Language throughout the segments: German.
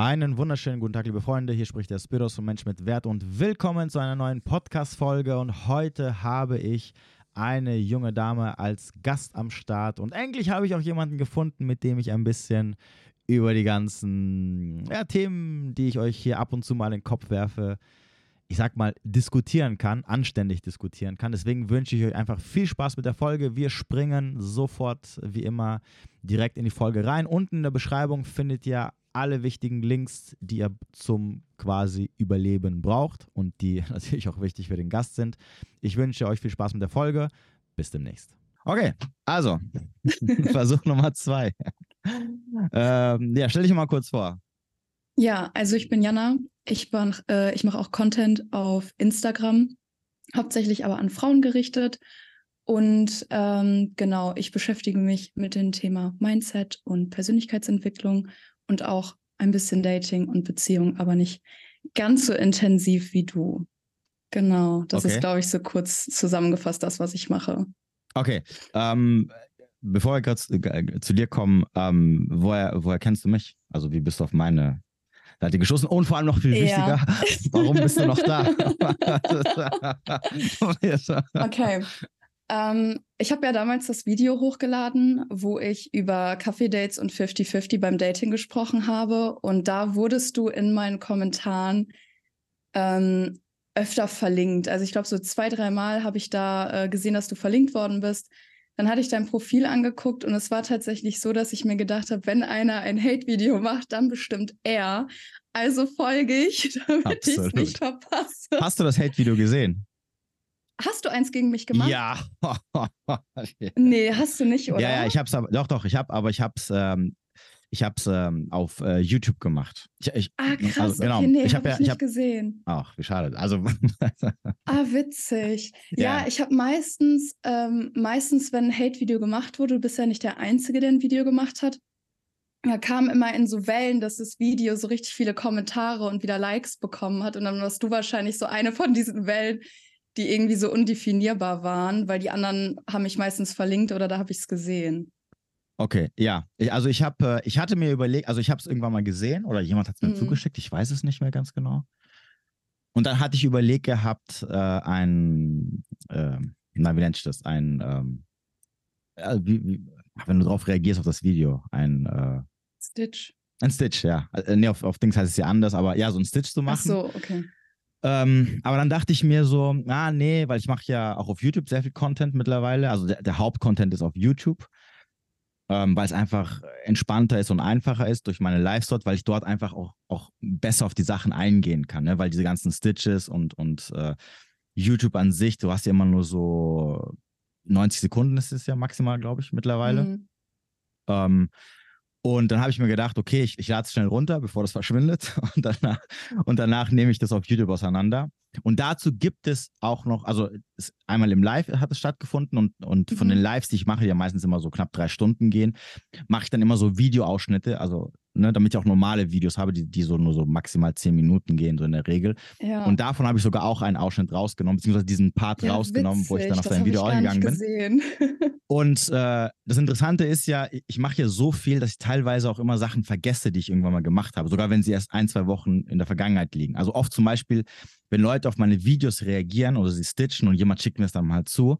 Einen wunderschönen guten Tag, liebe Freunde. Hier spricht der Spiros von Mensch mit Wert und willkommen zu einer neuen Podcast-Folge. Und heute habe ich eine junge Dame als Gast am Start. Und endlich habe ich auch jemanden gefunden, mit dem ich ein bisschen über die ganzen ja, Themen, die ich euch hier ab und zu mal in den Kopf werfe, ich sag mal, diskutieren kann, anständig diskutieren kann. Deswegen wünsche ich euch einfach viel Spaß mit der Folge. Wir springen sofort, wie immer, direkt in die Folge rein. Unten in der Beschreibung findet ihr alle wichtigen Links, die ihr zum quasi Überleben braucht und die natürlich auch wichtig für den Gast sind. Ich wünsche euch viel Spaß mit der Folge. Bis demnächst. Okay, also Versuch Nummer zwei. ähm, ja, stell dich mal kurz vor. Ja, also ich bin Jana. Ich, äh, ich mache auch Content auf Instagram, hauptsächlich aber an Frauen gerichtet. Und ähm, genau, ich beschäftige mich mit dem Thema Mindset und Persönlichkeitsentwicklung und auch ein bisschen Dating und Beziehung, aber nicht ganz so intensiv wie du. Genau, das okay. ist, glaube ich, so kurz zusammengefasst das, was ich mache. Okay, ähm, bevor wir gerade äh, zu dir kommen, ähm, woher, woher kennst du mich? Also wie bist du auf meine Seite geschossen? Und vor allem noch viel wichtiger, ja. warum bist du noch da? okay, ähm, ich habe ja damals das Video hochgeladen, wo ich über Kaffee-Dates und 50-50 beim Dating gesprochen habe. Und da wurdest du in meinen Kommentaren ähm, öfter verlinkt. Also ich glaube, so zwei, dreimal habe ich da äh, gesehen, dass du verlinkt worden bist. Dann hatte ich dein Profil angeguckt und es war tatsächlich so, dass ich mir gedacht habe, wenn einer ein Hate-Video macht, dann bestimmt er. Also folge ich, damit ich es nicht verpasse. Hast du das Hate-Video gesehen? Hast du eins gegen mich gemacht? Ja. nee, hast du nicht, oder? Ja, ja, ich hab's aber, doch, doch, ich hab, aber ich hab's, ähm, ich hab's ähm, auf äh, YouTube gemacht. Ich, ich, ah, krass, also, genau. okay, nee, ich habe hab ja, ich nicht hab, gesehen. Ach, wie schade. Also. ah, witzig. Ja, ja ich habe meistens, ähm, meistens, wenn ein Hate-Video gemacht wurde, du bist ja nicht der Einzige, der ein Video gemacht hat, da kam immer in so Wellen, dass das Video so richtig viele Kommentare und wieder Likes bekommen hat. Und dann warst du wahrscheinlich so eine von diesen Wellen, die irgendwie so undefinierbar waren, weil die anderen haben mich meistens verlinkt oder da habe ich es gesehen. Okay, ja. Ich, also ich habe, äh, ich hatte mir überlegt, also ich habe es irgendwann mal gesehen oder jemand hat es mir mhm. zugeschickt, ich weiß es nicht mehr ganz genau. Und dann hatte ich überlegt gehabt, äh, ein, äh, na, wie nennt sich das? Ein, ähm, äh, wie, wie, wenn du darauf reagierst auf das Video, ein äh, Stitch. Ein Stitch, ja. Äh, nee, auf, auf Dings heißt es ja anders, aber ja, so ein Stitch zu machen. Ach so, okay. Ähm, aber dann dachte ich mir so, ah nee, weil ich mache ja auch auf YouTube sehr viel Content mittlerweile. Also der, der Hauptcontent ist auf YouTube, ähm, weil es einfach entspannter ist und einfacher ist durch meine Lives dort, weil ich dort einfach auch, auch besser auf die Sachen eingehen kann, ne? weil diese ganzen Stitches und, und äh, YouTube an sich, du hast ja immer nur so 90 Sekunden ist es ja maximal, glaube ich, mittlerweile. Mhm. Ähm, und dann habe ich mir gedacht, okay, ich, ich lade es schnell runter, bevor das verschwindet. Und danach, und danach nehme ich das auf YouTube auseinander. Und dazu gibt es auch noch, also es, einmal im Live hat es stattgefunden und, und mhm. von den Lives, die ich mache, die ja meistens immer so knapp drei Stunden gehen, mache ich dann immer so Videoausschnitte, also ne, damit ich auch normale Videos habe, die, die so nur so maximal zehn Minuten gehen, so in der Regel. Ja. Und davon habe ich sogar auch einen Ausschnitt rausgenommen, beziehungsweise diesen Part ja, rausgenommen, witzig. wo ich dann auf dein Video eingegangen bin. Und äh, das Interessante ist ja, ich mache hier so viel, dass ich teilweise auch immer Sachen vergesse, die ich irgendwann mal gemacht habe, sogar wenn sie erst ein, zwei Wochen in der Vergangenheit liegen. Also oft zum Beispiel, wenn Leute auf meine Videos reagieren oder sie stitchen und jemand schickt mir es dann mal zu,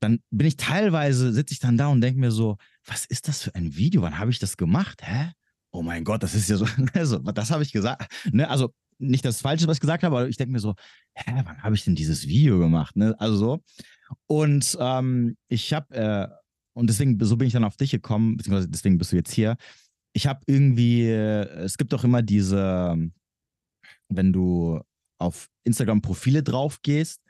dann bin ich teilweise, sitze ich dann da und denke mir so, was ist das für ein Video? Wann habe ich das gemacht? Hä? Oh mein Gott, das ist ja so, also, das habe ich gesagt. Ne? Also nicht das Falsche, was ich gesagt habe, aber ich denke mir so, hä, wann habe ich denn dieses Video gemacht? Ne? Also so. Und ähm, ich habe, äh, und deswegen, so bin ich dann auf dich gekommen, beziehungsweise deswegen bist du jetzt hier. Ich habe irgendwie, äh, es gibt doch immer diese, wenn du auf Instagram Profile drauf gehst,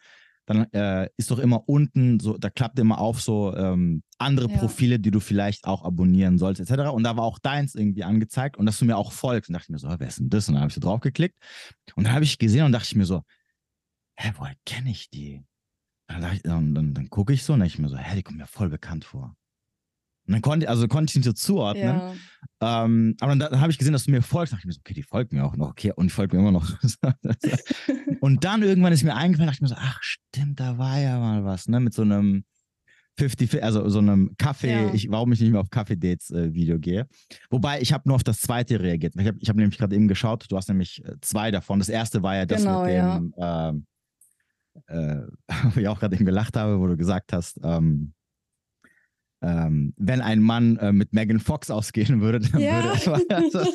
dann äh, ist doch immer unten so, da klappt immer auf so ähm, andere ja. Profile, die du vielleicht auch abonnieren sollst, etc. Und da war auch deins irgendwie angezeigt und dass du mir auch folgst. Und dachte ich mir so, wer ist denn das? Und dann habe ich so drauf geklickt. Und dann habe ich gesehen und dachte ich mir so, hä, woher kenne ich die? Und dann, dann, dann, dann gucke ich so und dachte ich mir so, hä, die kommt mir voll bekannt vor. Und dann konnte, also konnte ich ihn so zuordnen. Ja. Ähm, aber dann, dann habe ich gesehen, dass du mir folgst. Da dachte ich mir so, okay, die folgt mir auch noch. Okay, und die folgt mir immer noch. und dann irgendwann ist mir eingefallen, dachte ich mir so, ach stimmt, da war ja mal was, ne? Mit so einem 50, also so einem Kaffee, Ja. ich, warum ich nicht mehr auf Kaffee-Dates-Video gehe. Wobei, ich habe nur auf das zweite reagiert. Ich habe ich hab nämlich gerade eben geschaut, du hast nämlich äh, zwei davon. Das erste war ja das Genau, mit dem, ähm, äh, wo ich auch gerade eben gelacht habe, wo du gesagt hast, ähm, ähm, wenn ein Mann äh, mit Megan Fox ausgehen würde, dann Ja. würde das, das,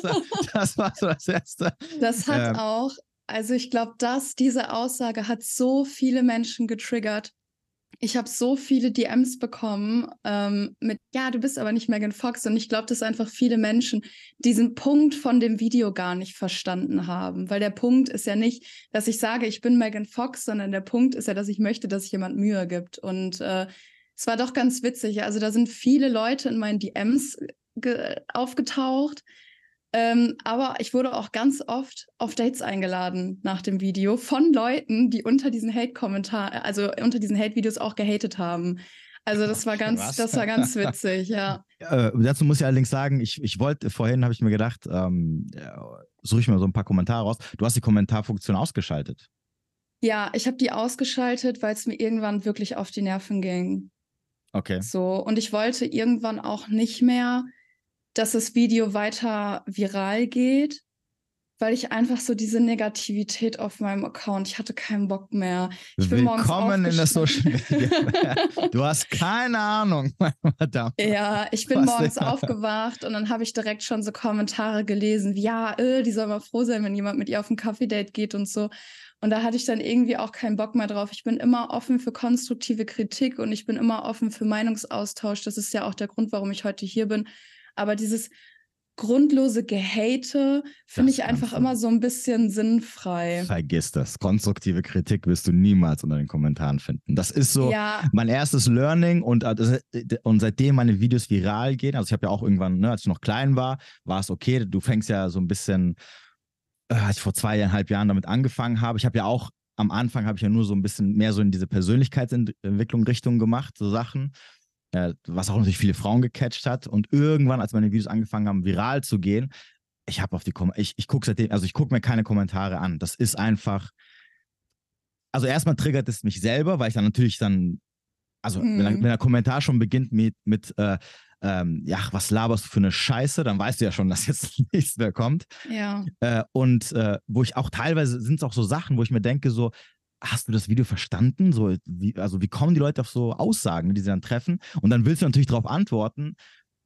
das war so das erste. Das hat Ähm. auch, also ich glaube, dass diese Aussage hat so viele Menschen getriggert. Ich habe so viele DMs bekommen ähm, mit, ja, du bist aber nicht Megan Fox. Und ich glaube, dass einfach viele Menschen diesen Punkt von dem Video gar nicht verstanden haben. Weil der Punkt ist ja nicht, dass ich sage, ich bin Megan Fox, sondern der Punkt ist ja, dass ich möchte, dass sich jemand Mühe gibt. Und äh, es war doch ganz witzig. Also da sind viele Leute in meinen DMs ge- aufgetaucht. Ähm, aber ich wurde auch ganz oft auf Dates eingeladen nach dem Video von Leuten, die unter diesen Hate-Kommentaren, also unter diesen Hate-Videos auch gehatet haben. Also das war ganz, Was? das war ganz witzig, ja. Äh, dazu muss ich allerdings sagen, ich, ich wollte, vorhin habe ich mir gedacht, ähm, ja, suche ich mir so ein paar Kommentare raus. Du hast die Kommentarfunktion ausgeschaltet. Ja, ich habe die ausgeschaltet, weil es mir irgendwann wirklich auf die Nerven ging. Okay. So, und ich wollte irgendwann auch nicht mehr, dass das Video weiter viral geht, weil ich einfach so diese Negativität auf meinem Account, ich hatte keinen Bock mehr. Ich bin Willkommen in der Social. Media. du hast keine Ahnung, Madame. Ja, ich bin Was morgens aufgewacht und dann habe ich direkt schon so Kommentare gelesen, wie ja, äh, die soll mal froh sein, wenn jemand mit ihr auf ein Kaffee-Date geht und so. Und da hatte ich dann irgendwie auch keinen Bock mehr drauf. Ich bin immer offen für konstruktive Kritik und ich bin immer offen für Meinungsaustausch. Das ist ja auch der Grund, warum ich heute hier bin. Aber dieses grundlose Gehate finde ich einfach immer so ein bisschen sinnfrei. Vergiss das. Konstruktive Kritik wirst du niemals unter den Kommentaren finden. Das ist so Ja, mein erstes Learning und, äh, das- und seitdem meine Videos viral gehen, also ich habe ja auch irgendwann, ne, als ich noch klein war, war es okay, du fängst ja so ein bisschen, äh, als ich vor zweieinhalb Jahren damit angefangen habe, ich habe ja auch am Anfang habe ich ja nur so ein bisschen mehr so in diese Persönlichkeitsentwicklung Richtung gemacht, so Sachen, äh, was auch natürlich viele Frauen gecatcht hat. Und irgendwann, als meine Videos angefangen haben, viral zu gehen, ich habe auf die Kom ich, ich gucke seitdem, also ich gucke mir keine Kommentare an. Das ist einfach, also erstmal triggert es mich selber, weil ich dann natürlich dann, also wenn, der- Mhm. wenn der Kommentar schon beginnt mit, mit äh, ähm, ja, was laberst du für eine Scheiße, dann weißt du ja schon, dass jetzt nichts mehr kommt. ja. Äh, und äh, wo ich auch teilweise sind es auch so Sachen, wo ich mir denke, so, hast du das Video verstanden? So, wie, also wie kommen die Leute auf so Aussagen, die sie dann treffen? Und dann willst du natürlich darauf antworten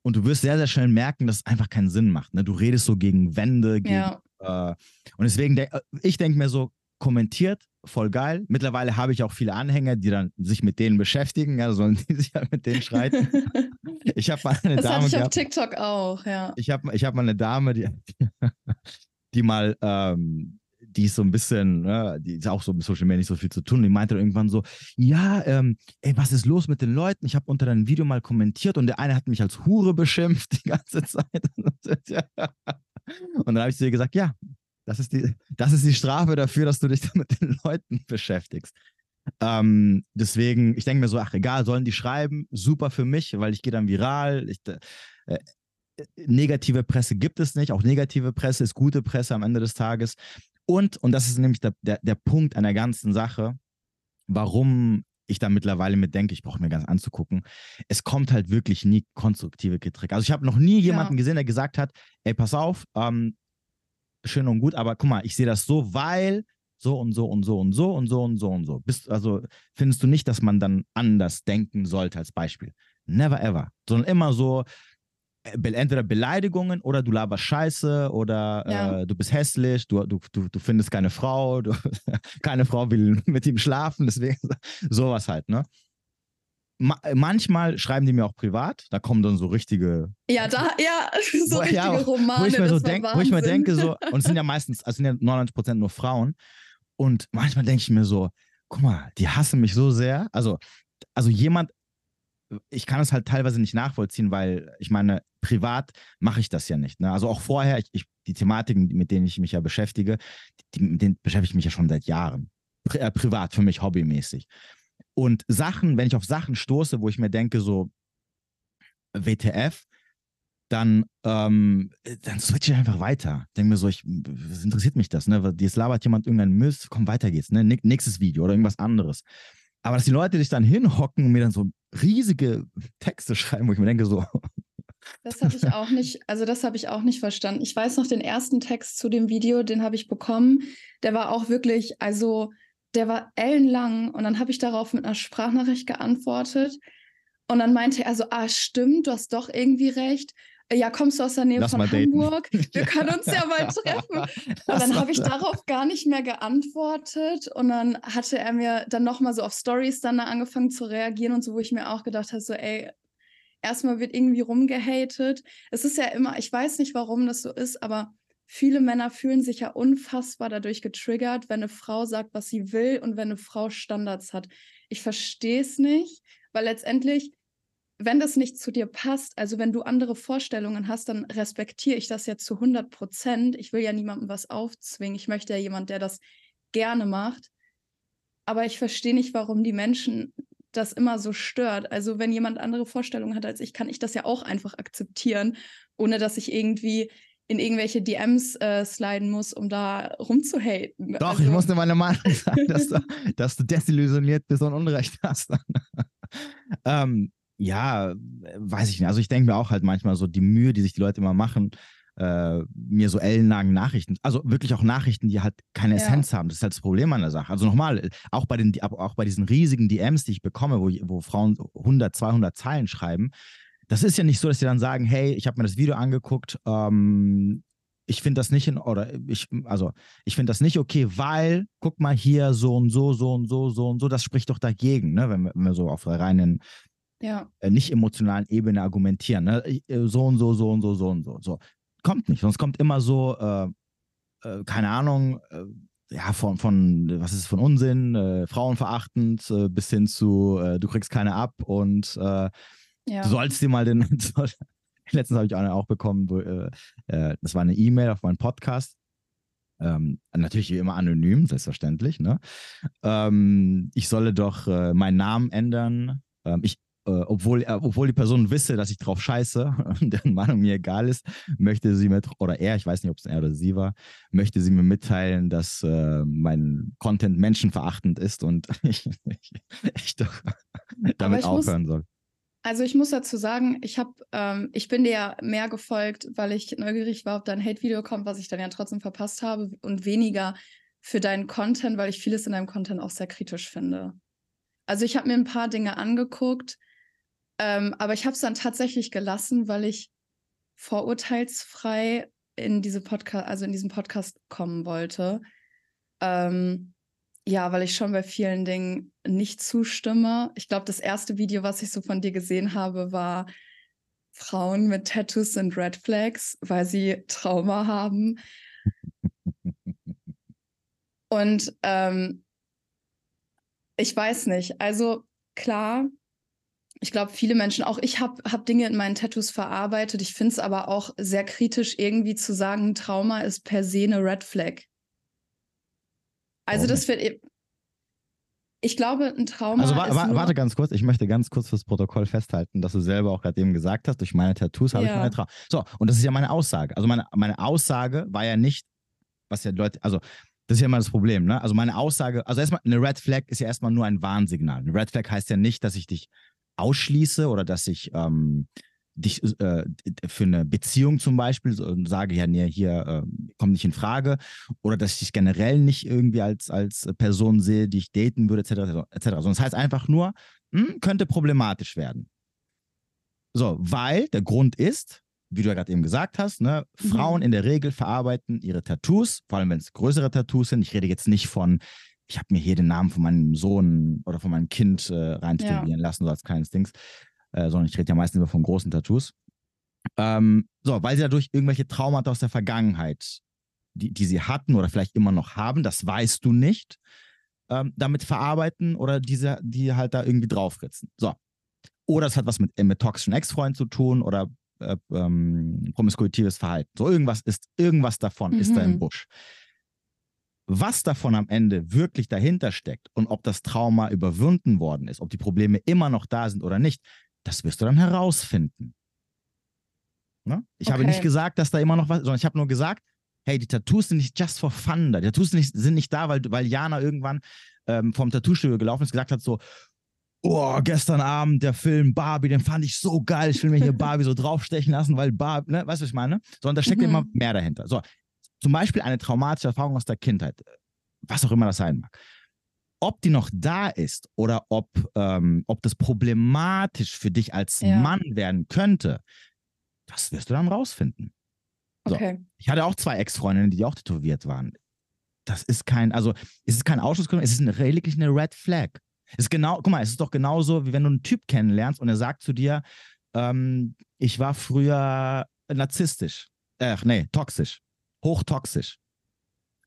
und du wirst sehr, sehr schnell merken, dass es einfach keinen Sinn macht. Ne? Du redest so gegen Wände, gegen, Ja. äh, und deswegen, de ich denke mir so, kommentiert, voll geil. Mittlerweile habe ich auch viele Anhänger, die dann sich mit denen beschäftigen, ja, sollen die sich halt mit denen streiten. ich habe mal eine Das hatte Dame ich auf TikTok auch, ja. ich habe ich hab mal eine Dame, die, die mal, ähm, die ist so ein bisschen, ne, die ist auch so mit Social Media nicht so viel zu tun. Die meinte dann irgendwann so, ja, ähm, ey, was ist los mit den Leuten? Ich habe unter deinem Video mal kommentiert und der eine hat mich als Hure beschimpft die ganze Zeit. Und dann habe ich zu ihr gesagt, ja, das ist die, das ist die Strafe dafür, dass du dich mit den Leuten beschäftigst. Ähm, deswegen, ich denke mir so, ach egal, sollen die schreiben, super für mich, weil ich gehe dann viral. Ich, äh, negative Presse gibt es nicht. Auch negative Presse ist gute Presse am Ende des Tages. Und, und das ist nämlich der, der, der Punkt an der ganzen Sache, warum ich da mittlerweile mit denke, ich brauche mir ganz anzugucken. Es kommt halt wirklich nie konstruktive Kritik. Also ich habe noch nie jemanden Ja. gesehen, der gesagt hat, ey, pass auf, ähm, schön und gut, aber guck mal, ich sehe das so, weil so und so und so und so und so und so und so. Bist, also findest du nicht, dass man dann anders denken sollte als Beispiel? Never ever. Sondern immer so, äh, entweder Beleidigungen oder du laberst Scheiße oder Ja. äh, du bist hässlich, du, du, du, du findest keine Frau, du, keine Frau will mit ihm schlafen, deswegen sowas halt, ne? Ma manchmal schreiben die mir auch privat, da kommen dann so richtige Ja, da, ja, so Wo- richtige ja, Romane. wo ich mir so denk, wo ich mir denke so und es sind ja meistens also sind ja 99 Prozent nur Frauen. Und manchmal denke ich mir so guck mal die hassen mich so sehr. Also also jemand ich kann es halt teilweise nicht nachvollziehen weil ich meine privat mache ich das ja nicht ne? also auch vorher ich, ich, die Thematiken mit denen ich mich ja beschäftige die, mit denen beschäftige ich mich ja schon seit Jahren. Pri äh, privat für mich hobbymäßig und Sachen wenn ich auf Sachen stoße wo ich mir denke so WTF dann, ähm, dann switche ich einfach weiter. Denke mir so, ich, was interessiert mich das, ne? Jetzt labert jemand irgendeinen Mist, komm, weiter geht's, ne? Näch- Nächstes Video oder irgendwas anderes. Aber dass die Leute sich dann hinhocken und mir dann so riesige Texte schreiben, wo ich mir denke, so. Das habe ich auch nicht, also das habe ich auch nicht verstanden. Ich weiß noch, den ersten Text zu dem Video, den habe ich bekommen. Der war auch wirklich, also der war ellenlang und dann habe ich darauf mit einer Sprachnachricht geantwortet. Und dann meinte er so, ah, stimmt, du hast doch irgendwie recht. Ja, kommst du aus der Nähe Lass von. Hamburg? Wir können uns ja mal treffen. Und dann habe ich darauf gar nicht mehr geantwortet. Und dann hatte er mir dann nochmal so auf Stories dann angefangen zu reagieren und so, wo ich mir auch gedacht habe, so, ey, erstmal wird irgendwie rumgehatet. Es ist ja immer, ich weiß nicht, warum das so ist, aber viele Männer fühlen sich ja unfassbar dadurch getriggert, wenn eine Frau sagt, was sie will und wenn eine Frau Standards hat. Ich verstehe es nicht, weil letztendlich wenn das nicht zu dir passt, also wenn du andere Vorstellungen hast, dann respektiere ich das ja zu 100 Prozent. Ich will ja niemandem was aufzwingen. Ich möchte ja jemand, der das gerne macht. Aber ich verstehe nicht, warum die Menschen das immer so stört. Also wenn jemand andere Vorstellungen hat als ich, kann ich das ja auch einfach akzeptieren, ohne dass ich irgendwie in irgendwelche DMs äh, sliden muss, um da rumzuhaten. Doch, also, ich muss dir meine Meinung sagen, dass du, dass du desillusioniert bist und Unrecht hast. ähm, ja, weiß ich nicht. Also ich denke mir auch halt manchmal so die Mühe, die sich die Leute immer machen, äh, mir so ellenlangen Nachrichten, also wirklich auch Nachrichten, die halt keine Ja. Essenz haben. Das ist halt das Problem an der Sache. Also nochmal, auch bei, den, auch bei diesen riesigen DMs, die ich bekomme, wo, wo Frauen 100, 200 Zeilen schreiben, das ist ja nicht so, dass sie dann sagen, hey, ich habe mir das Video angeguckt, ähm, ich finde das nicht in, oder ich, also ich finde das nicht okay, weil, guck mal hier, so und so, so und so, so und so, das spricht doch dagegen, ne? wenn, wir, wenn wir so auf der reinen ja, äh, nicht emotionalen Ebene argumentieren. Ne? Äh, So und so, so und so, so und so. so. Kommt nicht, sonst kommt immer so, äh, äh, keine Ahnung, äh, ja, von, von, was ist es, von Unsinn, frauenverachtend, bis hin zu, du kriegst keine ab und ja. du sollst dir mal den, letztens habe ich eine auch bekommen, wo, äh, äh, das war eine E-Mail auf meinen Podcast. Ähm, natürlich wie immer anonym, selbstverständlich. Ne? Ähm, ich solle doch äh, meinen Namen ändern. Ähm, ich, äh, obwohl, äh, obwohl die Person wisse, dass ich drauf scheiße und deren Meinung mir egal ist, möchte sie mir, oder er, ich weiß nicht, ob es er oder sie war, möchte sie mir mitteilen, dass äh, mein Content menschenverachtend ist und ich, ich, ich doch damit ich muss- aufhören soll. Also ich muss dazu sagen, ich habe, ähm, ich bin dir ja mehr gefolgt, weil ich neugierig war, ob dein Hate-Video kommt, was ich dann ja trotzdem verpasst habe, und weniger für deinen Content, weil ich vieles in deinem Content auch sehr kritisch finde. Also ich habe mir ein paar Dinge angeguckt, ähm, aber ich habe es dann tatsächlich gelassen, weil ich vorurteilsfrei in diese Podcast, also in diesen Podcast kommen wollte. Ähm, ja, weil ich schon bei vielen Dingen nicht zustimme. Ich glaube, das erste Video, was ich so von dir gesehen habe, war Frauen mit Tattoos sind Red Flags, weil sie Trauma haben. Und ähm, ich weiß nicht. Also klar, ich glaube, viele Menschen, auch ich habe hab Dinge in meinen Tattoos verarbeitet. Ich finde es aber auch sehr kritisch, irgendwie zu sagen, Trauma ist per se eine Red Flag. Also das wird. Ich glaube, ein Trauma Also wa wa nur, warte ganz kurz, ich möchte ganz kurz fürs Protokoll festhalten, dass du selber auch gerade eben gesagt hast, durch meine Tattoos habe ich Ja. meine Traum. So, und das ist ja meine Aussage. Also meine, meine Aussage war ja nicht, was ja Leute, also das ist ja immer das Problem, ne? Also meine Aussage, also erstmal, eine Red Flag ist ja erstmal nur ein Warnsignal. Eine Red Flag heißt ja nicht, dass ich dich ausschließe oder dass ich ähm, dich äh, für eine Beziehung zum Beispiel so, sage, ja, nee, hier äh, kommt nicht in Frage oder dass ich dich generell nicht irgendwie als, als Person sehe, die ich daten würde, etc. etc. Sondern das heißt einfach nur, hm, könnte problematisch werden. So, weil der Grund ist, wie du ja gerade eben gesagt hast, ne, Mhm. Frauen in der Regel verarbeiten ihre Tattoos, vor allem wenn es größere Tattoos sind. Ich rede jetzt nicht von, ich habe mir hier den Namen von meinem Sohn oder von meinem Kind äh, reintätowieren lassen, so als kleines Dings, äh, sondern ich rede ja meistens immer von großen Tattoos. Ähm, so, weil sie dadurch irgendwelche Traumata aus der Vergangenheit, die, die sie hatten oder vielleicht immer noch haben, das weißt du nicht, ähm, damit verarbeiten oder diese, die halt da irgendwie draufritzen. So. Oder es hat was mit, äh, mit toxischen Ex-Freunden zu tun oder äh, ähm, promiskuitives Verhalten. So irgendwas ist, irgendwas davon ist da im Mhm. Busch. Was davon am Ende wirklich dahinter steckt und ob das Trauma überwunden worden ist, ob die Probleme immer noch da sind oder nicht, das wirst du dann herausfinden. Ne? Ich habe Okay. nicht gesagt, dass da immer noch was, sondern ich habe nur gesagt, hey, die Tattoos sind nicht just for fun da. Die Tattoos sind nicht, sind nicht da, weil, weil Jana irgendwann ähm, vom Tattoo-Studio gelaufen ist, gesagt hat so, oh, gestern Abend der Film Barbie, den fand ich so geil, ich will mir hier Barbie so draufstechen lassen, weil Barbie, ne, weißt du, was ich meine? Sondern da steckt mhm. immer mehr dahinter. So, zum Beispiel eine traumatische Erfahrung aus der Kindheit, was auch immer das sein mag. Ob die noch da ist oder ob, ähm, ob das problematisch für dich als ja. Mann werden könnte, das wirst du dann rausfinden. So. Okay. Ich hatte auch zwei Ex-Freundinnen, die auch tätowiert waren. Das ist kein, also es ist kein Ausschlussgrund, es ist eine, lediglich eine Red Flag. Es ist genau, guck mal, es ist doch genauso, wie wenn du einen Typ kennenlernst und er sagt zu dir, ähm, ich war früher narzisstisch. Ach nee, toxisch. Hochtoxisch.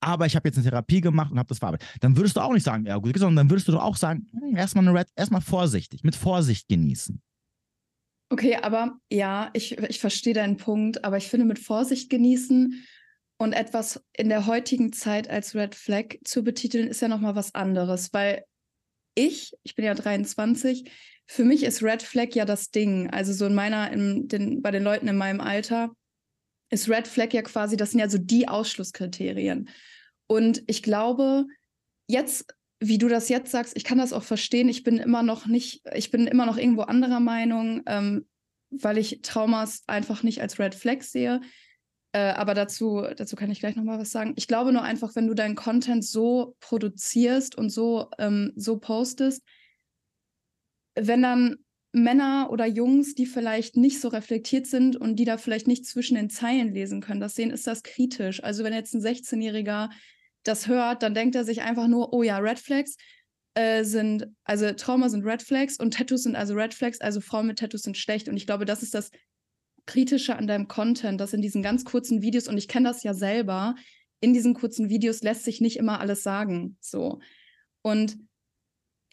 Aber ich habe jetzt eine Therapie gemacht und habe das verarbeitet. Dann würdest du auch nicht sagen, ja gut, sondern dann würdest du doch auch sagen, hm, erstmal eine Red, erstmal vorsichtig, mit Vorsicht genießen. Okay, aber ja, ich, ich verstehe deinen Punkt, aber ich finde mit Vorsicht genießen und etwas in der heutigen Zeit als Red Flag zu betiteln, ist ja nochmal was anderes, weil ich, ich bin ja 23, für mich ist Red Flag ja das Ding. Also so in meiner, in den, bei den Leuten in meinem Alter ist Red Flag ja quasi, das sind ja so die Ausschlusskriterien. Und ich glaube, jetzt, wie du das jetzt sagst, ich kann das auch verstehen. Ich bin immer noch nicht, ich bin immer noch irgendwo anderer Meinung, ähm, weil ich Traumas einfach nicht als Red Flag sehe. Äh, aber dazu, dazu kann ich gleich nochmal was sagen. Ich glaube nur einfach, wenn du deinen Content so produzierst und so, ähm, so postest, wenn dann Männer oder Jungs, die vielleicht nicht so reflektiert sind und die da vielleicht nicht zwischen den Zeilen lesen können, das sehen, ist das kritisch. Also wenn jetzt ein 16-Jähriger das hört, dann denkt er sich einfach nur, oh ja, Red Flags äh, sind, also Trauma sind Red Flags und Tattoos sind also Red Flags, also Frauen mit Tattoos sind schlecht. Und ich glaube, das ist das Kritische an deinem Content, dass in diesen ganz kurzen Videos, und ich kenne das ja selber, in diesen kurzen Videos lässt sich nicht immer alles sagen. So. Und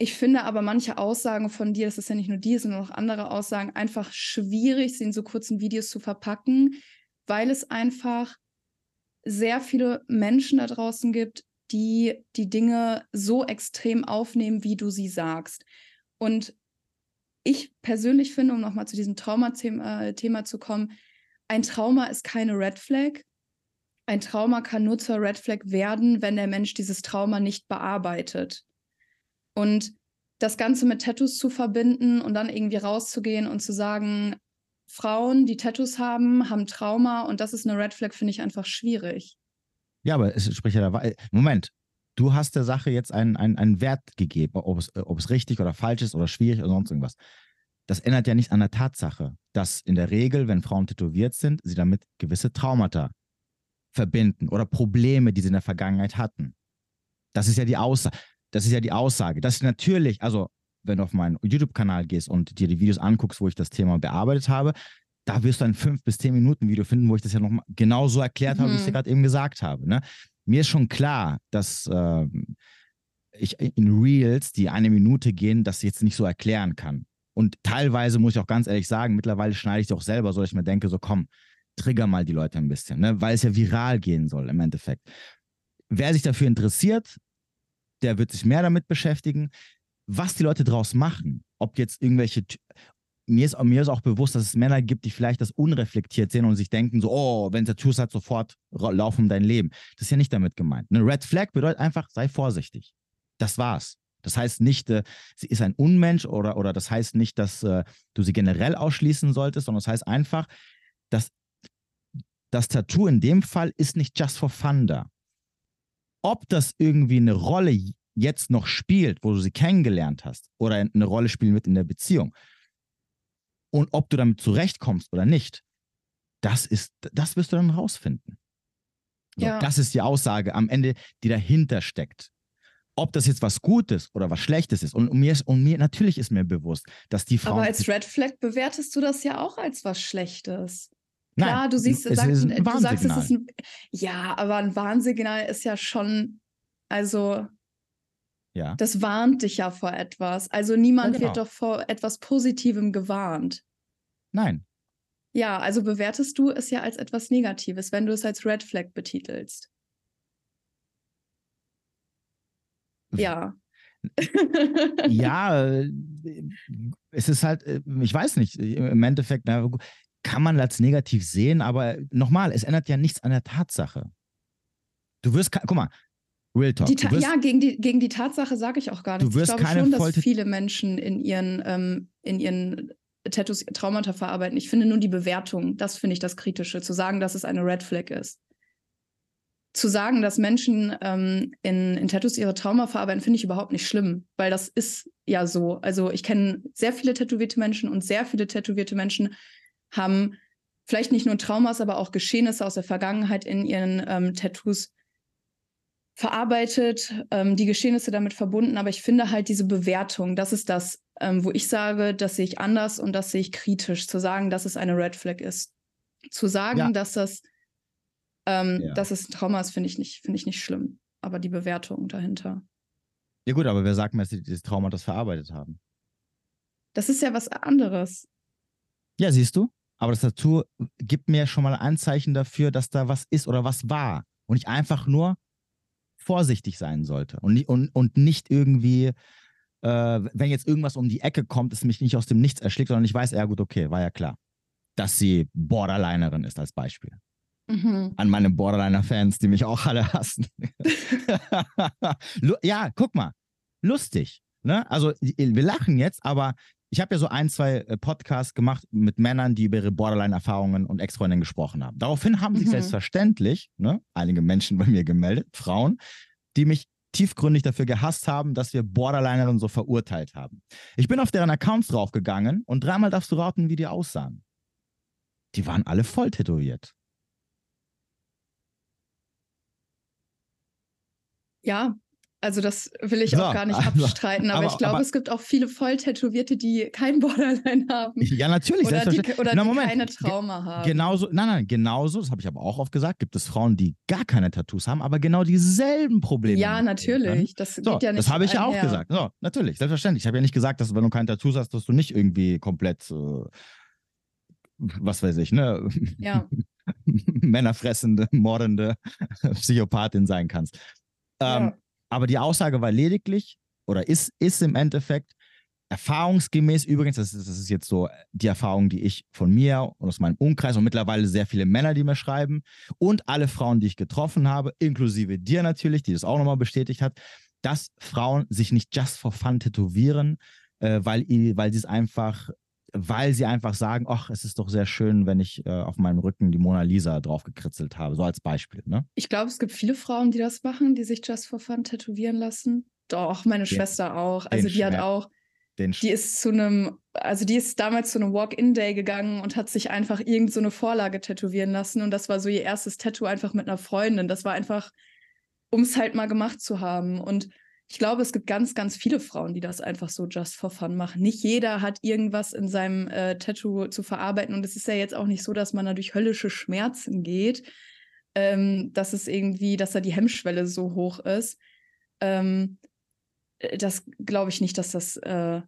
ich finde aber manche Aussagen von dir, das ist ja nicht nur die, sondern auch andere Aussagen, einfach schwierig, sie in so kurzen Videos zu verpacken, weil es einfach sehr viele Menschen da draußen gibt, die die Dinge so extrem aufnehmen, wie du sie sagst. Und ich persönlich finde, um nochmal zu diesem Trauma-Thema äh, zu kommen, ein Trauma ist keine Red Flag. Ein Trauma kann nur zur Red Flag werden, wenn der Mensch dieses Trauma nicht bearbeitet. Und das Ganze mit Tattoos zu verbinden und dann irgendwie rauszugehen und zu sagen, Frauen, die Tattoos haben, haben Trauma und das ist eine Red Flag, finde ich einfach schwierig. Ja, aber es spricht ja da. Moment, du hast der Sache jetzt einen, einen, einen Wert gegeben, ob es, ob es richtig oder falsch ist oder schwierig oder sonst irgendwas. Das ändert ja nicht an der Tatsache, dass in der Regel, wenn Frauen tätowiert sind, sie damit gewisse Traumata verbinden oder Probleme, die sie in der Vergangenheit hatten. Das ist ja die Aussage. Das ist ja die Aussage. Das ist natürlich, also wenn du auf meinen YouTube-Kanal gehst und dir die Videos anguckst, wo ich das Thema bearbeitet habe, da wirst du ein fünf bis zehn Minuten Video finden, wo ich das ja noch genau so erklärt mhm. habe, wie ich es dir gerade eben gesagt habe. Ne? mir ist schon klar, dass äh, ich in Reels, die eine Minute gehen, das jetzt nicht so erklären kann. Und teilweise muss ich auch ganz ehrlich sagen, mittlerweile schneide ich es auch selber, so dass ich mir denke, so komm, trigger mal die Leute ein bisschen, ne? weil es ja viral gehen soll im Endeffekt. Wer sich dafür interessiert, der wird sich mehr damit beschäftigen. Was die Leute draus machen, ob jetzt irgendwelche, mir ist, mir ist auch bewusst, dass es Männer gibt, die vielleicht das unreflektiert sehen und sich denken, so, oh, wenn Tattoos hat, sofort laufen um dein Leben. Das ist ja nicht damit gemeint. Eine Red Flag bedeutet einfach, sei vorsichtig. Das war's. Das heißt nicht, äh, sie ist ein Unmensch oder, oder das heißt nicht, dass äh, du sie generell ausschließen solltest, sondern das heißt einfach, dass das Tattoo in dem Fall ist nicht just for fun da. Ob das irgendwie eine Rolle jetzt noch spielt, wo du sie kennengelernt hast, oder eine Rolle spielen wird in der Beziehung, und ob du damit zurechtkommst oder nicht, das ist, das wirst du dann rausfinden. So, ja. Das ist die Aussage am Ende, die dahinter steckt. Ob das jetzt was Gutes oder was Schlechtes ist. Und, und mir ist, und mir, natürlich ist mir bewusst, dass die Frau. Aber als Red Flag bewertest du das ja auch als was Schlechtes. Klar, Nein, du siehst, es sagst, du sagst, es ist ein. Ja, aber ein Warnsignal ist ja schon, also ja. Das warnt dich ja vor etwas. Also niemand ja, genau. wird doch vor etwas Positivem gewarnt. Nein. Ja, also bewertest du es ja als etwas Negatives, wenn du es als Red Flag betitelst. Ja. ja, äh, es ist halt, äh, ich weiß nicht, im Endeffekt kann man als negativ sehen, aber nochmal, es ändert ja nichts an der Tatsache. Du wirst, guck mal, Real Talk. Die wirst, ja, gegen die, gegen die Tatsache sage ich auch gar nichts. Du wirst ich glaube keine schon, dass Folter viele Menschen in ihren, ähm, in ihren Tattoos Traumata verarbeiten. Ich finde nur die Bewertung, das finde ich das Kritische, zu sagen, dass es eine Red Flag ist. Zu sagen, dass Menschen ähm, in, in Tattoos ihre Trauma verarbeiten, finde ich überhaupt nicht schlimm, weil das ist ja so. Also ich kenne sehr viele tätowierte Menschen und sehr viele tätowierte Menschen haben vielleicht nicht nur Traumas, aber auch Geschehnisse aus der Vergangenheit in ihren ähm, Tattoos verarbeitet, ähm, die Geschehnisse damit verbunden. Aber ich finde halt diese Bewertung, das ist das, ähm, wo ich sage, das sehe ich anders und das sehe ich kritisch. Zu sagen, dass es eine Red Flag ist. Zu sagen, ja. dass das, ähm, ja. dass es ein Trauma ist, finde ich nicht, finde ich nicht schlimm. Aber die Bewertung dahinter. Ja gut, aber wer sagt mir, dass sie dieses Trauma das verarbeitet haben? Das ist ja was anderes. Ja, siehst du? Aber das Tattoo gibt mir schon mal ein Zeichen dafür, dass da was ist oder was war. Und ich einfach nur vorsichtig sein sollte. Und, und, und nicht irgendwie, äh, wenn jetzt irgendwas um die Ecke kommt, es mich nicht aus dem Nichts erschlägt, sondern ich weiß, ja gut, okay, war ja klar, dass sie Borderlinerin ist als Beispiel. Mhm. An meine Borderliner-Fans, die mich auch alle hassen. ja, guck mal, lustig. Ne? Also wir lachen jetzt, aber ich habe ja so ein, zwei äh, Podcasts gemacht mit Männern, die über ihre Borderline-Erfahrungen und Ex-Freundinnen gesprochen haben. Daraufhin haben sich mhm. selbstverständlich ne, einige Menschen bei mir gemeldet, Frauen, die mich tiefgründig dafür gehasst haben, dass wir Borderlinerinnen so verurteilt haben. Ich bin auf deren Accounts draufgegangen und dreimal darfst du raten, wie die aussahen. Die waren alle voll tätowiert. Ja, also das will ich so, auch gar nicht also, abstreiten, aber, aber ich glaube, aber, es gibt auch viele Volltätowierte, die kein Borderline haben. Ja, natürlich. Oder die, oder Na, die keine Trauma haben. Genauso, nein, nein, genauso, das habe ich aber auch oft gesagt, gibt es Frauen, die gar keine Tattoos haben, aber genau dieselben Probleme. Ja, natürlich. Das so, geht ja nicht. Das habe ich ja auch her. gesagt. So, natürlich, selbstverständlich. Ich habe ja nicht gesagt, dass wenn du kein Tattoos hast, dass du nicht irgendwie komplett, äh, was weiß ich, ne? Ja. Männerfressende, mordende Psychopathin sein kannst. Ähm, ja. Aber die Aussage war lediglich oder ist, ist im Endeffekt erfahrungsgemäß übrigens, das ist, das ist jetzt so die Erfahrung, die ich von mir und aus meinem Umkreis und mittlerweile sehr viele Männer, die mir schreiben und alle Frauen, die ich getroffen habe, inklusive dir natürlich, die das auch nochmal bestätigt hat, dass Frauen sich nicht just for fun tätowieren, äh, weil, weil sie es einfach weil sie einfach sagen, ach, es ist doch sehr schön, wenn ich äh, auf meinem Rücken die Mona Lisa draufgekritzelt habe, so als Beispiel. Ne? Ich glaube, es gibt viele Frauen, die das machen, die sich Just for Fun tätowieren lassen. Doch, meine den, Schwester auch. Also die hat auch, die ist zu einem, also die ist damals zu einem Walk-in-Day gegangen und hat sich einfach irgend so eine Vorlage tätowieren lassen. Und das war so ihr erstes Tattoo einfach mit einer Freundin. Das war einfach, um es halt mal gemacht zu haben. Und ich glaube, es gibt ganz, ganz viele Frauen, die das einfach so just for fun machen. Nicht jeder hat irgendwas in seinem äh, Tattoo zu verarbeiten. Und es ist ja jetzt auch nicht so, dass man da durch höllische Schmerzen geht, ähm, dass es irgendwie, dass da die Hemmschwelle so hoch ist. Ähm, äh, das glaube ich nicht, dass das äh,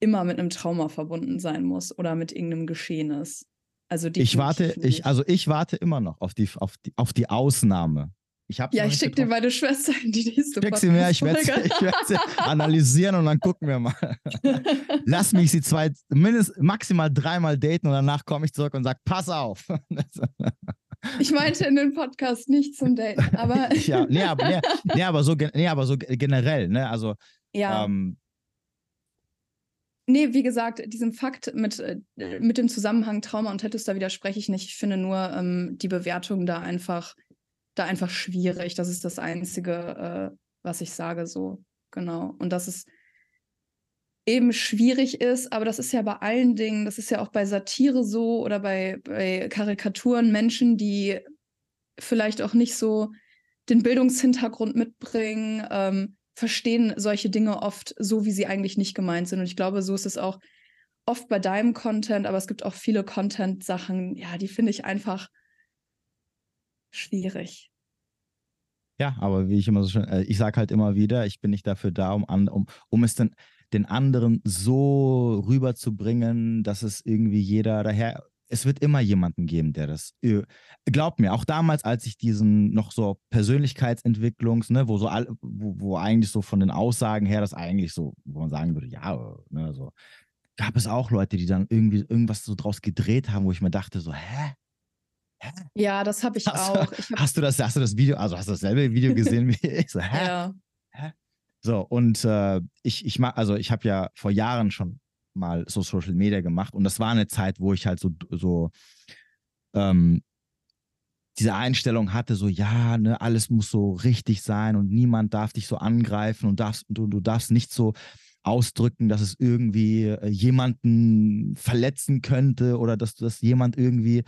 immer mit einem Trauma verbunden sein muss oder mit irgendeinem Geschehen ist. Also ich warte, ich, also ich warte immer noch auf die, auf die, auf die Ausnahme. Ich ja, ich schicke dir meine Schwester in die nächste Schick sie mir, ich werde sie, analysieren und dann gucken wir mal. Lass mich sie zwei, mindestens maximal dreimal daten und danach komme ich zurück und sage, pass auf. Ich meinte in den Podcast nicht zum Daten, aber. ja, nee, aber, nee, nee, aber, so, nee, aber so generell, ne? Also. Ja. Ähm, Nee, wie gesagt, diesem Fakt mit, äh, mit dem Zusammenhang Trauma und Tattoos, da widerspreche ich nicht. Ich finde nur ähm, die Bewertung da einfach da einfach schwierig. Das ist das Einzige, äh, was ich sage, so genau. Und dass es eben schwierig ist, aber das ist ja bei allen Dingen, das ist ja auch bei Satire so oder bei, bei Karikaturen, Menschen, die vielleicht auch nicht so den Bildungshintergrund mitbringen, ähm, verstehen solche Dinge oft so, wie sie eigentlich nicht gemeint sind. Und ich glaube, so ist es auch oft bei deinem Content, aber es gibt auch viele Content-Sachen, ja, die finde ich einfach schwierig. Ja, aber wie ich immer so schön, äh, ich sage halt immer wieder, ich bin nicht dafür da, um, um, um es dann den anderen so rüberzubringen, dass es irgendwie jeder daher. Es wird immer jemanden geben, der das. Äh, glaubt mir, auch damals, als ich diesen noch so Persönlichkeitsentwicklungs, ne, wo so all, wo, wo eigentlich so von den Aussagen her das eigentlich so, wo man sagen würde, ja, ne, so, gab es auch Leute, die dann irgendwie irgendwas so draus gedreht haben, wo ich mir dachte, so, hä? Ja, das habe ich Hast, auch. Ich hab, hast du das, hast du das Video, also hast du dasselbe Video gesehen wie ich? So, hä? ja. So, und äh, ich, ich mag, also ich habe ja vor Jahren schon mal so Social Media gemacht und das war eine Zeit, wo ich halt so, so ähm, diese Einstellung hatte, so ja, ne, alles muss so richtig sein und niemand darf dich so angreifen und darfst, du, du darfst nicht so ausdrücken, dass es irgendwie äh, jemanden verletzen könnte oder dass das jemand irgendwie,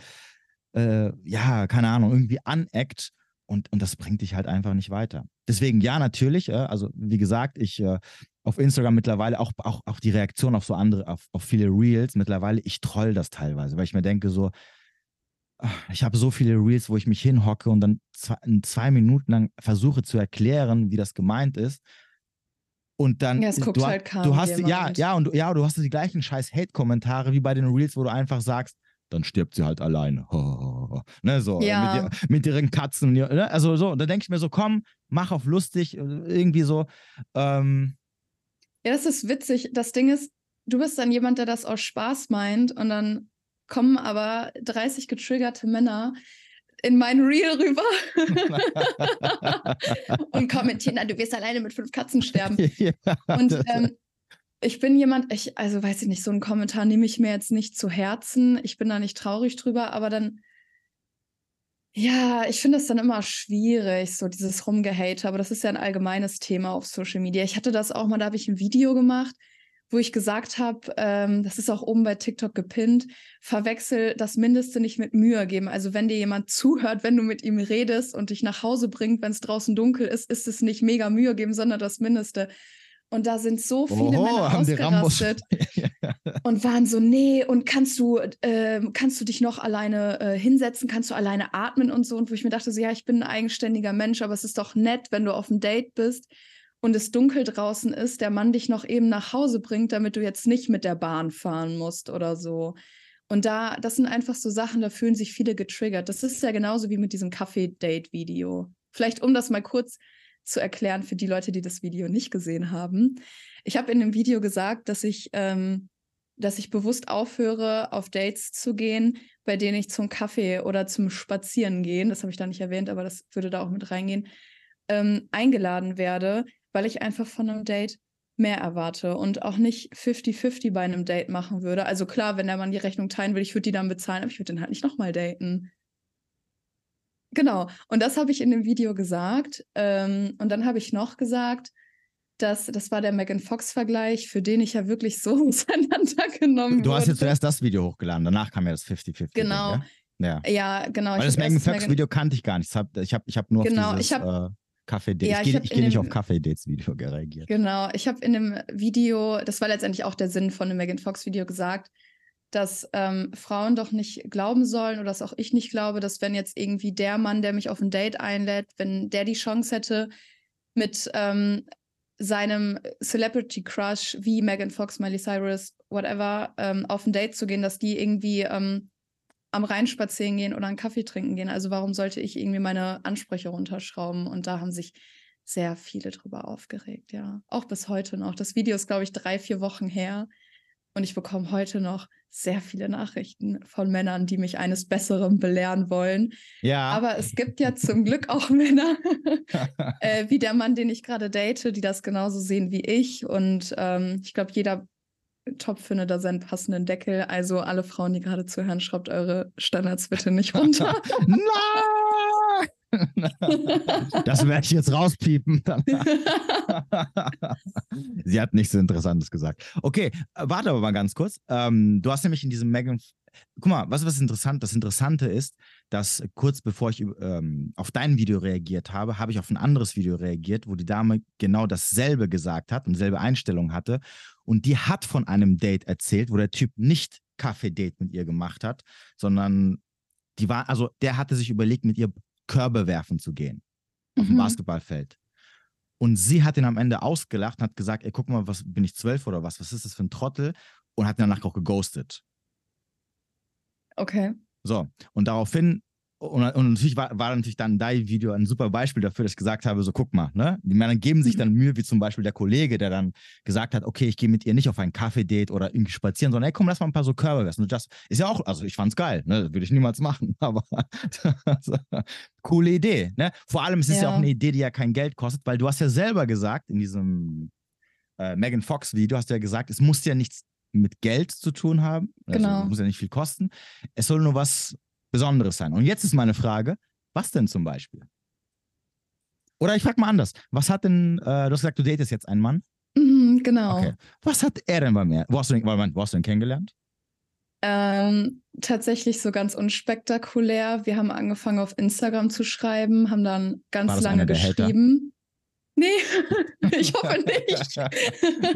äh, ja, keine Ahnung, irgendwie aneckt. Und, und das bringt dich halt einfach nicht weiter. Deswegen, ja, natürlich, äh, also wie gesagt, ich äh, auf Instagram mittlerweile auch, auch, auch die Reaktion auf so andere, auf, auf viele Reels mittlerweile, ich troll das teilweise, weil ich mir denke, so, ach, ich habe so viele Reels, wo ich mich hinhocke und dann zwei, in zwei Minuten lang versuche zu erklären, wie das gemeint ist. Und dann, Ja, es guckt du, halt kaum du hast, ja, jemand. ja, und du- ja, du hast die gleichen scheiß Hate-Kommentare wie bei den Reels, wo du einfach sagst, dann stirbt sie halt alleine. Ne, so, Ja. mit, mit ihren Katzen. Ne? Also so, und da denke ich mir so, komm, mach auf lustig, irgendwie so. Ähm, Ja, das ist witzig. Das Ding ist, du bist dann jemand, der das aus Spaß meint und dann kommen aber 30 getriggerte Männer in mein Reel rüber und kommentieren, "Na, du wirst alleine mit fünf Katzen sterben. ja, Und ähm, ich bin jemand, ich, also weiß ich nicht, so einen Kommentar nehme ich mir jetzt nicht zu Herzen. Ich bin da nicht traurig drüber, aber dann, ja, ich finde es dann immer schwierig, so dieses Rumgehate, aber das ist ja ein allgemeines Thema auf Social Media. Ich hatte das auch mal, da habe ich ein Video gemacht, wo ich gesagt habe, ähm, das ist auch oben bei TikTok gepinnt, verwechsel das Mindeste nicht mit Mühe geben. Also wenn dir jemand zuhört, wenn du mit ihm redest und dich nach Hause bringt, wenn es draußen dunkel ist, ist es nicht mega Mühe geben, sondern das Mindeste. Und da sind so viele Oho, Männer ausgerastet und waren so, nee, und kannst du, ähm, kannst du dich noch alleine äh, hinsetzen, kannst du alleine atmen und so. Und wo ich mir dachte, so, ja, ich bin ein eigenständiger Mensch, aber es ist doch nett, wenn du auf einem Date bist und es dunkel draußen ist, der Mann dich noch eben nach Hause bringt, damit du jetzt nicht mit der Bahn fahren musst oder so. Und da, das sind einfach so Sachen, da fühlen sich viele getriggert. Das ist ja genauso wie mit diesem Kaffee-Date-Video. Vielleicht, um das mal kurz zu erklären für die Leute, die das Video nicht gesehen haben. Ich habe in dem Video gesagt, dass ich, ähm, dass ich bewusst aufhöre, auf Dates zu gehen, bei denen ich zum Kaffee oder zum Spazieren gehen, das habe ich da nicht erwähnt, aber das würde da auch mit reingehen, ähm, eingeladen werde, weil ich einfach von einem Date mehr erwarte und auch nicht 50-50 bei einem Date machen würde. Also klar, wenn der Mann die Rechnung teilen will, ich würde die dann bezahlen, aber ich würde den halt nicht nochmal daten. Genau, und das habe ich in dem Video gesagt. Ähm, und dann habe ich noch gesagt, dass das war der Megan Fox-Vergleich, für den ich ja wirklich so auseinandergenommen Du hast wurde. jetzt zuerst das Video hochgeladen, danach kam ja das 50-50. Genau. Ja. ja. Ja, genau. Weil ich das Megan erst Fox Video kannte ich gar nicht. Ich habe ich hab, ich ich nur Genau, auf ich dieses hab- äh, Kaffee-Dates. Ja, ich ich gehe ich geh nicht auf Kaffee-Dates-Video reagiert. Genau, ich habe in dem Video, das war letztendlich auch der Sinn von dem Megan Fox-Video gesagt, dass ähm, Frauen doch nicht glauben sollen oder dass auch ich nicht glaube, dass wenn jetzt irgendwie der Mann, der mich auf ein Date einlädt, wenn der die Chance hätte, mit ähm, seinem Celebrity Crush wie Megan Fox, Miley Cyrus, whatever, ähm, auf ein Date zu gehen, dass die irgendwie ähm, am Rhein spazieren gehen oder einen Kaffee trinken gehen. Also warum sollte ich irgendwie meine Ansprüche runterschrauben? Und da haben sich sehr viele drüber aufgeregt, ja. Auch bis heute noch. Das Video ist, glaube ich, drei, vier Wochen her. Und ich bekomme heute noch sehr viele Nachrichten von Männern, die mich eines Besseren belehren wollen. Ja. Aber es gibt ja zum Glück auch Männer, äh, wie der Mann, den ich gerade date, die das genauso sehen wie ich. Und ähm, ich glaube, jeder Topf findet da seinen passenden Deckel. Also alle Frauen, die gerade zuhören, schraubt eure Standards bitte nicht runter. Nein! das werde ich jetzt rauspiepen. Sie hat nichts Interessantes gesagt. Okay, äh, warte aber mal ganz kurz. Ähm, du hast nämlich in diesem Megan. Guck mal, was was interessant? Das Interessante ist, dass kurz bevor ich ähm, auf dein Video reagiert habe, habe ich auf ein anderes Video reagiert, wo die Dame genau dasselbe gesagt hat und dieselbe Einstellung hatte. Und die hat von einem Date erzählt, wo der Typ nicht Kaffee-Date mit ihr gemacht hat, sondern die war, also der hatte sich überlegt, mit ihr Körbe werfen zu gehen auf dem Mhm. Basketballfeld. Und sie hat ihn am Ende ausgelacht und hat gesagt, ey, guck mal, was bin ich zwölf oder was? Was ist das für ein Trottel? Und hat ihn danach auch geghostet. Okay. So, und daraufhin und, und natürlich war, war natürlich dann dein Video ein super Beispiel dafür, dass ich gesagt habe, so guck mal, ne? Die Männer geben sich dann Mhm. Mühe, wie zum Beispiel der Kollege, der dann gesagt hat, okay, ich gehe mit ihr nicht auf ein Kaffee-Date oder irgendwie spazieren, sondern hey, komm, lass mal ein paar so Körbe essen. Das ist ja auch, also ich fand's geil, ne? Würde ich niemals machen, aber coole Idee, ne? Vor allem es ist ja. ja auch eine Idee, die ja kein Geld kostet, weil du hast ja selber gesagt in diesem äh, Megan Fox-Video, hast du ja gesagt, es muss ja nichts mit Geld zu tun haben. Also, Genau. Muss ja nicht viel kosten. Es soll nur was Besonderes sein. Und jetzt ist meine Frage, was denn zum Beispiel? Oder ich frage mal anders. Was hat denn, äh, du hast gesagt, du datest jetzt einen Mann. Mhm, genau. Okay. Was hat er denn bei mir? Wo hast du den, wo hast du den kennengelernt? Ähm, tatsächlich so ganz unspektakulär. Wir haben angefangen auf Instagram zu schreiben, haben dann ganz lange geschrieben. Nee, ich hoffe nicht.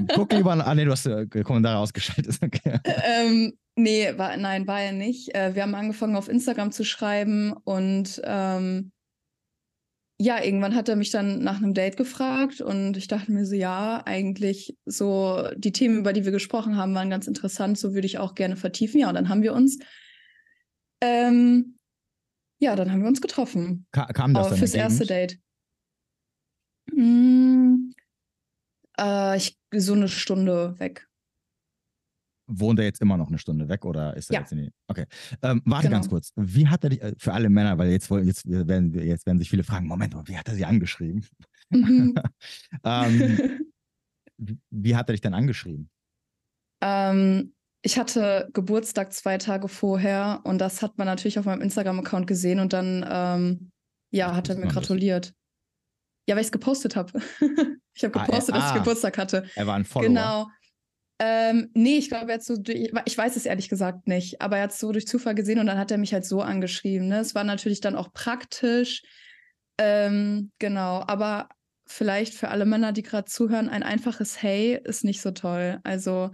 Guck lieber an. Ah, nee, du hast äh, Kommentare ausgeschaltet. Okay. ähm, nee, war, nein, war er nicht. Äh, wir haben angefangen auf Instagram zu schreiben und ähm, ja, irgendwann hat er mich dann nach einem Date gefragt und ich dachte mir so, ja, eigentlich so die Themen, über die wir gesprochen haben, waren ganz interessant, so würde ich auch gerne vertiefen. Ja, und dann haben wir uns, ähm, ja, dann haben wir uns getroffen. Ka kam das Aber fürs erste? Date. Mm, äh, ich, so eine Stunde weg. Wohnt er jetzt immer noch eine Stunde weg oder ist er Ja. jetzt in die. Okay. Ähm, warte ganz Genau. kurz. Wie hat er dich, äh, für alle Männer, weil jetzt, jetzt, werden, jetzt werden sich viele fragen: Moment mal, wie hat er sie angeschrieben? Mhm. ähm, wie, hat er dich denn angeschrieben? Ähm, ich hatte Geburtstag zwei Tage vorher und das hat man natürlich auf meinem Instagram-Account gesehen und dann, ähm, ja, hat er mir gratuliert. Ja, weil ich es gepostet habe. ich habe Ah, er- gepostet, dass ah. ich Geburtstag hatte. Er war ein Follower. Genau. Ähm, nee, ich glaube, er hat so, durch- ich weiß es ehrlich gesagt nicht, aber er hat es so durch Zufall gesehen und dann hat er mich halt so angeschrieben. Ne? Es war natürlich dann auch praktisch. Ähm, genau, aber vielleicht für alle Männer, die gerade zuhören, ein einfaches Hey ist nicht so toll. Also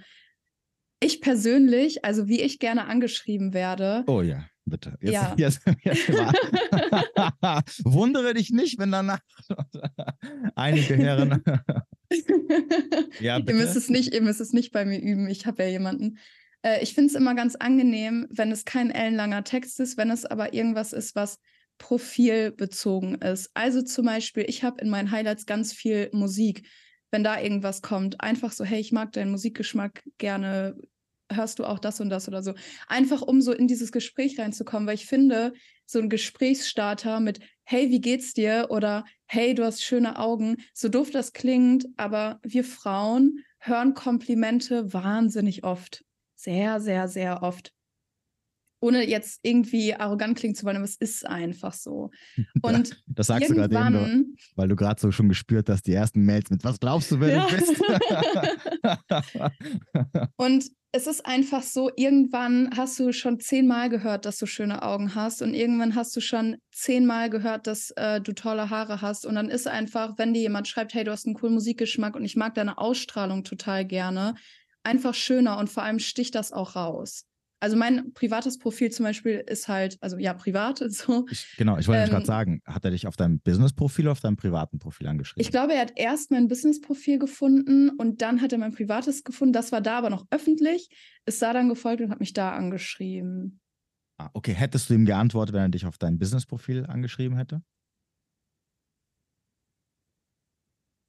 ich persönlich, also wie ich gerne angeschrieben werde, Oh ja, bitte. Jetzt, Ja. jetzt, jetzt Wundere dich nicht, wenn danach einige Herren. ja, Ihr müsst bitte. es nicht, ihr müsst es nicht bei mir üben. Ich habe ja jemanden. Äh, ich finde es immer ganz angenehm, wenn es kein ellenlanger Text ist, wenn es aber irgendwas ist, was profilbezogen ist. Also zum Beispiel, ich habe in meinen Highlights ganz viel Musik. Wenn da irgendwas kommt, einfach so, hey, ich mag deinen Musikgeschmack gerne. Hörst du auch das und das oder so? Einfach um so in dieses Gespräch reinzukommen, weil ich finde, so ein Gesprächsstarter mit Hey, wie geht's dir? oder Hey, du hast schöne Augen, so doof das klingt, aber wir Frauen hören Komplimente wahnsinnig oft. Sehr, sehr, sehr oft. Ohne jetzt irgendwie arrogant klingen zu wollen, aber es ist einfach so. Und Das sagst du gerade eben, weil du gerade so schon gespürt hast, die ersten Mails mit Was glaubst du, wer Ja. du bist? Und es ist einfach so, irgendwann hast du schon zehnmal gehört, dass du schöne Augen hast und irgendwann hast du schon zehnmal gehört, dass äh, du tolle Haare hast und dann ist einfach, wenn dir jemand schreibt, hey, du hast einen coolen Musikgeschmack und ich mag deine Ausstrahlung total gerne, einfach schöner und vor allem sticht das auch raus. Also mein privates Profil zum Beispiel ist halt, also ja, privat, so. ich, genau, ich wollte Ähm, gerade sagen, hat er dich auf deinem Business-Profil oder auf deinem privaten Profil angeschrieben? Ich glaube, er hat erst mein Business-Profil gefunden und dann hat er mein privates gefunden. Das war da aber noch öffentlich, ist da dann gefolgt und hat mich da angeschrieben. ah, okay, hättest du ihm geantwortet, wenn er dich auf dein Business-Profil angeschrieben hätte?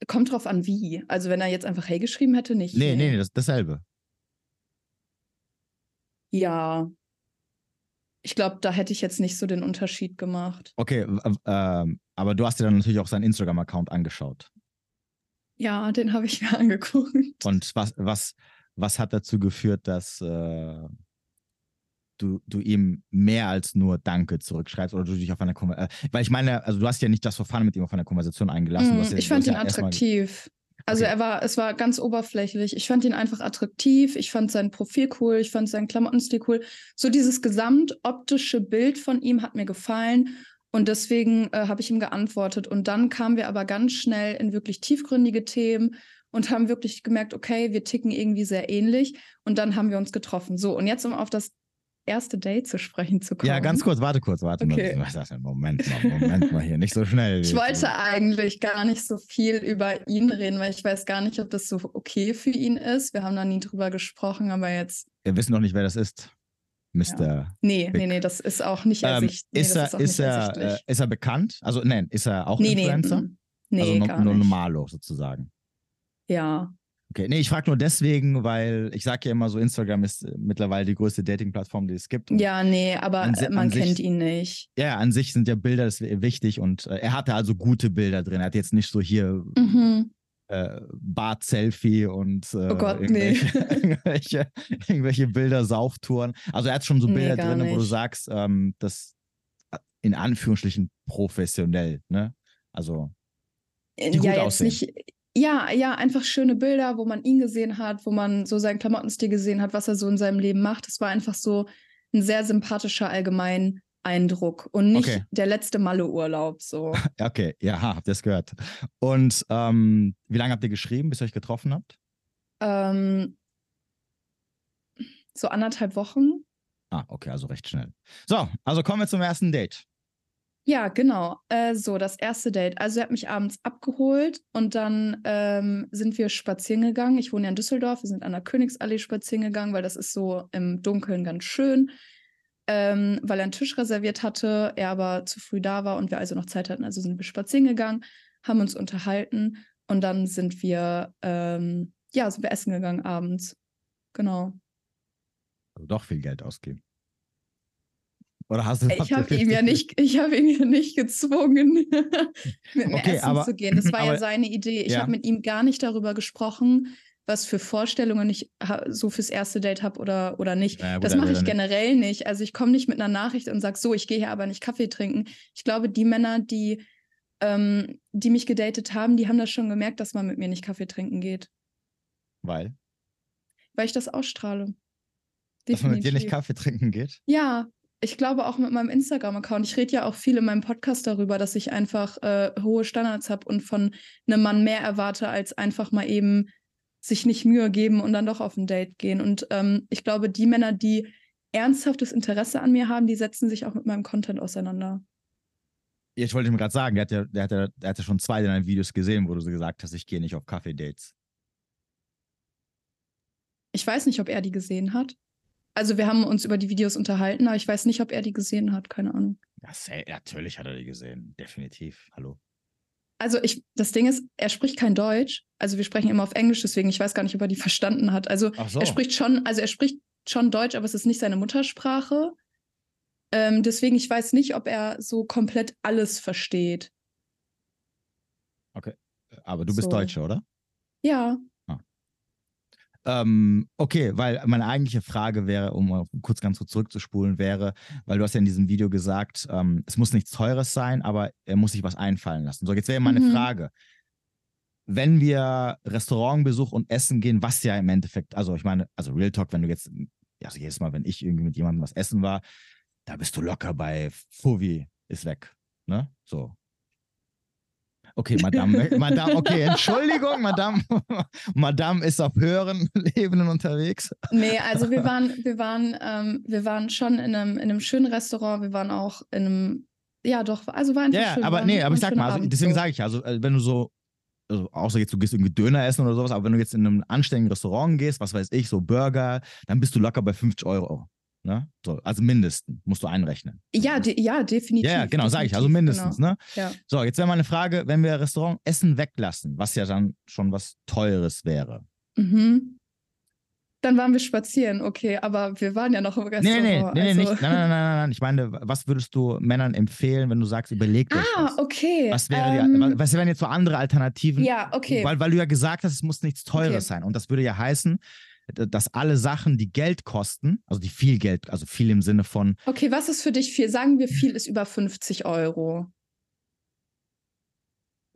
Kommt drauf an, wie. Also, wenn er jetzt einfach Hey geschrieben hätte, nicht. Nee, nee, nee, das, dasselbe. Ja. Ich glaube, da hätte ich jetzt nicht so den Unterschied gemacht. Okay, ähm, aber du hast dir dann natürlich auch seinen Instagram-Account angeschaut. Ja, den habe ich mir angeguckt. Und was, was, was hat dazu geführt, dass äh, du, du ihm mehr als nur Danke zurückschreibst oder du dich auf eine Konversation. Äh, weil ich meine, also du hast ja nicht das Verfahren mit ihm auf eine Konversation eingelassen. Mm, ja, ich fand ihn ja attraktiv. Also Okay. er war, es war ganz oberflächlich. Ich fand ihn einfach attraktiv. Ich fand sein Profil cool. Ich fand seinen Klamottenstil cool. So dieses gesamtoptische Bild von ihm hat mir gefallen. Und deswegen äh, habe ich ihm geantwortet. Und dann kamen wir aber ganz schnell in wirklich tiefgründige Themen und haben wirklich gemerkt, okay, wir ticken irgendwie sehr ähnlich. Und dann haben wir uns getroffen. So, und jetzt, um auf das erste Date zu sprechen zu kommen. Ja, ganz kurz, warte kurz, warte Okay. mal. Moment mal, Moment mal hier, nicht so schnell. Ich wollte eigentlich gar nicht so viel über ihn reden, weil ich weiß gar nicht, ob das so okay für ihn ist. Wir haben da nie drüber gesprochen, aber jetzt, Wir wissen noch nicht, wer das ist. Mr. Ja. Nee, Big. nee, nee, das ist auch nicht Ähm, ersichtlich. nee, ist, er, ist, er, äh, ist er bekannt? Also, nein, ist er auch nee, nee, Influencer? mm, nee, also no, gar nur nicht. normalo sozusagen. Ja. Okay, nee, ich frage nur deswegen, weil ich sage ja immer so, Instagram ist äh, mittlerweile die größte Dating-Plattform, die es gibt. Und Ja, nee, aber si- äh, man an sich- kennt ihn nicht. Ja, an sich sind ja Bilder wichtig und äh, er hatte also gute Bilder drin. Er hat jetzt nicht so hier Mhm. äh, Bart-Selfie und äh, Oh Gott, nee. irgendwelche, irgendwelche, irgendwelche Bilder, Sauftouren. Also er hat schon so Nee, Bilder gar drin, wo du nicht. sagst, ähm, das äh, in Anführungsstrichen professionell, ne? Also, die gut ja, jetzt aussehen. nicht. Ja, ja, einfach schöne Bilder, wo man ihn gesehen hat, wo man so seinen Klamottenstil gesehen hat, was er so in seinem Leben macht. Es war einfach so ein sehr sympathischer allgemein Eindruck und nicht Okay. der letzte Malle-Urlaub. So. okay, ja, habt ihr es gehört. Und ähm, wie lange habt ihr geschrieben, bis ihr euch getroffen habt? ähm, so anderthalb Wochen. Ah, okay, also recht schnell. So, also kommen wir zum ersten Date. Ja, genau. Äh, so, das erste Date. Also, er hat mich abends abgeholt und dann ähm, sind wir spazieren gegangen. Ich wohne ja in Düsseldorf. Wir sind an der Königsallee spazieren gegangen, weil das ist so im Dunkeln ganz schön. Ähm, weil er einen Tisch reserviert hatte, er aber zu früh da war und wir also noch Zeit hatten. Also sind wir spazieren gegangen, haben uns unterhalten und dann sind wir, ähm, ja, sind wir essen gegangen abends. Genau. Also doch viel Geld ausgeben. Oder hast du Ich habt ihr habe ihn ja 50? nicht, ich habe ihn ja nicht gezwungen, mit mir Okay, essen aber- zu gehen. Das war ja aber- seine Idee. Ich ja. habe mit ihm gar nicht darüber gesprochen, was für Vorstellungen ich so fürs erste Date habe oder, oder nicht. Na ja, gut, das mache ich dann- generell nicht. Also ich komme nicht mit einer Nachricht und sage, so, ich gehe hier aber nicht Kaffee trinken. Ich glaube, die Männer, die, ähm, die mich gedatet haben, die haben das schon gemerkt, dass man mit mir nicht Kaffee trinken geht. Weil, Weil ich das ausstrahle. dass man mit dir nicht Definitiv. Kaffee trinken geht. Ja, ich glaube auch mit meinem Instagram-Account. Ich rede ja auch viel in meinem Podcast darüber, dass ich einfach äh, hohe Standards habe und von einem Mann mehr erwarte, als einfach mal eben sich nicht Mühe geben und dann doch auf ein Date gehen. Und ähm, ich glaube, die Männer, die ernsthaftes Interesse an mir haben, die setzen sich auch mit meinem Content auseinander. Ja, Ich wollte ihm gerade sagen, der hat, ja, der, hat ja, der hat ja schon zwei deiner Videos gesehen, wo du so gesagt hast, ich gehe nicht auf Kaffee-Dates. Ich weiß nicht, ob er die gesehen hat. Also wir haben uns über die Videos unterhalten, aber ich weiß nicht, ob er die gesehen hat. Keine Ahnung. Ja, sa- natürlich hat er die gesehen. Definitiv. Hallo. Also ich, das Ding ist, er spricht kein Deutsch. Also wir sprechen immer auf Englisch, deswegen ich weiß gar nicht, ob er die verstanden hat. Also so. er spricht schon, also er spricht schon Deutsch, aber es ist nicht seine Muttersprache. Ähm, deswegen ich weiß nicht, ob er so komplett alles versteht. Aber du bist So. Deutsche, oder? Ja. Ähm, okay, weil meine eigentliche Frage wäre, um mal kurz ganz kurz zurückzuspulen, wäre, weil du hast ja in diesem Video gesagt, ähm, es muss nichts Teures sein, aber er muss sich was einfallen lassen. So, jetzt wäre meine Mhm. Frage. Wenn wir Restaurantbesuch und Essen gehen, was ja im Endeffekt, also ich meine, also Real Talk, wenn du jetzt, also jedes Mal, wenn ich irgendwie mit jemandem was essen war, da bist du locker bei Fuvi ist weg. Ne? So. Okay, Madame, Madame, okay, Entschuldigung, Madame, Madame ist auf höheren Ebenen unterwegs. Nee, also wir waren, wir waren, ähm, wir waren schon in einem, in einem schönen Restaurant, wir waren auch in einem, ja doch, also war einfach Ja, schön. aber war nee, aber ich sag mal, also deswegen sage ich, also äh, wenn du so, also außer jetzt du gehst irgendwie Döner essen oder sowas, aber wenn du jetzt in einem anständigen Restaurant gehst, was weiß ich, so Burger, dann bist du locker bei 50 Euro. Ne? So, also mindestens musst du einrechnen. Ja, de ja, definitiv. Ja, genau, sage ich, also mindestens. Genau. Ne? Ja. So, jetzt wäre meine Frage, wenn wir Restaurant Essen weglassen, was ja dann schon was Teures wäre. Mhm. Dann waren wir spazieren, okay, aber wir waren ja noch im Nee, Restaurant. nee, nee, nee, also. nicht. Nein, nein, nein, nein, nein. Ich meine, was würdest du Männern empfehlen, wenn du sagst, überlegt euch Ah, was? okay. Was, wäre ähm, die, wa- was wären jetzt so andere Alternativen? Ja, okay. Weil, weil du ja gesagt hast, es muss nichts Teures Okay. sein. Und das würde ja heißen, dass alle Sachen, die Geld kosten, also die viel Geld, also viel im Sinne von, Okay, was ist für dich viel? Sagen wir, viel ist über 50 Euro.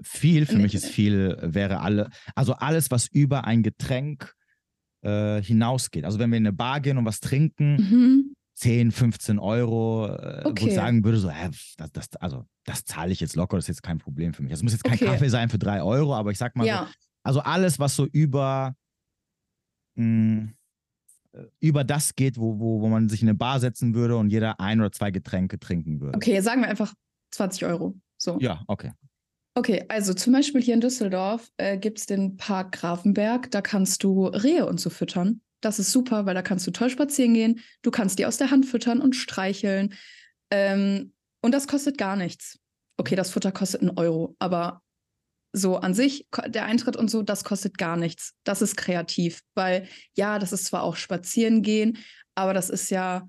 viel, für Nee, mich ist nee. viel, wäre alle, also alles, was über ein Getränk äh, hinausgeht. Also wenn wir in eine Bar gehen und was trinken, Mhm. 10, 15 Euro, äh, wo Okay. ich sagen würde, so, hä, das, das, also das zahle ich jetzt locker, das ist jetzt kein Problem für mich. Es muss jetzt kein Okay. Kaffee sein für 3 Euro, aber ich sag mal so, Ja, Also alles, was so über, mh, äh, über das geht, wo, wo, wo man sich in eine Bar setzen würde und jeder ein oder zwei Getränke trinken würde. okay, sagen wir einfach 20 Euro. So. Ja, okay. Okay, also zum Beispiel hier in Düsseldorf äh, gibt es den Park Grafenberg. Da kannst du Rehe und so füttern. Das ist super, weil da kannst du toll spazieren gehen. Du kannst die aus der Hand füttern und streicheln. Ähm, und das kostet gar nichts. Okay, das Futter kostet einen Euro, aber so an sich, der Eintritt und so, das kostet gar nichts. Das ist kreativ, weil ja, das ist zwar auch spazieren gehen, aber das ist ja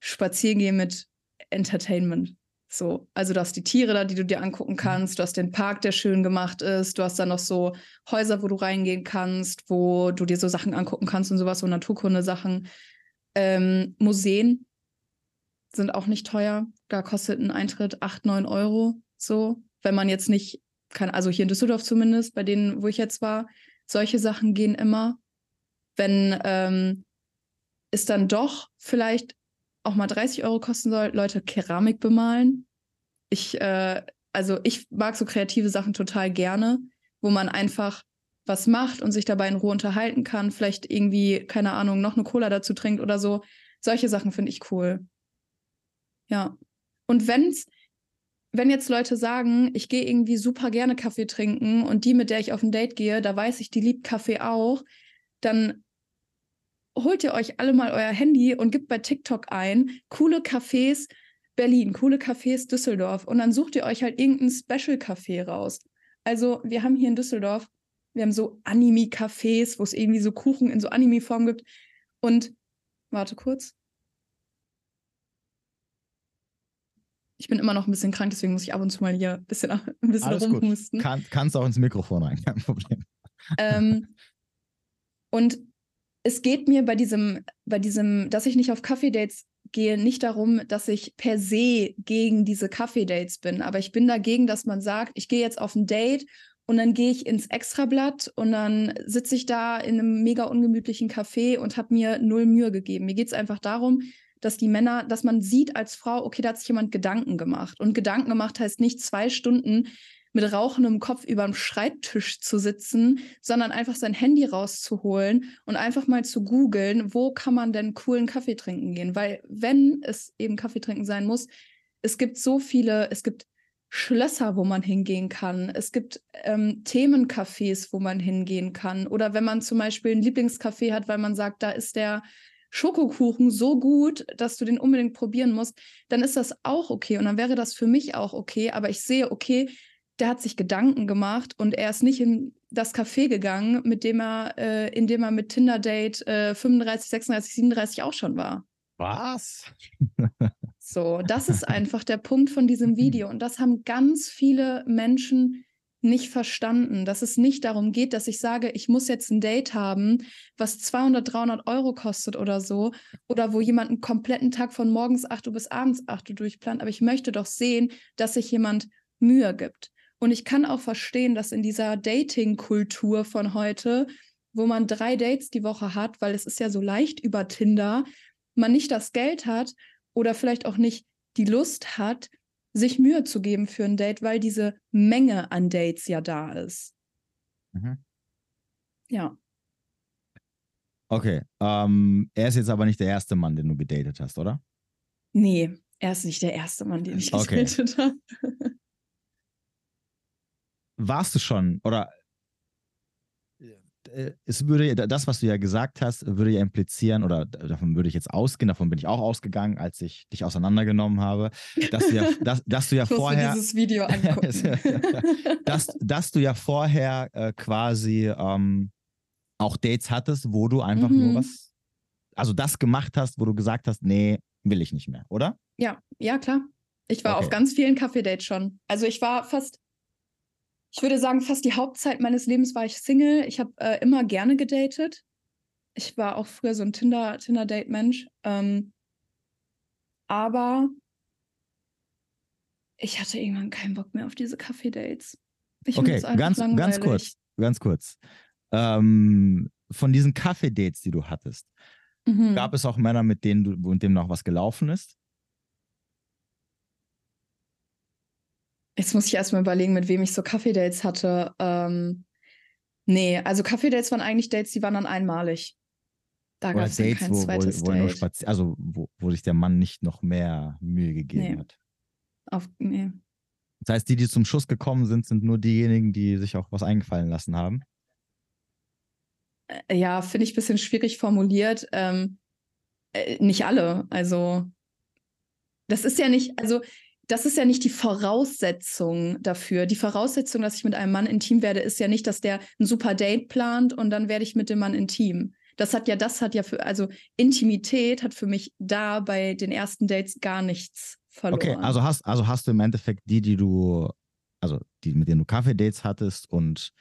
spazieren gehen mit Entertainment. So, also du hast die Tiere da, die du dir angucken mhm. kannst, du hast den Park, der schön gemacht ist, du hast dann noch so Häuser, wo du reingehen kannst, wo du dir so Sachen angucken kannst und sowas, so Naturkunde-Sachen. Ähm, Museen sind auch nicht teuer. Da kostet ein Eintritt 8, 9 Euro. So, wenn man jetzt nicht kann, also hier in Düsseldorf zumindest, bei denen, wo ich jetzt war, solche Sachen gehen immer. Wenn ähm, es dann doch vielleicht auch mal 30 Euro kosten soll, Leute Keramik bemalen. Ich, äh, also ich mag so kreative Sachen total gerne, wo man einfach was macht und sich dabei in Ruhe unterhalten kann, vielleicht irgendwie, keine Ahnung, noch eine Cola dazu trinkt oder so. Solche Sachen finde ich cool. Ja. Und wenn's, wenn jetzt Leute sagen, ich gehe irgendwie super gerne Kaffee trinken und die, mit der ich auf ein Date gehe, da weiß ich, die liebt Kaffee auch, dann holt ihr euch alle mal euer Handy und gebt bei TikTok ein, coole Cafés Berlin, coole Cafés Düsseldorf und dann sucht ihr euch halt irgendein Special-Café raus. Also wir haben hier in Düsseldorf, wir haben so Anime-Cafés, wo es irgendwie so Kuchen in so Anime-Form gibt und warte kurz. Ich bin immer noch ein bisschen krank, deswegen muss ich ab und zu mal hier ein bisschen, ein bisschen Alles rumhusten. Kann, kannst auch ins Mikrofon rein, kein Problem. Ähm, und es geht mir bei diesem, bei diesem, dass ich nicht auf Kaffee-Dates gehe, nicht darum, dass ich per se gegen diese Kaffee-Dates bin. Aber ich bin dagegen, dass man sagt, ich gehe jetzt auf ein Date und dann gehe ich ins Extrablatt und dann sitze ich da in einem mega ungemütlichen Café und habe mir null Mühe gegeben. Mir geht es einfach darum, dass die Männer, dass man sieht als Frau, okay, da hat sich jemand Gedanken gemacht. Und Gedanken gemacht heißt nicht zwei Stunden mit rauchendem Kopf über dem Schreibtisch zu sitzen, sondern einfach sein Handy rauszuholen und einfach mal zu googeln, wo kann man denn coolen Kaffee trinken gehen? Weil wenn es eben Kaffee trinken sein muss, es gibt so viele, es gibt Schlösser, wo man hingehen kann. Es gibt ähm, Themencafés, wo man hingehen kann. Oder wenn man zum Beispiel ein Lieblingscafé hat, weil man sagt, da ist der Schokokuchen so gut, dass du den unbedingt probieren musst, dann ist das auch okay und dann wäre das für mich auch okay. Aber ich sehe, okay, der hat sich Gedanken gemacht und er ist nicht in das Café gegangen, mit dem er, äh, in dem er mit Tinder-Date äh, 35, 36, 37 auch schon war. Was? so, das ist einfach der Punkt von diesem Video. Und das haben ganz viele Menschen nicht verstanden, dass es nicht darum geht, dass ich sage, ich muss jetzt ein Date haben, was 200, 300 Euro kostet oder so, oder wo jemand einen kompletten Tag von morgens 8 Uhr bis abends 8 Uhr durchplant. Aber ich möchte doch sehen, dass sich jemand Mühe gibt. Und ich kann auch verstehen, dass in dieser Dating-Kultur von heute, wo man drei Dates die Woche hat, weil es ist ja so leicht über Tinder, man nicht das Geld hat oder vielleicht auch nicht die Lust hat, sich Mühe zu geben für ein Date, weil diese Menge an Dates ja da ist. Mhm. Ja. Okay. Ähm, er ist jetzt aber nicht der erste Mann, den du gedatet hast, oder? Nee, er ist nicht der erste Mann, den ich okay. gedatet habe warst du schon oder es würde das, was du ja gesagt hast, würde ja implizieren, oder davon würde ich jetzt ausgehen, davon bin ich auch ausgegangen, als ich dich auseinandergenommen habe, dass du ja, dass, dass du ja vorher. dieses Video angucken. dass, dass du ja vorher äh, quasi ähm, auch Dates hattest, wo du einfach mhm. nur was, also das gemacht hast, wo du gesagt hast, nee, will ich nicht mehr, oder? Ja, ja, klar. Ich war okay. auf ganz vielen Kaffee-Dates schon. Also ich war fast ich würde sagen, fast die Hauptzeit meines Lebens war ich Single. Ich habe äh, immer gerne gedatet. Ich war auch früher so ein Tinder, Tinder-Date-Mensch. Ähm, aber ich hatte irgendwann keinen Bock mehr auf diese Kaffee-Dates. Okay, ganz, ganz kurz, ganz kurz. Ähm, von diesen Kaffee-Dates, die du hattest, mhm. gab es auch Männer, mit denen du, mit denen noch was gelaufen ist? Jetzt muss ich erstmal überlegen, mit wem ich so Kaffee-Dates hatte. Ähm, nee, also Kaffee-Dates waren eigentlich Dates, die waren dann einmalig. Da gab es kein wo, zweites wo, wo Date. Spazi also wo, wo sich der Mann nicht noch mehr Mühe gegeben nee. hat. Auf, nee. Das heißt, die, die zum Schuss gekommen sind, sind nur diejenigen, die sich auch was eingefallen lassen haben. Äh, ja, finde ich ein bisschen schwierig formuliert. Ähm, äh, nicht alle. Also, das ist ja nicht, also, das ist ja nicht die Voraussetzung dafür. Die Voraussetzung, dass ich mit einem Mann intim werde, ist ja nicht, dass der ein super Date plant und dann werde ich mit dem Mann intim. Das hat ja, das hat ja für, also Intimität hat für mich da bei den ersten Dates gar nichts verloren. Okay, also hast, also hast du im Endeffekt die, die du, also die, mit denen du Kaffee-Dates hattest und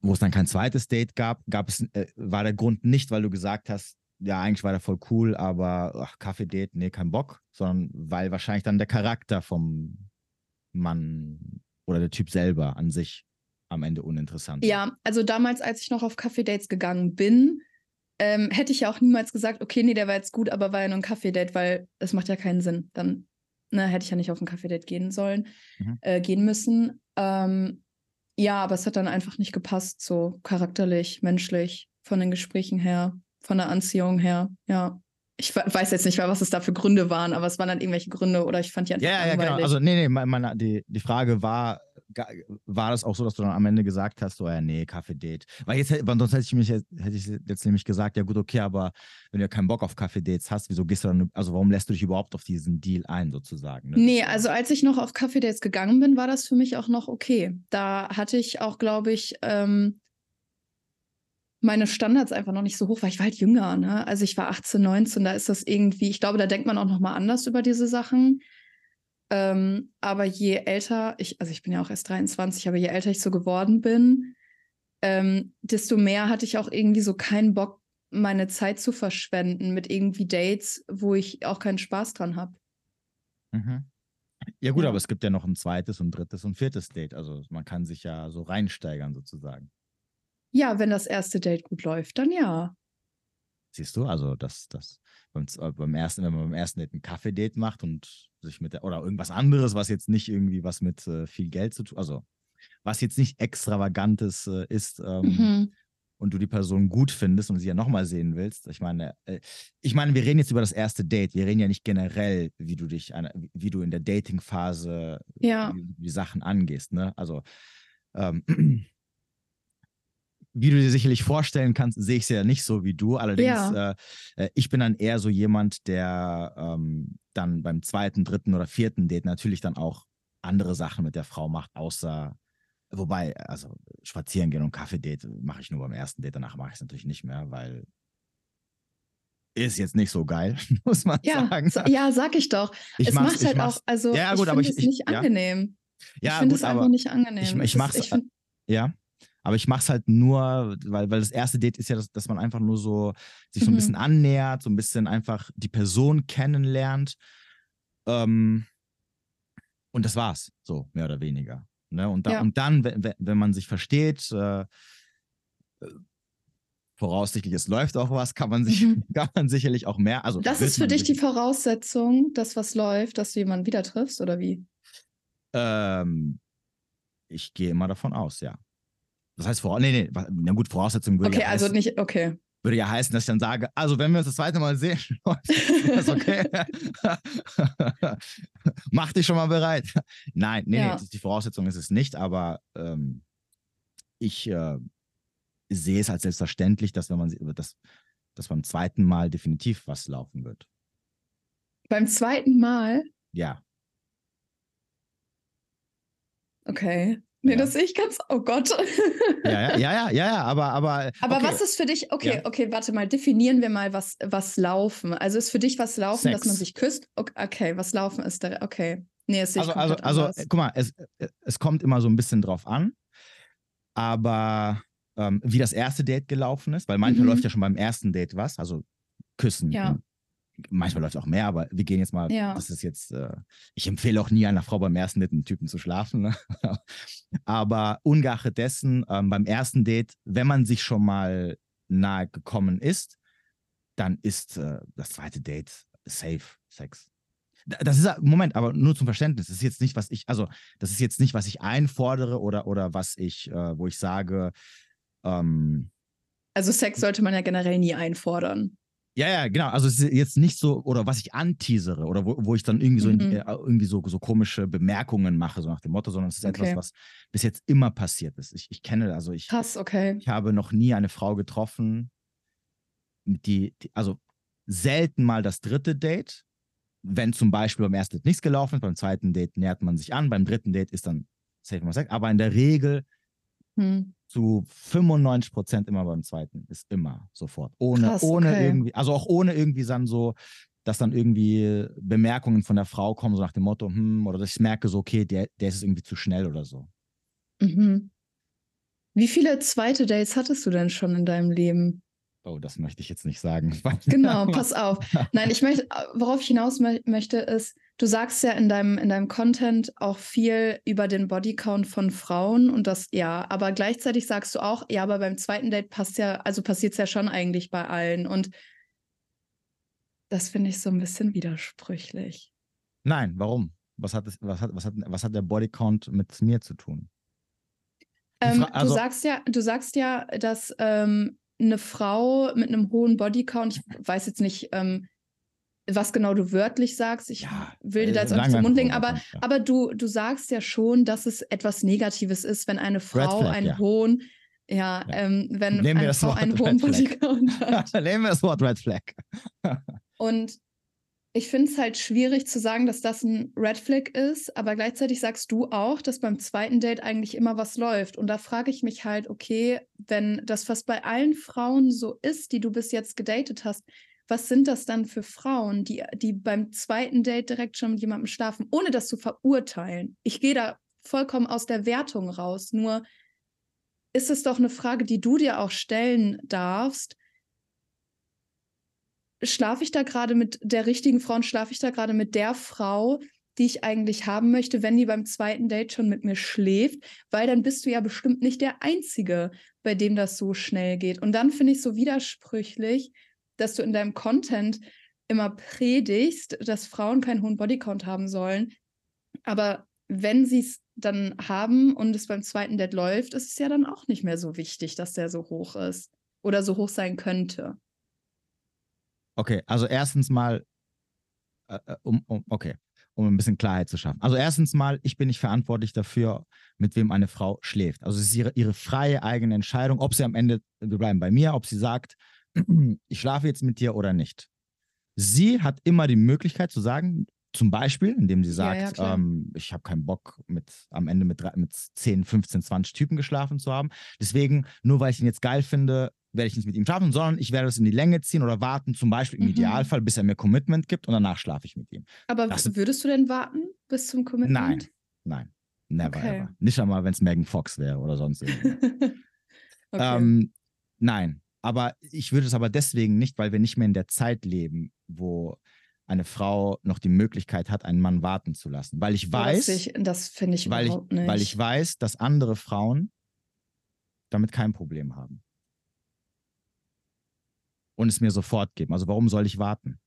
wo es dann kein zweites Date gab, gab es, äh, war der Grund nicht, weil du gesagt hast, ja, eigentlich war der voll cool, aber Kaffee-Date, nee, kein Bock, sondern weil wahrscheinlich dann der Charakter vom Mann oder der Typ selber an sich am Ende uninteressant. Ja, also damals, als ich noch auf Kaffee-Dates gegangen bin, ähm, hätte ich ja auch niemals gesagt, okay, nee, der war jetzt gut, aber war ja nur ein Kaffee-Date, weil es macht ja keinen Sinn. Dann ne, hätte ich ja nicht auf ein Kaffee-Date gehen sollen, mhm. äh, gehen müssen. Ähm, ja, aber es hat dann einfach nicht gepasst, so charakterlich, menschlich, von den Gesprächen her, von der Anziehung her, ja. Ich weiß jetzt nicht mehr, was es da für Gründe waren, aber es waren dann irgendwelche Gründe oder ich fand die einfach Ja, ja, genau. Also, nee, nee, meine, die, die Frage war, war das auch so, dass du dann am Ende gesagt hast, so, ja, nee, Kaffee-Date. Weil jetzt, sonst hätte ich mich hätte ich jetzt nämlich gesagt, ja gut, okay, aber wenn du ja keinen Bock auf Kaffee-Dates hast, wieso gehst du dann, also warum lässt du dich überhaupt auf diesen Deal ein, sozusagen? Ne? Nee, also als ich noch auf Kaffee-Dates gegangen bin, war das für mich auch noch okay. Da hatte ich auch, glaube ich, ähm, meine Standards einfach noch nicht so hoch, weil ich war halt jünger, ne? Also ich war 18, 19, da ist das irgendwie, ich glaube, da denkt man auch noch mal anders über diese Sachen. Ähm, aber je älter ich, also ich bin ja auch erst 23, aber je älter ich so geworden bin, ähm, desto mehr hatte ich auch irgendwie so keinen Bock, meine Zeit zu verschwenden mit irgendwie Dates, wo ich auch keinen Spaß dran habe. Mhm. Ja gut, ja. aber es gibt ja noch ein zweites und drittes und viertes Date. Also man kann sich ja so reinsteigern sozusagen. Ja, wenn das erste Date gut läuft, dann ja. Siehst du, also das, das beim, äh, beim ersten, wenn man beim ersten Date ein Kaffee-Date macht und sich mit der, oder irgendwas anderes, was jetzt nicht irgendwie was mit äh, viel Geld zu tun, also was jetzt nicht extravagantes äh, ist ähm, mhm. und du die Person gut findest und sie ja nochmal sehen willst. Ich meine, äh, ich meine, wir reden jetzt über das erste Date. Wir reden ja nicht generell, wie du dich, eine, wie du in der Dating-Phase ja. die, die, Sachen angehst. Ne? Also ähm, wie du dir sicherlich vorstellen kannst, sehe ich es ja nicht so wie du. Allerdings, ja. Äh, äh, ich bin dann eher so jemand, der ähm, dann beim zweiten, dritten oder vierten Date natürlich dann auch andere Sachen mit der Frau macht, außer, wobei, also spazieren gehen und Kaffee-Date mache ich nur beim ersten Date, danach mache ich es natürlich nicht mehr, weil ist jetzt nicht so geil, muss man ja, sagen. Ja, sag ich doch. Ich es macht halt auch, also ja, gut, ich finde es nicht angenehm. Ja, ich finde es einfach nicht angenehm. Ich, ich mache es, ja. Aber ich mache es halt nur, weil, weil das erste Date ist ja, dass, dass man einfach nur so sich so ein mhm. bisschen annähert, so ein bisschen einfach die Person kennenlernt. Ähm, und das war's, so mehr oder weniger. Ne? Und, da, ja. und dann, wenn, wenn man sich versteht, äh, voraussichtlich, es läuft auch was, kann man, sich, mhm. kann man sicherlich auch mehr. Also, das ist für dich die Voraussetzung, dass was läuft, dass du jemanden wieder triffst, oder wie? Ähm, ich gehe immer davon aus, ja. Das heißt, vor, nee, nee, na gut, Voraussetzung würde okay, ja also heißen, nicht, okay. Würde ja heißen, dass ich dann sage, also wenn wir uns das zweite Mal sehen, ist okay. Mach dich schon mal bereit. Nein, nee, ja. nee, die Voraussetzung ist es nicht, aber ähm, ich äh, sehe es als selbstverständlich, dass wenn man dass, dass beim zweiten Mal definitiv was laufen wird. Beim zweiten Mal? Ja. Okay. Nee, ja. das sehe ich ganz, oh Gott. Ja, ja, ja, ja, ja, aber, aber. Aber okay. was ist für dich, okay, ja. okay, warte mal, definieren wir mal, was, was laufen. Also ist für dich was laufen, Sex. dass man sich küsst? Okay, was laufen ist da, okay. Nee, es also, also, also, guck mal, es, es kommt immer so ein bisschen drauf an, aber ähm, wie das erste Date gelaufen ist, weil manchmal mhm. läuft ja schon beim ersten Date was, also küssen, ja manchmal läuft auch mehr, aber wir gehen jetzt mal, ja. das ist jetzt, äh, ich empfehle auch nie einer Frau beim ersten Date mit Typen zu schlafen. Ne? aber ungeachtet dessen, ähm, beim ersten Date, wenn man sich schon mal nahe gekommen ist, dann ist äh, das zweite Date safe Sex. Das ist, Moment, aber nur zum Verständnis. Das ist jetzt nicht, was ich, also, das ist jetzt nicht, was ich einfordere oder, oder was ich, äh, wo ich sage, ähm, also Sex sollte man ja generell nie einfordern. Ja, ja, genau. Also es ist jetzt nicht so, oder was ich anteasere, oder wo, wo ich dann irgendwie so, in, Mhm. äh, irgendwie so, so komische Bemerkungen mache, so nach dem Motto, sondern es ist Okay. etwas, was bis jetzt immer passiert ist. Ich, ich kenne, also ich, Krass, okay. ich habe noch nie eine Frau getroffen, die, die, also selten mal das dritte Date. Wenn zum Beispiel beim ersten Date nichts gelaufen ist, beim zweiten Date nähert man sich an, beim dritten Date ist dann safe mal Sex. Aber in der Regel Hm. Zu 95 Prozent immer beim zweiten. Ist immer sofort. Ohne, Krass, ohne okay. irgendwie, also auch ohne irgendwie dann so, dass dann irgendwie Bemerkungen von der Frau kommen, so nach dem Motto, hm, oder dass ich merke, so, okay, der, der ist irgendwie zu schnell oder so. Mhm. Wie viele zweite Dates hattest du denn schon in deinem Leben? Oh, das möchte ich jetzt nicht sagen. Genau, pass auf. Nein, ich möchte, worauf ich hinaus mö möchte, ist, du sagst ja in deinem, in deinem Content auch viel über den Bodycount von Frauen und das, ja, aber gleichzeitig sagst du auch, ja, aber beim zweiten Date passt ja, also passiert es ja schon eigentlich bei allen. Und das finde ich so ein bisschen widersprüchlich. Nein, warum? Was hat, es, was, hat, was, hat, was hat der Bodycount mit mir zu tun? Ähm, also- du sagst ja, du sagst ja, dass ähm, eine Frau mit einem hohen Bodycount, ich weiß jetzt nicht, ähm, was genau du wörtlich sagst, ich Ja, will dir da äh, jetzt auch nicht zum Mund legen, aber, ja. aber du, du sagst ja schon, dass es etwas Negatives ist, wenn eine Frau Flag, einen ja. hohen, ja, ähm, wenn Nehmen eine das Frau einen hohen. Bodycount hat. Nehmen wir das Wort Red Flag. Und ich finde es halt schwierig zu sagen, dass das ein Red Flag ist, aber gleichzeitig sagst du auch, dass beim zweiten Date eigentlich immer was läuft. Und da frage ich mich halt, okay, wenn das fast bei allen Frauen so ist, die du bis jetzt gedatet hast, was sind das dann für Frauen, die, die beim zweiten Date direkt schon mit jemandem schlafen, ohne das zu verurteilen? Ich gehe da vollkommen aus der Wertung raus. Nur ist es doch eine Frage, die du dir auch stellen darfst, schlafe ich da gerade mit der richtigen Frau und schlafe ich da gerade mit der Frau, die ich eigentlich haben möchte, wenn die beim zweiten Date schon mit mir schläft, weil dann bist du ja bestimmt nicht der Einzige, bei dem das so schnell geht. Und dann finde ich so widersprüchlich, dass du in deinem Content immer predigst, dass Frauen keinen hohen Bodycount haben sollen. Aber wenn sie es dann haben und es beim zweiten Date läuft, ist es ja dann auch nicht mehr so wichtig, dass der so hoch ist oder so hoch sein könnte. Okay, also erstens mal, äh, äh, um, um, okay, um ein bisschen Klarheit zu schaffen. Also erstens mal, ich bin nicht verantwortlich dafür, mit wem eine Frau schläft. Also es ist ihre, ihre freie eigene Entscheidung, ob sie am Ende, wir bleiben bei mir, ob sie sagt, ich schlafe jetzt mit dir oder nicht. Sie hat immer die Möglichkeit zu sagen, zum Beispiel, indem sie Ja, sagt, ja, klar. ähm, ich habe keinen Bock, mit, am Ende mit, mit 10, 15, 20 Typen geschlafen zu haben. Deswegen, nur weil ich ihn jetzt geil finde, werde ich nicht mit ihm schlafen, sondern ich werde es in die Länge ziehen oder warten, zum Beispiel im Mhm. Idealfall, bis er mir Commitment gibt und danach schlafe ich mit ihm. Aber Das- würdest du denn warten bis zum Commitment? Nein, nein, never Okay. ever. Nicht einmal, wenn es Megan Fox wäre oder sonst irgendwas. okay. ähm, nein, aber ich würde es aber deswegen nicht, weil wir nicht mehr in der Zeit leben, wo eine Frau noch die Möglichkeit hat, einen Mann warten zu lassen. Weil ich weiß, Das, ich- das finde ich weil ich, überhaupt nicht. weil ich weiß, dass andere Frauen damit kein Problem haben. Und es mir sofort geben. Also warum soll ich warten?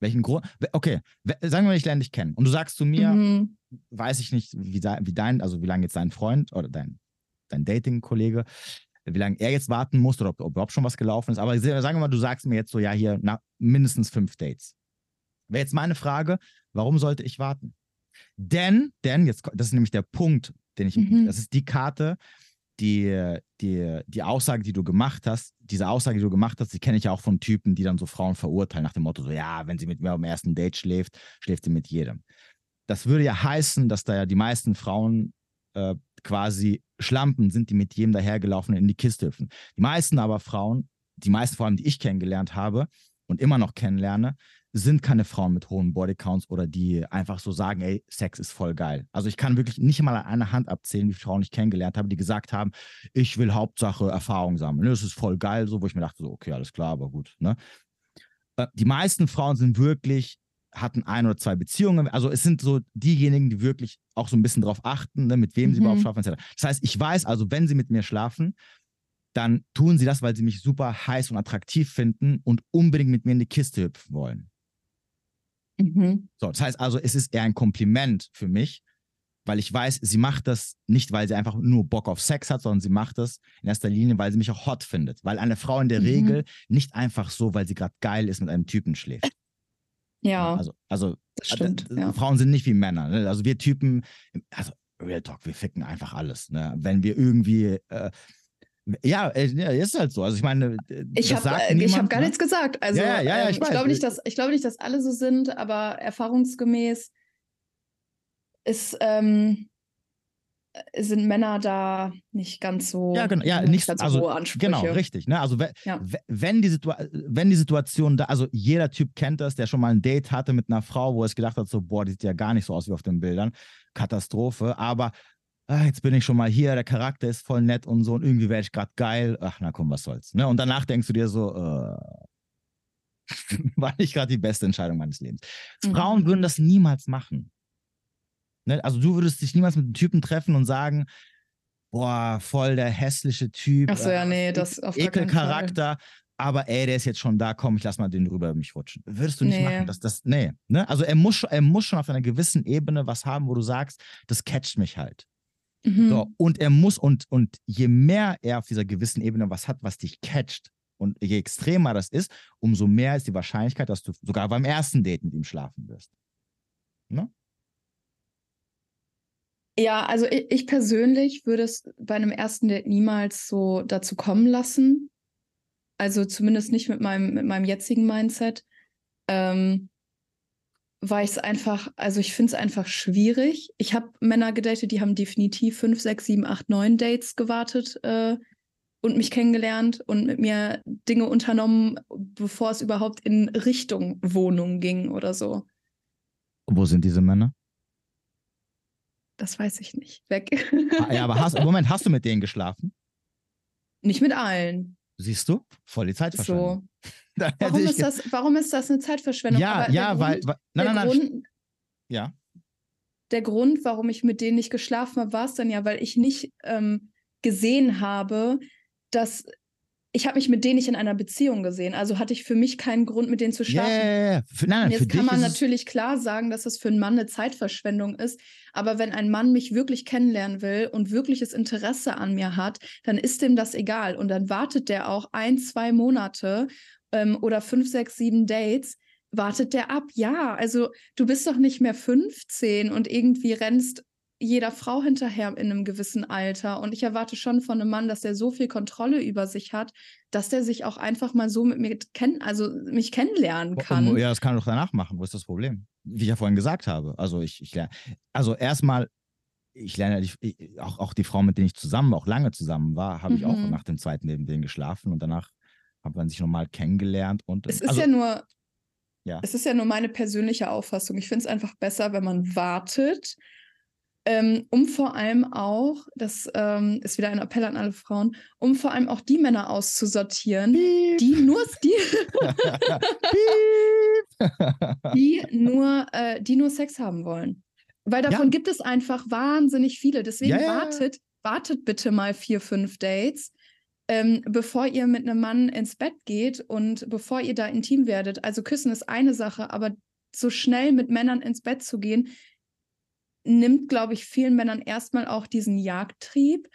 Welchen Grund? Okay, sagen wir mal, ich lerne dich kennen. Und du sagst zu mir, Mhm. weiß ich nicht, wie, wie dein, also wie lange jetzt dein Freund oder dein, dein Dating-Kollege, wie lange er jetzt warten muss oder ob, ob überhaupt schon was gelaufen ist. Aber sagen wir mal, du sagst mir jetzt so, ja, hier nach mindestens fünf Dates. Wäre jetzt meine Frage, warum sollte ich warten? Denn, denn, jetzt, das ist nämlich der Punkt, den ich, Mhm. das ist die Karte, die, die, die Aussage, die du gemacht hast, diese Aussage, die du gemacht hast, die kenne ich ja auch von Typen, die dann so Frauen verurteilen nach dem Motto, so, ja, wenn sie mit mir am ersten Date schläft, schläft sie mit jedem. Das würde ja heißen, dass da ja die meisten Frauen äh, quasi Schlampen sind, die mit jedem dahergelaufen in die Kiste hüpfen. Die meisten aber Frauen, die meisten vor allem, die ich kennengelernt habe und immer noch kennenlerne, sind keine Frauen mit hohen Bodycounts oder die einfach so sagen, ey, Sex ist voll geil. Also ich kann wirklich nicht mal an einer Hand abzählen, wie Frauen ich kennengelernt habe, die gesagt haben, ich will Hauptsache Erfahrung sammeln. Das ist voll geil, so, wo ich mir dachte, so, okay, alles klar, aber gut. Ne? Äh, Die meisten Frauen sind wirklich, hatten ein oder zwei Beziehungen. Also es sind so diejenigen, die wirklich auch so ein bisschen darauf achten, ne, mit wem sie Mhm. überhaupt schlafen, etc. Das heißt, ich weiß also, wenn sie mit mir schlafen, dann tun sie das, weil sie mich super heiß und attraktiv finden und unbedingt mit mir in die Kiste hüpfen wollen. Mhm. So, das heißt also, es ist eher ein Kompliment für mich, weil ich weiß, sie macht das nicht, weil sie einfach nur Bock auf Sex hat, sondern sie macht das in erster Linie, weil sie mich auch hot findet. Weil eine Frau in der mhm. Regel nicht einfach so, weil sie gerade geil ist, mit einem Typen schläft. Ja. Also, also das stimmt, äh, ja. Frauen sind nicht wie Männer. Ne? Also wir Typen, also Real Talk, wir ficken einfach alles. Ne? Wenn wir irgendwie äh, ja, äh, ist halt so. Also ich meine, ich habe äh, hab gar ne? nichts gesagt. Also ja, ja, ja, ich, ähm, ich glaube nicht, dass ich glaube nicht, dass alle so sind, aber erfahrungsgemäß ist ähm, sind Männer da nicht ganz so ja genau ja nicht ganz also, hohe Ansprüche. genau richtig ne also ja. wenn die wenn die Situation da also jeder Typ kennt das der schon mal ein Date hatte mit einer Frau wo er es gedacht hat so boah die sieht ja gar nicht so aus wie auf den Bildern Katastrophe aber ah, jetzt bin ich schon mal hier, der Charakter ist voll nett und so und irgendwie wäre ich gerade geil. Ach, na komm, was soll's. Ne? Und danach denkst du dir so, äh, war nicht gerade die beste Entscheidung meines Lebens. Mhm. Frauen würden das niemals machen. Ne? Also du würdest dich niemals mit einem Typen treffen und sagen, boah, voll der hässliche Typ. Achso, ja, nee, das auf Ekelcharakter. Aber ey, der ist jetzt schon da, komm, ich lass mal den rüber mich rutschen. Würdest du nicht nee. machen. Das, das, nee. Ne? Also er muss, er muss schon auf einer gewissen Ebene was haben, wo du sagst, das catcht mich halt. Mhm. So, und er muss, und, und je mehr er auf dieser gewissen Ebene was hat, was dich catcht, und je extremer das ist, umso mehr ist die Wahrscheinlichkeit, dass du sogar beim ersten Date mit ihm schlafen wirst. Ne? Ja, also ich, ich, persönlich würde es bei einem ersten Date niemals so dazu kommen lassen. Also zumindest nicht mit meinem, mit meinem jetzigen Mindset. Ähm, weil ich es einfach, also ich finde es einfach schwierig. Ich habe Männer gedatet, die haben definitiv fünf, sechs, sieben, acht, neun Dates gewartet äh, und mich kennengelernt und mit mir Dinge unternommen, bevor es überhaupt in Richtung Wohnung ging oder so. Wo sind diese Männer? Das weiß ich nicht. Weg. Ah, ja, aber hast, Moment, hast du mit denen geschlafen? Nicht mit allen. Siehst du? Voll die Zeitverschwendung. So. Warum ist, das, warum ist das eine Zeitverschwendung? Ja, ja, Grund, weil, weil. Nein, nein, nein. ja. Der Grund, warum ich mit denen nicht geschlafen habe, war es dann ja, weil ich nicht ähm, gesehen habe, dass ich habe mich mit denen nicht in einer Beziehung gesehen. Also hatte ich für mich keinen Grund, mit denen zu schlafen. Yeah. Für, nein, jetzt kann man natürlich klar sagen, dass das für einen Mann eine Zeitverschwendung ist. Aber wenn ein Mann mich wirklich kennenlernen will und wirkliches Interesse an mir hat, dann ist dem das egal. Und dann wartet der auch ein, zwei Monate ähm, oder fünf, sechs, sieben Dates. Wartet der ab? Ja, also du bist doch nicht mehr 15 und irgendwie rennst jeder Frau hinterher in einem gewissen Alter. Und ich erwarte schon von einem Mann, dass der so viel Kontrolle über sich hat, dass der sich auch einfach mal so mit mir kennen, also mich kennenlernen kann. Ja, das kann er doch danach machen. Wo ist das Problem? Wie ich ja vorhin gesagt habe. Also ich, ich lerne, also erstmal, ich lerne die, auch, auch die Frau, mit denen ich zusammen, auch lange zusammen war, habe mhm. ich auch mhm. nach dem zweiten neben denen geschlafen und danach hat man sich nochmal kennengelernt und. Es ist also, ja nur. Ja. Es ist ja nur meine persönliche Auffassung. Ich finde es einfach besser, wenn man wartet, ähm, um vor allem auch, das ähm, ist wieder ein Appell an alle Frauen, um vor allem auch die Männer auszusortieren, Piep. die nur die, die nur äh, die nur Sex haben wollen. Weil davon ja. gibt es einfach wahnsinnig viele. Deswegen ja, wartet, wartet bitte mal vier, fünf Dates, ähm, bevor ihr mit einem Mann ins Bett geht und bevor ihr da intim werdet. Also küssen ist eine Sache, aber so schnell mit Männern ins Bett zu gehen, nimmt, glaube ich, vielen Männern erstmal auch diesen Jagdtrieb.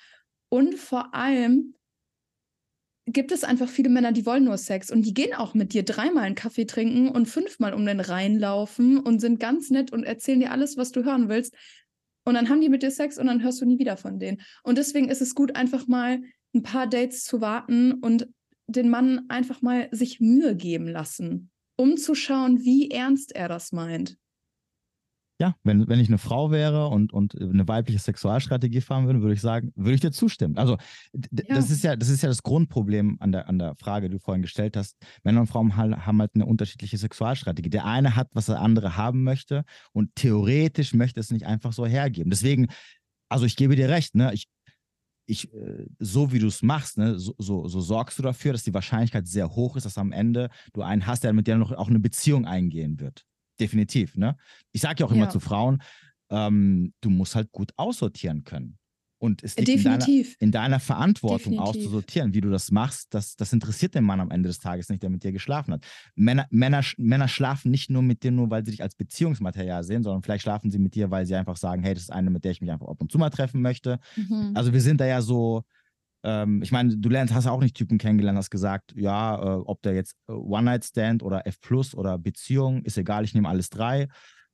Und vor allem gibt es einfach viele Männer, die wollen nur Sex und die gehen auch mit dir dreimal einen Kaffee trinken und fünfmal um den Rhein laufen und sind ganz nett und erzählen dir alles, was du hören willst. Und dann haben die mit dir Sex und dann hörst du nie wieder von denen. Und deswegen ist es gut, einfach mal ein paar Dates zu warten und den Mann einfach mal sich Mühe geben lassen, um zu schauen, wie ernst er das meint ja, wenn, wenn ich eine Frau wäre und, und eine weibliche Sexualstrategie fahren würde, würde ich sagen, würde ich dir zustimmen. Also ja. das ist ja, das ist ja das Grundproblem an der, an der Frage, die du vorhin gestellt hast. Männer und Frauen haben halt eine unterschiedliche Sexualstrategie. Der eine hat, was der andere haben möchte und theoretisch möchte es nicht einfach so hergeben. Deswegen, also ich gebe dir recht, ne? Ich, ich, äh, so wie du es machst, ne, so, so, so, sorgst du dafür, dass die Wahrscheinlichkeit sehr hoch ist, dass am Ende du einen hast, der mit dir noch auch eine Beziehung eingehen wird definitiv. Ne? Ich sage ja auch immer ja. zu Frauen, ähm, du musst halt gut aussortieren können. Und es liegt. In, deiner, in deiner Verantwortung Definitiv. auszusortieren, wie du das machst. Das, das interessiert den Mann am Ende des Tages nicht, der mit dir geschlafen hat. Männer, Männer, Männer schlafen nicht nur mit dir, nur weil sie dich als Beziehungsmaterial sehen, sondern vielleicht schlafen sie mit dir, weil sie einfach sagen, hey, das ist eine, mit der ich mich einfach ab und zu mal treffen möchte. Mhm. Also wir sind da ja so, ähm, ich meine, du lernst, hast ja auch nicht Typen kennengelernt, hast gesagt, ja, äh, ob der jetzt äh, One-Night-Stand oder F Plus oder Beziehung, ist egal, ich nehme alles drei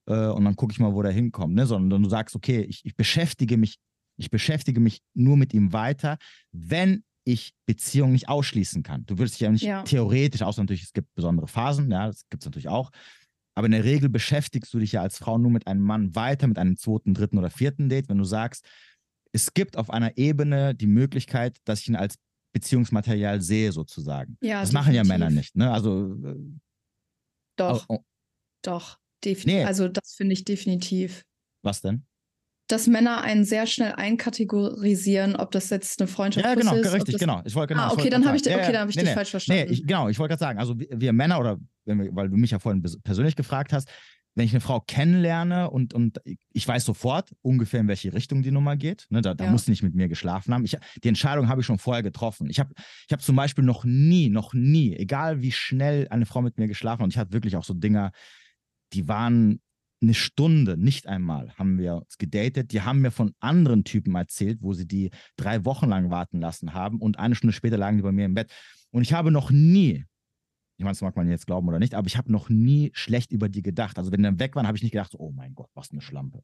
äh, und dann gucke ich mal, wo der hinkommt, ne? Sondern du sagst, okay, ich, ich beschäftige mich ich beschäftige mich nur mit ihm weiter, wenn ich Beziehungen nicht ausschließen kann. Du würdest dich ja nicht Ja. theoretisch, außer natürlich, es gibt besondere Phasen, ja, das gibt es natürlich auch. Aber in der Regel beschäftigst du dich ja als Frau nur mit einem Mann weiter, mit einem zweiten, dritten oder vierten Date, wenn du sagst, es gibt auf einer Ebene die Möglichkeit, dass ich ihn als Beziehungsmaterial sehe, sozusagen. Ja, das machen ja definitiv. Männer nicht. Ne? Also, äh, Doch, oh, oh, doch. Definitiv. Nee. Also das finde ich definitiv. was denn? Dass Männer einen sehr schnell einkategorisieren, ob das jetzt eine Freundschaft Ja, genau, ist. ob richtig, das, genau. Ich wollte genau. ah, okay, dann habe ich, okay, Ja, dann habe ich nee, dich nee. falsch verstanden. Nee, ich, genau, ich wollte gerade sagen, also wir, wir Männer oder wir, weil du mich ja vorhin persönlich gefragt hast, wenn ich eine Frau kennenlerne und, und ich weiß sofort ungefähr, in welche Richtung die Nummer geht, ne, da, da Ja. muss sie nicht mit mir geschlafen haben. Ich, die Entscheidung habe ich schon vorher getroffen. Ich habe ich hab zum Beispiel noch nie, noch nie, egal wie schnell eine Frau mit mir geschlafen hat, und ich hatte wirklich auch so Dinger, die waren eine Stunde, nicht einmal, haben wir uns gedatet. Die haben mir von anderen Typen erzählt, wo sie die drei Wochen lang warten lassen haben und eine Stunde später lagen die bei mir im Bett. Und ich habe noch nie, ich meine, das mag man jetzt glauben oder nicht, aber ich habe noch nie schlecht über die gedacht. Also wenn die dann weg waren, habe ich nicht gedacht, so, oh mein Gott, was eine Schlampe.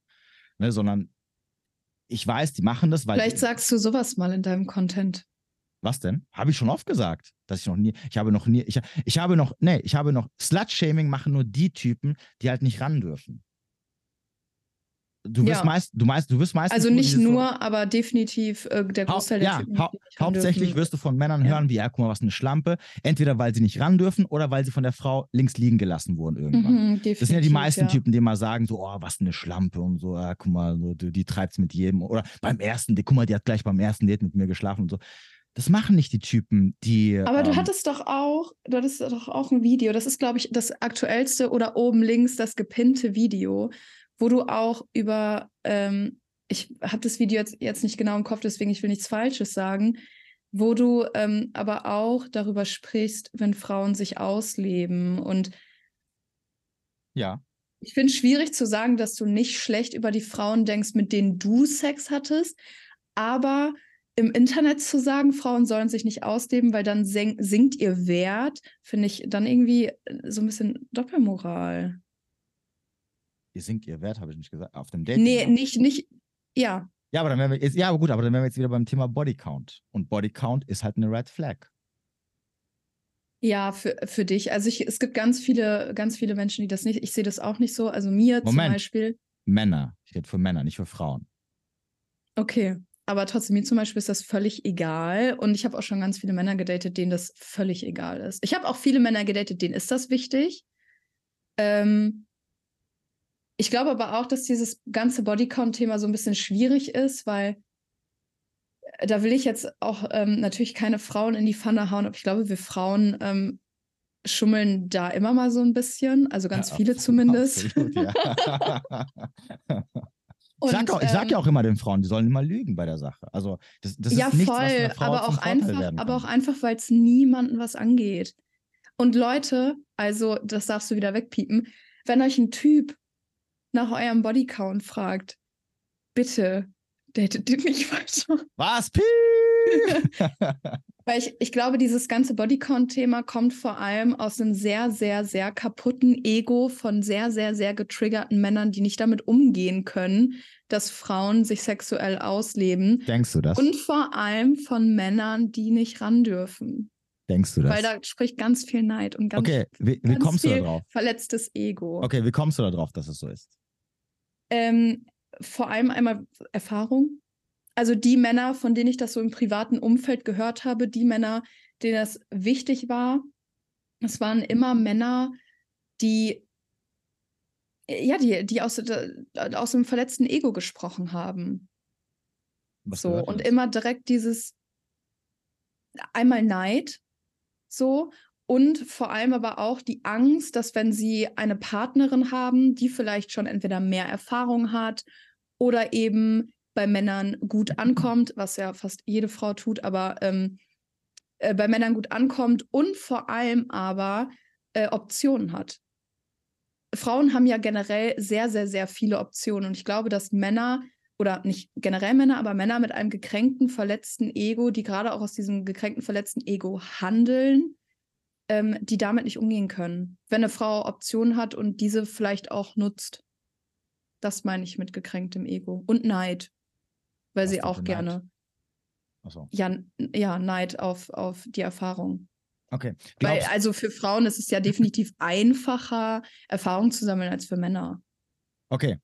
Ne, sondern ich weiß, die machen das, weil. Vielleicht sagst du sowas mal in deinem Content. Was denn? Habe ich schon oft gesagt, dass ich noch nie, ich habe noch nie, ich, ich habe noch, nee, ich habe noch, Slut-Shaming machen nur die Typen, die halt nicht ran dürfen. Du wirst Ja. meist, du meinst, du wirst meistens. Also nicht dieses so- nur, aber definitiv äh, der Hau Großteil der ja, Typen, hau die nicht ran hauptsächlich wirst du von Männern Ja. hören, wie, ja, guck mal, was eine Schlampe. Entweder weil sie nicht ran dürfen oder weil sie von der Frau links liegen gelassen wurden irgendwann. Mhm, Das sind ja die meisten ja. Typen, die mal sagen, so, oh, was eine Schlampe und so, ja, guck mal, so, die, die treibt's mit jedem. Oder beim ersten Date, guck mal, die hat gleich beim ersten Date mit mir geschlafen und so. Das machen nicht die Typen, die. Aber du ähm, hattest doch auch, du hattest doch auch ein Video. Das ist, glaube ich, das aktuellste oder oben links das gepinnte Video, wo du auch über, ähm, ich habe das Video jetzt, jetzt nicht genau im Kopf, deswegen ich will nichts Falsches sagen, wo du ähm, aber auch darüber sprichst, wenn Frauen sich ausleben. Und Ja. ich finde es schwierig zu sagen, dass du nicht schlecht über die Frauen denkst, mit denen du Sex hattest, aber im Internet zu sagen, Frauen sollen sich nicht ausleben, weil dann sinkt ihr Wert, finde ich dann irgendwie äh, so ein bisschen Doppelmoral. Ihr sinkt ihr Wert, habe ich nicht gesagt. Auf dem Date. Nee, nicht, nicht, ja. Ja, aber dann wären wir jetzt, ja, aber gut, aber dann wären wir jetzt wieder beim Thema Bodycount. Und Bodycount ist halt eine Red Flag. Ja, für, für dich. Also ich, es gibt ganz viele, ganz viele Menschen, die das nicht, ich sehe das auch nicht so. Also mir zum Moment. Beispiel, Männer. Ich rede für Männer, nicht für Frauen. okay, aber trotzdem, mir zum Beispiel ist das völlig egal. Und ich habe auch schon ganz viele Männer gedatet, denen das völlig egal ist. Ich habe auch viele Männer gedatet, denen ist das wichtig. Ähm, ich glaube aber auch, dass dieses ganze Bodycount-Thema so ein bisschen schwierig ist, weil äh, da will ich jetzt auch ähm, natürlich keine Frauen in die Pfanne hauen, aber ich glaube, wir Frauen ähm, schummeln da immer mal so ein bisschen, also ganz Ja, viele absolut, zumindest. Absolut, ja. ich, sag Und, auch, ich sag ja ähm, auch immer den Frauen, die sollen immer lügen bei der Sache. Also das, das ja, ist nichts, voll, aber auch einfach, aber auch einfach, weil es niemanden was angeht. Und Leute, also das darfst du wieder wegpiepen, wenn euch ein Typ nach eurem Bodycount fragt, bitte datet nicht weiter. Was? Weil ich, ich glaube, dieses ganze Bodycount-Thema kommt vor allem aus einem sehr, sehr, sehr kaputten Ego von sehr, sehr, sehr getriggerten Männern, die nicht damit umgehen können, dass Frauen sich sexuell ausleben. Denkst du das? Und vor allem von Männern, die nicht ran dürfen. Denkst du das? Weil da spricht ganz viel Neid und ganz, okay, wie, wie ganz kommst du da viel drauf? verletztes Ego. Okay, wie kommst du da drauf, dass es so ist? Ähm, vor allem einmal Erfahrung. Also die Männer, von denen ich das so im privaten Umfeld gehört habe, die Männer, denen das wichtig war, es waren immer Männer, die ja, die, die aus, aus dem verletzten Ego gesprochen haben. Was so, und immer direkt dieses einmal Neid, so, und vor allem aber auch die Angst, dass wenn sie eine Partnerin haben, die vielleicht schon entweder mehr Erfahrung hat oder eben bei Männern gut ankommt, was ja fast jede Frau tut, aber ähm, äh, bei Männern gut ankommt und vor allem aber äh, Optionen hat. Frauen haben ja generell sehr, sehr, sehr viele Optionen und ich glaube, dass Männer oder nicht generell Männer, aber Männer mit einem gekränkten, verletzten Ego, die gerade auch aus diesem gekränkten, verletzten Ego handeln, ähm, die damit nicht umgehen können. Wenn eine Frau Optionen hat und diese vielleicht auch nutzt. Das meine ich mit gekränktem Ego. Und Neid. Weil Was sie auch gerne. So. Ja, ja, Neid auf, auf die Erfahrung. Okay. Weil, also für Frauen ist es ja definitiv einfacher, Erfahrung zu sammeln als für Männer. Okay.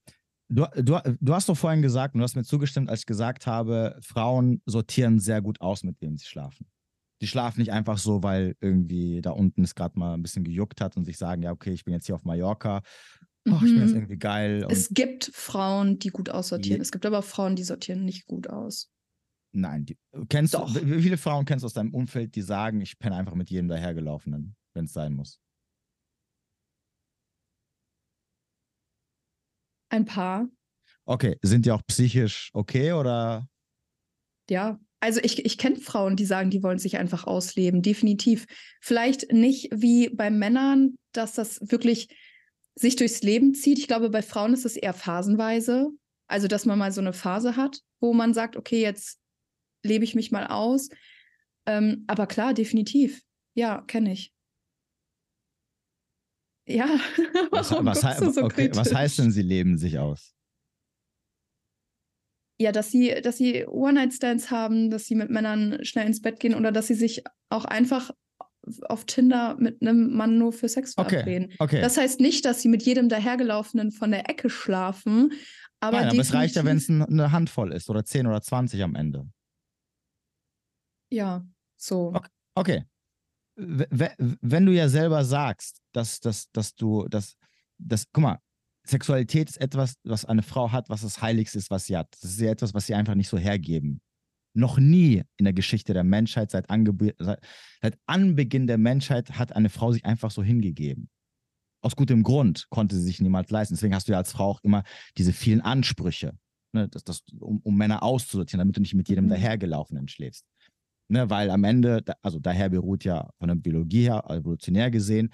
Du, du, du hast doch vorhin gesagt, und du hast mir zugestimmt, als ich gesagt habe, Frauen sortieren sehr gut aus, mit wem sie schlafen. Die schlafen nicht einfach so, weil irgendwie da unten es gerade mal ein bisschen gejuckt hat und sich sagen, ja, okay, ich bin jetzt hier auf Mallorca. Oh, ich bin jetzt mhm. irgendwie geil. es gibt Frauen, die gut aussortieren. Es gibt aber Frauen, die sortieren nicht gut aus. Nein, die, kennst Doch. du, wie viele Frauen kennst du aus deinem Umfeld, die sagen, ich penne einfach mit jedem dahergelaufenen, wenn es sein muss? Ein paar. Okay, sind die auch psychisch okay oder? Ja, also ich, ich kenne Frauen, die sagen, die wollen sich einfach ausleben, definitiv. Vielleicht nicht wie bei Männern, dass das wirklich sich durchs Leben zieht. Ich glaube, bei Frauen ist es eher phasenweise. Also, dass man mal so eine Phase hat, wo man sagt, okay, jetzt lebe ich mich mal aus. Ähm, aber klar, definitiv. Ja, kenne ich. Ja, was, was, so okay, was heißt denn, sie leben sich aus? Ja, dass sie, dass sie One-Night-Stands haben, dass sie mit Männern schnell ins Bett gehen oder dass sie sich auch einfach auf Tinder mit einem Mann nur für Sex verabreden. Okay, okay. Das heißt nicht, dass sie mit jedem dahergelaufenen von der Ecke schlafen. Aber, Nein, aber es reicht ja, wenn es eine Handvoll ist oder 10 oder 20 am Ende. Ja, so. Okay. okay. Wenn du ja selber sagst, dass, dass, dass du, dass, dass, guck mal, Sexualität ist etwas, was eine Frau hat, was das Heiligste ist, was sie hat. Das ist ja etwas, was sie einfach nicht so hergeben. Noch nie in der Geschichte der Menschheit, seit, seit, seit Anbeginn der Menschheit, hat eine Frau sich einfach so hingegeben. Aus gutem Grund konnte sie sich niemals leisten. Deswegen hast du ja als Frau auch immer diese vielen Ansprüche, ne, das, das, um, um Männer auszusortieren, damit du nicht mit jedem mhm. dahergelaufenen schläfst. Ne, weil am Ende, also daher beruht ja von der Biologie her, evolutionär gesehen,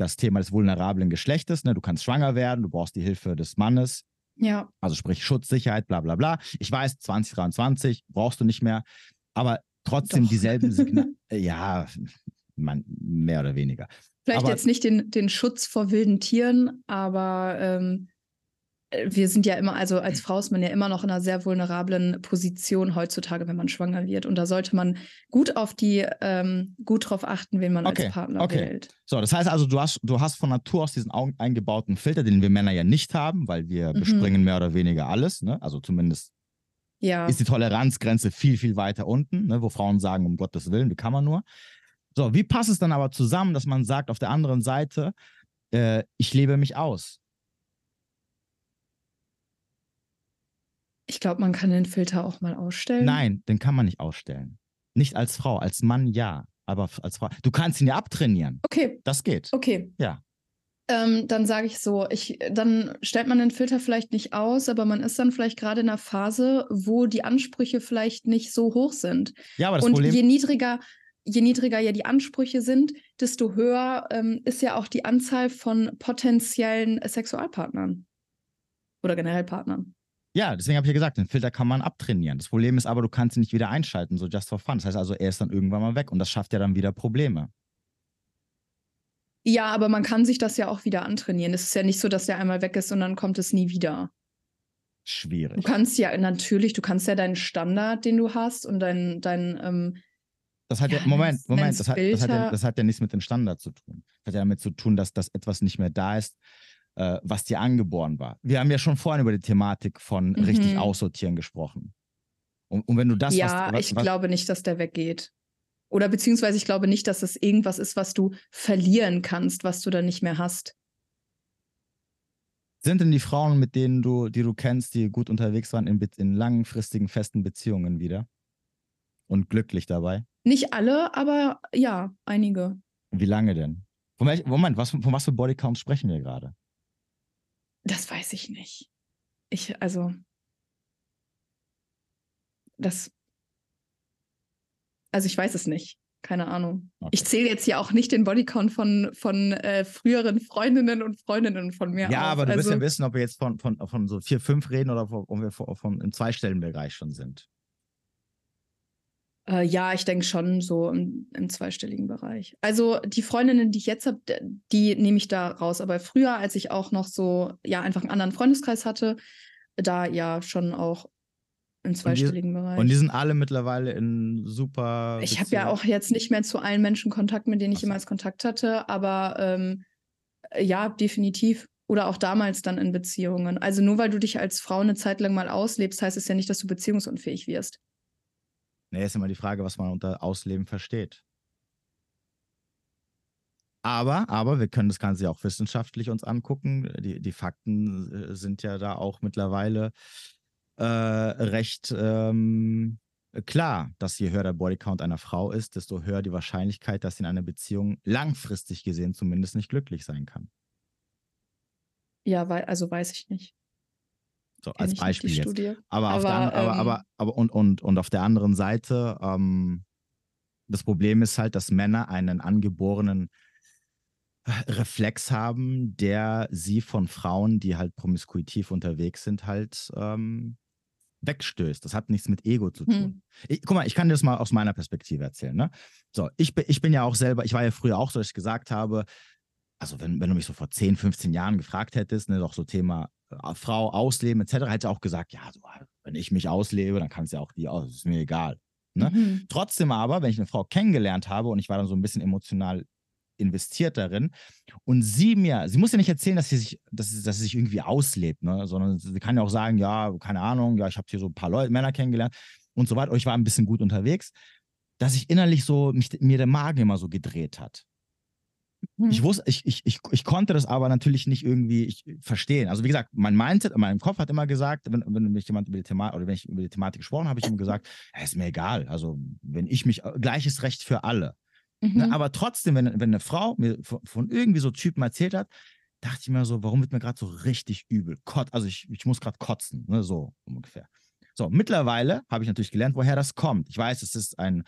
das Thema des vulnerablen Geschlechtes. Ne, du kannst schwanger werden, du brauchst die Hilfe des Mannes. Ja. Also sprich Schutz, Sicherheit, bla bla bla. Ich weiß, 2023 brauchst du nicht mehr, aber trotzdem Doch. dieselben Signale. ja, man, mehr oder weniger. Vielleicht aber, jetzt nicht den, den Schutz vor wilden Tieren, aber ähm, wir sind ja immer, also als Frau ist man ja immer noch in einer sehr vulnerablen Position heutzutage, wenn man schwanger wird. Und da sollte man gut auf die, ähm, gut drauf achten, wen man okay, als Partner okay. wählt. So, das heißt also, du hast, du hast von Natur aus diesen eingebauten Filter, den wir Männer ja nicht haben, weil wir mhm. bespringen mehr oder weniger alles. Ne? Also zumindest ja. ist die Toleranzgrenze viel, viel weiter unten, ne? wo Frauen sagen, um Gottes Willen, wie kann man nur. So, wie passt es dann aber zusammen, dass man sagt, auf der anderen Seite, äh, ich lebe mich aus? Ich glaube, man kann den Filter auch mal ausstellen. Nein, den kann man nicht ausstellen. Nicht als Frau, als Mann ja, aber als Frau. Du kannst ihn ja abtrainieren. Okay. Das geht. Okay. Ja. Ähm, dann sage ich so, ich, dann stellt man den Filter vielleicht nicht aus, aber man ist dann vielleicht gerade in einer Phase, wo die Ansprüche vielleicht nicht so hoch sind. Ja, aber das Und Problem je niedriger, je niedriger ja die Ansprüche sind, desto höher ähm, ist ja auch die Anzahl von potenziellen Sexualpartnern oder generell Partnern. Ja, deswegen habe ich ja gesagt, den Filter kann man abtrainieren. Das Problem ist aber, du kannst ihn nicht wieder einschalten, so just for fun. Das heißt also, er ist dann irgendwann mal weg und das schafft ja dann wieder Probleme. Ja, aber man kann sich das ja auch wieder antrainieren. Es ist ja nicht so, dass der einmal weg ist und dann kommt es nie wieder. Schwierig. Du kannst ja natürlich, du kannst ja deinen Standard, den du hast und dein, dein ähm, das hat ja, ja Moment, Moment, das hat, das, hat ja, das hat ja nichts mit dem Standard zu tun. Das hat ja damit zu tun, dass das etwas nicht mehr da ist, äh, was dir angeboren war. Wir haben ja schon vorhin über die Thematik von mhm. richtig aussortieren gesprochen. Und, und wenn du das. Ja, was, was, ich was, glaube nicht, dass der weggeht. Oder beziehungsweise ich glaube nicht, dass es irgendwas ist, was du verlieren kannst, was du dann nicht mehr hast. Sind denn die Frauen, mit denen du, die du kennst, die gut unterwegs waren, in, in langfristigen, festen Beziehungen wieder? Und glücklich dabei? Nicht alle, aber ja, einige. Wie lange denn? Moment, was, von was für Bodycounts sprechen wir gerade? Das weiß ich nicht. Ich, also. das. Also ich weiß es nicht. Keine Ahnung. Okay. Ich zähle jetzt hier auch nicht den Bodycount von, von äh, früheren Freundinnen und Freundinnen von mir. Ja, auf. aber du also, wirst ja wissen, ob wir jetzt von, von, von so vier, fünf reden oder ob wir von, von im Zweistellenbereich schon sind. Äh, ja, ich denke schon so im, im, zweistelligen Bereich. Also die Freundinnen, die ich jetzt habe, die nehme ich da raus. Aber früher, als ich auch noch so, ja, einfach einen anderen Freundeskreis hatte, da ja schon auch im zweistelligen und die, Bereich. Und die sind alle mittlerweile in super. Ich habe ja auch jetzt nicht mehr zu allen Menschen Kontakt, mit denen ich so. jemals Kontakt hatte, aber ähm, ja, definitiv. Oder auch damals dann in Beziehungen. Also nur weil du dich als Frau eine Zeit lang mal auslebst, heißt es ja nicht, dass du beziehungsunfähig wirst. Nee, ist immer die Frage, was man unter Ausleben versteht. Aber, aber wir können das Ganze ja auch wissenschaftlich uns angucken. Die, die Fakten äh, sind ja da auch mittlerweile äh, recht ähm, klar, dass je höher der Bodycount einer Frau ist, desto höher die Wahrscheinlichkeit, dass sie in einer Beziehung langfristig gesehen zumindest nicht glücklich sein kann. Ja, weil, also weiß ich nicht. So, als Beispiel jetzt. Studie. Aber, aber, auf der, aber, ähm, aber, aber und, und, und auf der anderen Seite, ähm, das Problem ist halt, dass Männer einen angeborenen äh, Reflex haben, der sie von Frauen, die halt promiskuitiv unterwegs sind, halt ähm, wegstößt. Das hat nichts mit Ego zu tun. Hm. Ich, guck mal, ich kann dir das mal aus meiner Perspektive erzählen. Ne? So, ich bin, ich bin ja auch selber, ich war ja früher auch so, dass ich gesagt habe, also wenn, wenn du mich so vor 10, 15 Jahren gefragt hättest, ne, doch so Thema Frau ausleben etc., hätte auch gesagt, ja, so, wenn ich mich auslebe, dann kann es ja auch die aus, ist mir egal. Ne? Mhm. Trotzdem aber, wenn ich eine Frau kennengelernt habe und ich war dann so ein bisschen emotional investiert darin und sie mir, sie muss ja nicht erzählen, dass sie sich, dass sie, dass sie sich irgendwie auslebt, ne? sondern sie kann ja auch sagen, ja, keine Ahnung, ja, ich habe hier so ein paar Leute, Männer kennengelernt und so weiter, und ich war ein bisschen gut unterwegs, dass ich innerlich so, mich, mir der Magen immer so gedreht hat. Mhm. Ich wusste, ich, ich, ich, ich konnte das aber natürlich nicht irgendwie verstehen. Also wie gesagt, mein Mindset, mein Kopf hat immer gesagt, wenn, wenn mich jemand über die Thematik oder wenn ich über die Thematik gesprochen habe, habe ich ihm gesagt, ja, ist mir egal. Also wenn ich mich, gleiches Recht für alle. Mhm. Ne? Aber trotzdem, wenn, wenn eine Frau mir von, von irgendwie so Typen erzählt hat, dachte ich mir so, warum wird mir gerade so richtig übel? Kot, also ich, ich muss gerade kotzen, ne? so ungefähr. So, mittlerweile habe ich natürlich gelernt, woher das kommt. Ich weiß, es ist ein äh,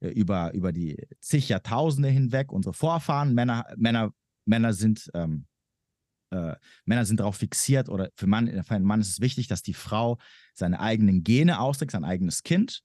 über, über die zig Jahrtausende hinweg, unsere Vorfahren, Männer, Männer, Männer sind ähm, äh, Männer sind darauf fixiert oder für, Mann, für einen Mann ist es wichtig, dass die Frau seine eigenen Gene austrägt, sein eigenes Kind.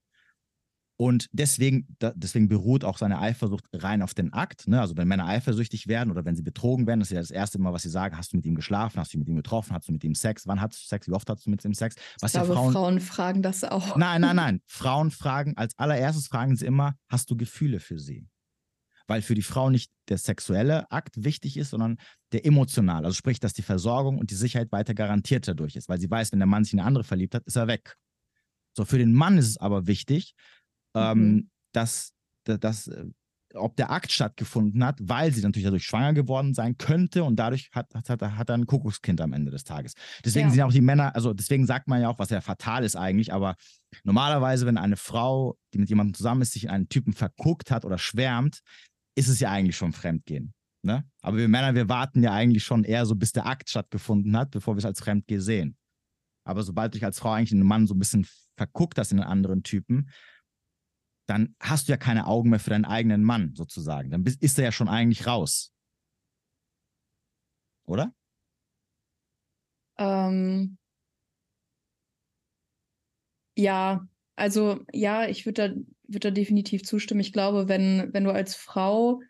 Und deswegen, da, deswegen beruht auch seine Eifersucht rein auf den Akt. Ne? Also wenn Männer eifersüchtig werden oder wenn sie betrogen werden, das ist ja das erste Mal, was sie sagen, hast du mit ihm geschlafen, hast du mit ihm getroffen, hast du mit ihm Sex, wann hast du Sex, wie oft hast du mit ihm Sex? Was ich ja glaube, Frauen, Frauen fragen das auch. Nein, nein, nein. Frauen fragen, als allererstes fragen sie immer, hast du Gefühle für sie? Weil für die Frau nicht der sexuelle Akt wichtig ist, sondern der emotionale. Also sprich, dass die Versorgung und die Sicherheit weiter garantiert dadurch ist. Weil sie weiß, wenn der Mann sich in eine andere verliebt hat, ist er weg. So, für den Mann ist es aber wichtig, Mhm. dass, dass, dass äh, ob der Akt stattgefunden hat, weil sie natürlich dadurch schwanger geworden sein könnte und dadurch hat, hat, hat, hat er ein Kuckuckskind am Ende des Tages. Deswegen Ja. sind auch die Männer, also deswegen sagt man ja auch, was ja fatal ist eigentlich, aber normalerweise, wenn eine Frau, die mit jemandem zusammen ist, sich in einen Typen verguckt hat oder schwärmt, ist es ja eigentlich schon Fremdgehen. Ne? Aber wir Männer, wir warten ja eigentlich schon eher so, bis der Akt stattgefunden hat, bevor wir es als Fremdgehen sehen. Aber sobald du dich als Frau eigentlich in einen Mann so ein bisschen verguckt hast in einen anderen Typen, dann hast du ja keine Augen mehr für deinen eigenen Mann sozusagen. Dann bist, ist er ja schon eigentlich raus. Oder? Ähm, ja, also ja, ich würde da, würd da definitiv zustimmen. Ich glaube, wenn, wenn du als Frau,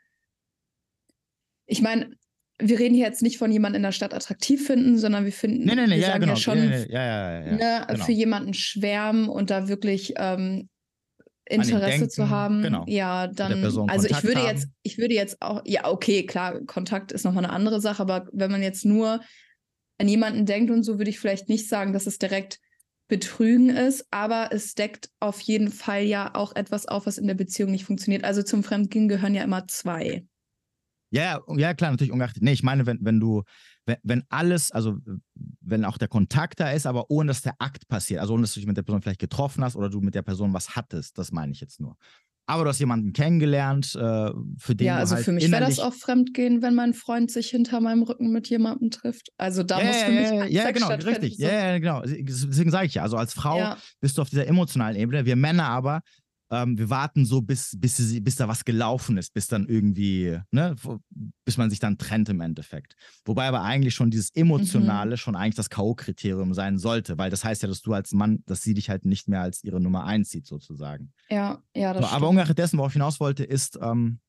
ich meine, wir reden hier jetzt nicht von jemandem in der Stadt attraktiv finden, sondern wir finden, Nee, nee, nee, wir ja, sagen genau. ja schon ja, ja, ne, genau. für jemanden schwärmen und da wirklich ähm, Interesse denken, zu haben, genau. ja, dann, also ich würde haben. jetzt, ich würde jetzt auch, ja, okay, klar, Kontakt ist nochmal eine andere Sache, aber wenn man jetzt nur an jemanden denkt und so, würde ich vielleicht nicht sagen, dass es direkt Betrügen ist, aber es deckt auf jeden Fall ja auch etwas auf, was in der Beziehung nicht funktioniert. Also zum Fremdgehen gehören ja immer zwei. Ja, ja, ja, klar, natürlich ungeachtet. Nee, ich meine, wenn, wenn du, wenn, alles, also wenn auch der Kontakt da ist, aber ohne dass der Akt passiert, also ohne dass du dich mit der Person vielleicht getroffen hast oder du mit der Person was hattest, das meine ich jetzt nur. aber du hast jemanden kennengelernt, äh, für den Ja, also halt für mich wäre das auch Fremdgehen, wenn mein Freund sich hinter meinem Rücken mit jemandem trifft. Also da ja, muss für mich ja, ja, Sex genau, richtig. so. Ja, ja, genau. Deswegen sage ich ja, also als Frau Ja. bist du auf dieser emotionalen Ebene. Wir Männer aber, ähm, wir warten so, bis, bis, bis da was gelaufen ist, bis dann irgendwie, ne, bis man sich dann trennt im Endeffekt. Wobei aber eigentlich schon dieses Mhm. Emotionale schon eigentlich das K.O.-Kriterium sein sollte, weil das heißt ja, dass du als Mann, dass sie dich halt nicht mehr als ihre Nummer eins sieht, sozusagen. Ja, ja, das So, aber ungeachtet dessen, worauf ich hinaus wollte, ist, ähm,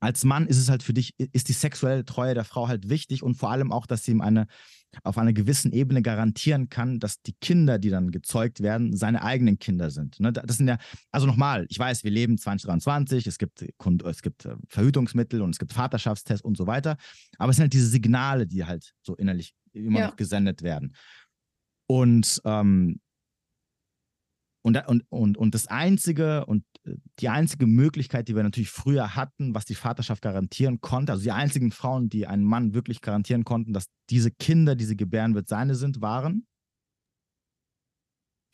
als Mann ist es halt für dich, ist die sexuelle Treue der Frau halt wichtig und vor allem auch, dass sie ihm eine, auf einer gewissen Ebene garantieren kann, dass die Kinder, die dann gezeugt werden, seine eigenen Kinder sind. Ne? Das sind ja, also nochmal, ich weiß, wir leben 2023, es gibt, es gibt äh, Verhütungsmittel und es gibt Vaterschaftstests und so weiter, aber es sind halt diese Signale, die halt so innerlich immer Ja. noch gesendet werden. Und ähm, und, und, und, und das einzige und äh, die einzige Möglichkeit, die wir natürlich früher hatten, was die Vaterschaft garantieren konnte, also die einzigen Frauen, die einen Mann wirklich garantieren konnten, dass diese Kinder, die sie gebären wird, seine sind, waren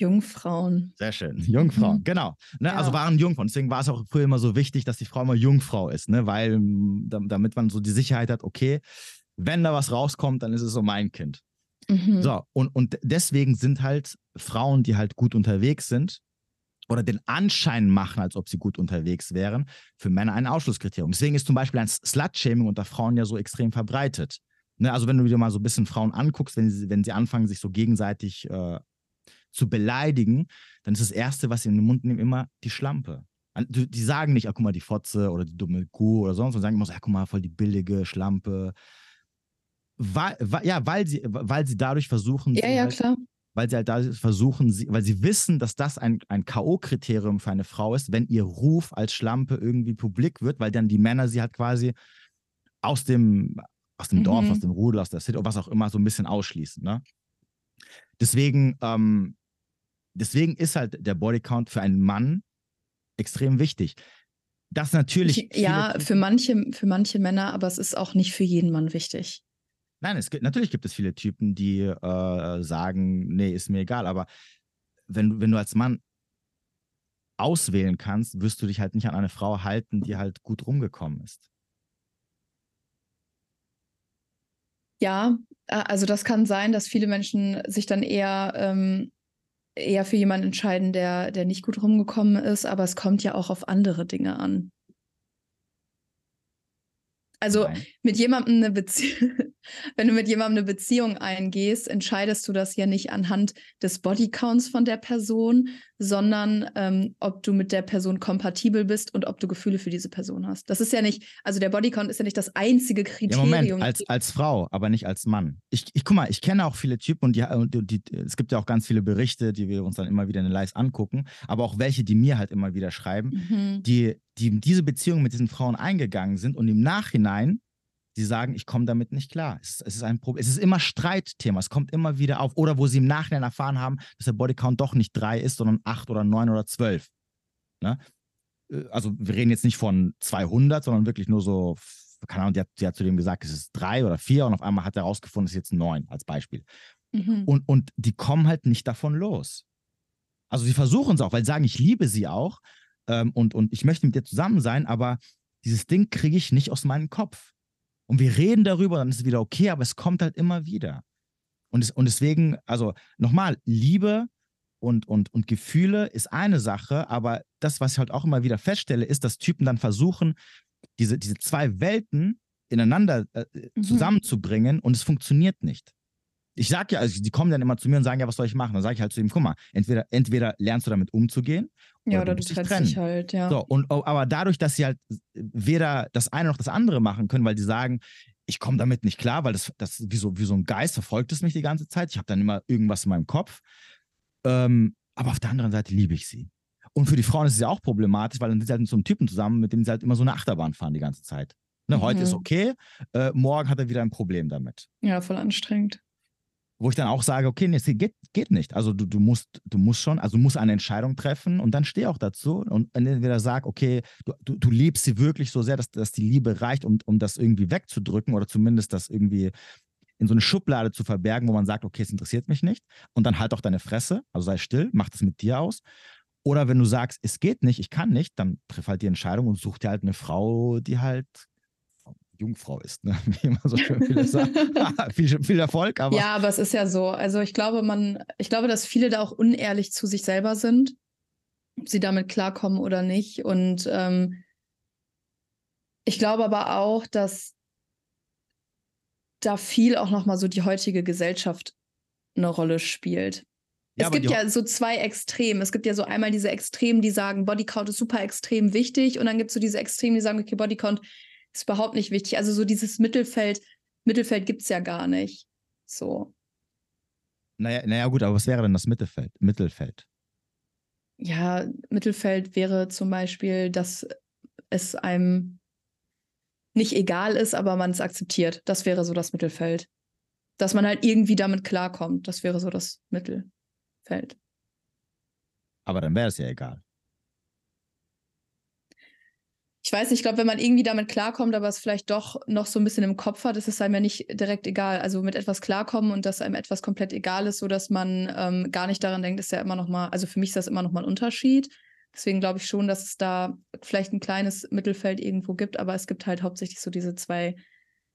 Jungfrauen. sehr schön. Jungfrauen, Mhm. genau. Ne? Ja. Also waren Jungfrauen. Deswegen war es auch früher immer so wichtig, dass die Frau immer Jungfrau ist, ne? weil mm, dam- damit man so die Sicherheit hat, okay, wenn da was rauskommt, dann ist es so mein Kind. Mhm. So, und, und deswegen sind halt Frauen, die halt gut unterwegs sind oder den Anschein machen, als ob sie gut unterwegs wären, für Männer ein Ausschlusskriterium. Deswegen ist zum Beispiel ein Slut-Shaming unter Frauen ja so extrem verbreitet. Ne, also wenn du dir mal so ein bisschen Frauen anguckst, wenn sie, wenn sie anfangen, sich so gegenseitig äh, zu beleidigen, dann ist das Erste, was sie in den Mund nehmen, immer die Schlampe. Die sagen nicht, ah, guck mal, die Fotze oder die dumme Kuh oder sonst, sondern sagen immer so, ja, guck mal, voll die billige Schlampe. Weil, weil, ja, weil sie, weil sie dadurch versuchen, Ja, ja, halt, klar. weil sie halt da versuchen, sie, weil sie wissen, dass das ein, ein K.O.-Kriterium für eine Frau ist, wenn ihr Ruf als Schlampe irgendwie publik wird, weil dann die Männer sie halt quasi aus dem, aus dem Dorf, Mhm. aus dem Rudel, aus der City, was auch immer, so ein bisschen ausschließen. Ne? Deswegen, ähm, deswegen ist halt der Bodycount für einen Mann extrem wichtig. Das natürlich. Ich, ja, für manche, für manche Männer, aber es ist auch nicht für jeden Mann wichtig. Nein, es gibt, natürlich gibt es viele Typen, die äh, sagen, nee, ist mir egal, aber wenn, du- wenn du als Mann auswählen kannst, wirst du dich halt nicht an eine Frau halten, die halt gut rumgekommen ist. Ja, also das kann sein, dass viele Menschen sich dann eher, ähm, eher für jemanden entscheiden, der, der nicht gut rumgekommen ist, aber es kommt ja auch auf andere Dinge an. Also Nein. mit jemandem eine Beziehung, wenn du mit jemandem eine Beziehung eingehst, entscheidest du das ja nicht anhand des Bodycounts von der Person, sondern ähm, ob du mit der Person kompatibel bist und ob du Gefühle für diese Person hast. Das ist ja nicht, also der Bodycount ist ja nicht das einzige Ja, Kriterium. Moment, als, als Frau, aber nicht als Mann. Ich, ich guck mal, ich kenne auch viele Typen und, die, und die, die, es gibt ja auch ganz viele Berichte, die wir uns dann immer wieder in den Lives angucken, aber auch welche, die mir halt immer wieder schreiben, Mhm. die, die diese Beziehung mit diesen Frauen eingegangen sind und im Nachhinein, die sagen, ich komme damit nicht klar. Es, es ist ein Problem. Es ist immer Streitthema. Es kommt immer wieder auf. Oder wo sie im Nachhinein erfahren haben, dass der Bodycount doch nicht drei ist, sondern acht oder neun oder zwölf. Ne? Äh, Also wir reden jetzt nicht von 200, sondern wirklich nur so, keine Ahnung, die hat, die hat zu dem gesagt, es ist drei oder vier und auf einmal hat er herausgefunden, es ist jetzt neun als Beispiel. Mhm. Und, und die kommen halt nicht davon los. Also sie versuchen es auch, weil sie sagen, ich liebe sie auch ähm, und, und ich möchte mit dir zusammen sein, aber dieses Ding kriege ich nicht aus meinem Kopf. Und wir reden darüber, dann ist es wieder okay, aber es kommt halt immer wieder. Und, es, und deswegen, also nochmal, Liebe und, und, und Gefühle ist eine Sache, aber das, was ich halt auch immer wieder feststelle, ist, dass Typen dann versuchen, diese, diese zwei Welten ineinander äh, Mhm. zusammenzubringen und es funktioniert nicht. Ich sage ja, also die kommen dann immer zu mir und sagen, ja, was soll ich machen? Dann sage ich halt zu ihm, guck mal, entweder, entweder lernst du damit umzugehen ja, oder oder du trennst trennen. dich halt, ja. so, und, oh, aber dadurch, dass sie halt weder das eine noch das andere machen können, weil die sagen, ich komme damit nicht klar, weil das, das wie, so, wie so ein Geist verfolgt es mich die ganze Zeit. Ich habe dann immer irgendwas in meinem Kopf. Ähm, aber auf der anderen Seite liebe ich sie. Und für die Frauen ist es ja auch problematisch, weil dann sind sie halt mit so einem Typen zusammen, mit dem sie halt immer so eine Achterbahn fahren die ganze Zeit. Ne, Heute ist Mhm. okay, äh, morgen hat er wieder ein Problem damit. Ja, voll anstrengend. Wo ich dann auch sage, okay, nee, es geht, geht nicht. Also du, du, musst, du musst schon, also du musst eine Entscheidung treffen und dann steh auch dazu und entweder sag, okay, du, du, du liebst sie wirklich so sehr, dass, dass die Liebe reicht, um, um das irgendwie wegzudrücken oder zumindest das irgendwie in so eine Schublade zu verbergen, wo man sagt, okay, es interessiert mich nicht. Und dann halt auch deine Fresse, also sei still, mach das mit dir aus. Oder wenn du sagst, es geht nicht, ich kann nicht, dann triff halt die Entscheidung und such dir halt eine Frau, die halt Jungfrau ist, ne? wie immer so schön viele sagen. viel, viel Erfolg, aber. Ja, aber es ist ja so. Also ich glaube, man, ich glaube, dass viele da auch unehrlich zu sich selber sind, ob sie damit klarkommen oder nicht. Und ähm, ich glaube aber auch, dass da viel auch nochmal so die heutige Gesellschaft eine Rolle spielt. Ja, es gibt ja so zwei Extreme. Es gibt ja so einmal diese Extremen, die sagen, Bodycount ist super extrem wichtig. Und dann gibt es so diese Extremen, die sagen, okay, Bodycount ist überhaupt nicht wichtig. Also so dieses Mittelfeld, Mittelfeld gibt es ja gar nicht. So. Naja, naja, gut, aber was wäre denn das Mittelfeld? Mittelfeld? Ja, Mittelfeld wäre zum Beispiel, dass es einem nicht egal ist, aber man es akzeptiert. Das wäre so das Mittelfeld. Dass man halt irgendwie damit klarkommt. Das wäre so das Mittelfeld. Aber dann wäre es ja egal. Ich weiß nicht, ich glaube, wenn man irgendwie damit klarkommt, aber es vielleicht doch noch so ein bisschen im Kopf hat, ist es einem ja nicht direkt egal. Also mit etwas klarkommen und dass einem etwas komplett egal ist, sodass man ähm, gar nicht daran denkt, ist ja immer noch mal, also für mich ist das immer noch mal ein Unterschied. Deswegen glaube ich schon, dass es da vielleicht ein kleines Mittelfeld irgendwo gibt, aber es gibt halt hauptsächlich so diese zwei,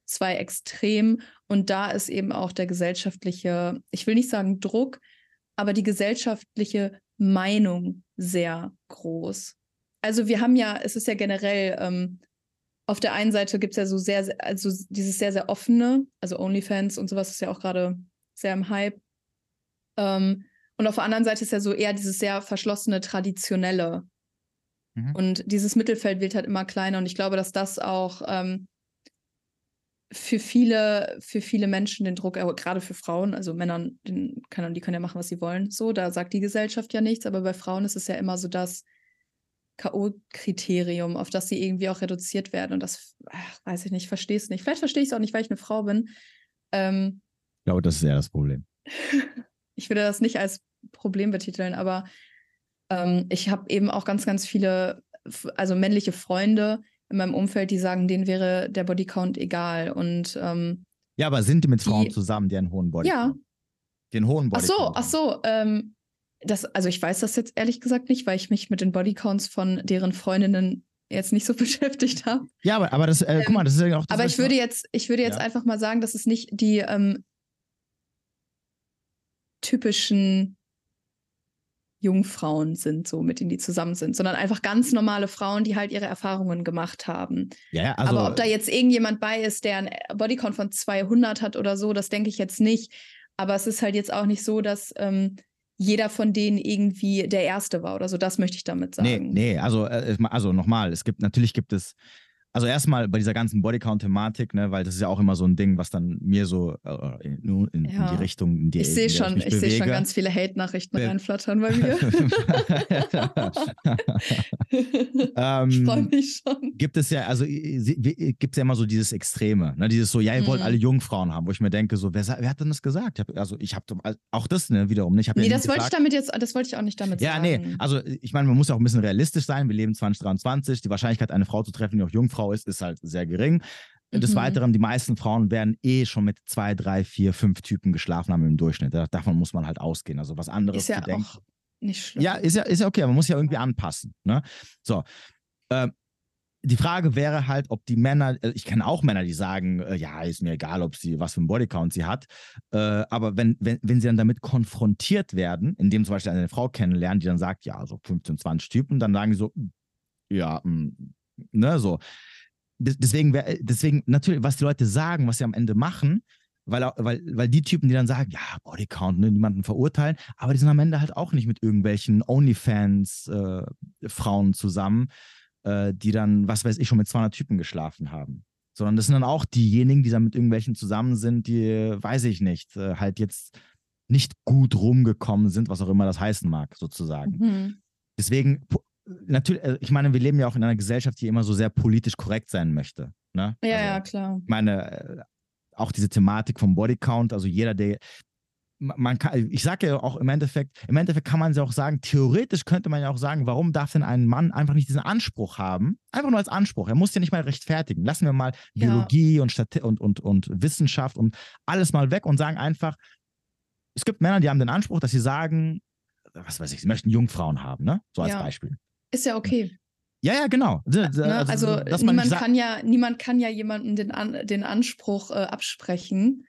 zwei Extremen. Und da ist eben auch der gesellschaftliche, ich will nicht sagen Druck, aber die gesellschaftliche Meinung sehr groß also wir haben ja, es ist ja generell, ähm, auf der einen Seite gibt es ja so sehr, also dieses sehr, sehr offene, also OnlyFans und sowas ist ja auch gerade sehr im Hype. Ähm, und auf der anderen Seite ist ja so eher dieses sehr verschlossene, traditionelle. Mhm. Und dieses Mittelfeld wird halt immer kleiner. Und ich glaube, dass das auch ähm, für viele, für viele Menschen den Druck, gerade für Frauen, also Männern, den, die können ja machen, was sie wollen. So, da sagt die Gesellschaft ja nichts, aber bei Frauen ist es ja immer so, dass K.O.-Kriterium, auf das sie irgendwie auch reduziert werden. Und das, ach, weiß ich nicht, verstehe es nicht. Vielleicht verstehe ich es auch nicht, weil ich eine Frau bin. Ähm, ich glaube, das ist eher das Problem. ich würde das nicht als Problem betiteln, aber ähm, ich habe eben auch ganz, ganz viele, also männliche Freunde in meinem Umfeld, die sagen, denen wäre der Bodycount egal. Und ähm, ja, aber sind die mit Frauen die, zusammen, die einen hohen Bodycount? Ja. Den hohen Bodycount. Ach so, ach so. Ähm, das, also ich weiß das jetzt ehrlich gesagt nicht, weil ich mich mit den Bodycounts von deren Freundinnen jetzt nicht so beschäftigt habe. Ja, aber, aber das, äh, ähm, guck mal, das ist ja auch. aber ich würde jetzt, ich würde jetzt ja. einfach mal sagen, dass es nicht die ähm, typischen Jungfrauen sind, so mit denen die zusammen sind, sondern einfach ganz normale Frauen, die halt ihre Erfahrungen gemacht haben. Ja, also, aber ob da jetzt irgendjemand bei ist, der einen Bodycount von 200 hat oder so, das denke ich jetzt nicht. Aber es ist halt jetzt auch nicht so, dass ähm, jeder von denen irgendwie der Erste war oder so. Das möchte ich damit sagen. Nee, nee, also, äh, also nochmal, es gibt, natürlich gibt es also erstmal bei dieser ganzen Bodycount-Thematik, ne, weil das ist ja auch immer so ein Ding, was dann mir so äh, in, in, ja. in, die Richtung, in die ich sehe schon, ich, ich sehe schon ganz viele Hate-Nachrichten äh. reinflattern bei mir. ähm, ich freue mich schon. Gibt es ja, also gibt es ja immer so dieses Extreme, ne, dieses so, ja, ihr wollt mhm. alle Jungfrauen haben, wo ich mir denke, so, wer, wer hat denn das gesagt? also ich habe auch das ne, wiederum nicht. Nee, ja das wollte ich damit jetzt, das wollte ich auch nicht damit ja, sagen. Ja, nee, also ich meine, man muss ja auch ein bisschen realistisch sein. Wir leben 2023, die Wahrscheinlichkeit, eine Frau zu treffen, die auch Jungfrau Frau ist, ist halt sehr gering. Des mhm. Weiteren, die meisten Frauen werden eh schon mit zwei, drei, vier, fünf Typen geschlafen haben im Durchschnitt. Davon muss man halt ausgehen. Also was anderes ist ja zu. Auch nicht schlimm. Ja, ist ja, ist ja okay, man muss ja irgendwie anpassen. Ne? So. Äh, die Frage wäre halt, ob die Männer, äh, ich kenne auch Männer, die sagen, äh, ja, ist mir egal, ob sie, was für einen Bodycount sie hat. Äh, aber wenn, wenn, wenn sie dann damit konfrontiert werden, indem zum Beispiel eine Frau kennenlernen, die dann sagt, ja, so 15, 20 Typen, dann sagen die so, ja, mh, mm, ne, so deswegen, deswegen natürlich, was die Leute sagen, was sie am Ende machen, weil, weil, weil die Typen, die dann sagen, ja, Bodycount, ne, niemanden verurteilen, aber die sind am Ende halt auch nicht mit irgendwelchen OnlyFans-Frauen äh, zusammen, äh, die dann, was weiß ich, schon mit 200 Typen geschlafen haben. Sondern das sind dann auch diejenigen, die dann mit irgendwelchen zusammen sind, die, weiß ich nicht, äh, halt jetzt nicht gut rumgekommen sind, was auch immer das heißen mag, sozusagen. Mhm. Deswegen natürlich, äh, ich meine, wir leben ja auch in einer Gesellschaft, die immer so sehr politisch korrekt sein möchte. Ne? Ja, also, ja, klar. Ich meine, äh, auch diese Thematik vom Bodycount, also jeder, der man kann, ich sage ja auch im Endeffekt, im Endeffekt kann man ja auch sagen, theoretisch könnte man ja auch sagen, warum darf denn ein Mann einfach nicht diesen Anspruch haben? Einfach nur als Anspruch. Er muss ja nicht mal rechtfertigen. Lassen wir mal ja. Biologie und, Stati und, und, und Wissenschaft und alles mal weg und sagen einfach, es gibt Männer, die haben den Anspruch, dass sie sagen, was weiß ich, sie möchten Jungfrauen haben, ne? So als Ja. Beispiel. Ist ja okay. Ja, ja, genau. Ne? Also, man niemand kann ja, niemand kann ja jemandem den, An den Anspruch äh, absprechen.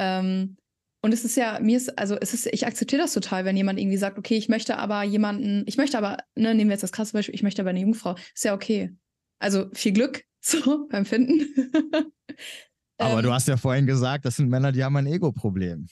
Ähm, und es ist ja, mir ist, also es ist, ich akzeptiere das total, wenn jemand irgendwie sagt, okay, ich möchte aber jemanden, ich möchte aber, ne, nehmen wir jetzt das krasse Beispiel, ich möchte aber eine Jungfrau. Ist ja okay. Also viel Glück so beim Finden. Aber Ähm, du hast ja vorhin gesagt, das sind Männer, die haben ein Ego-Problem.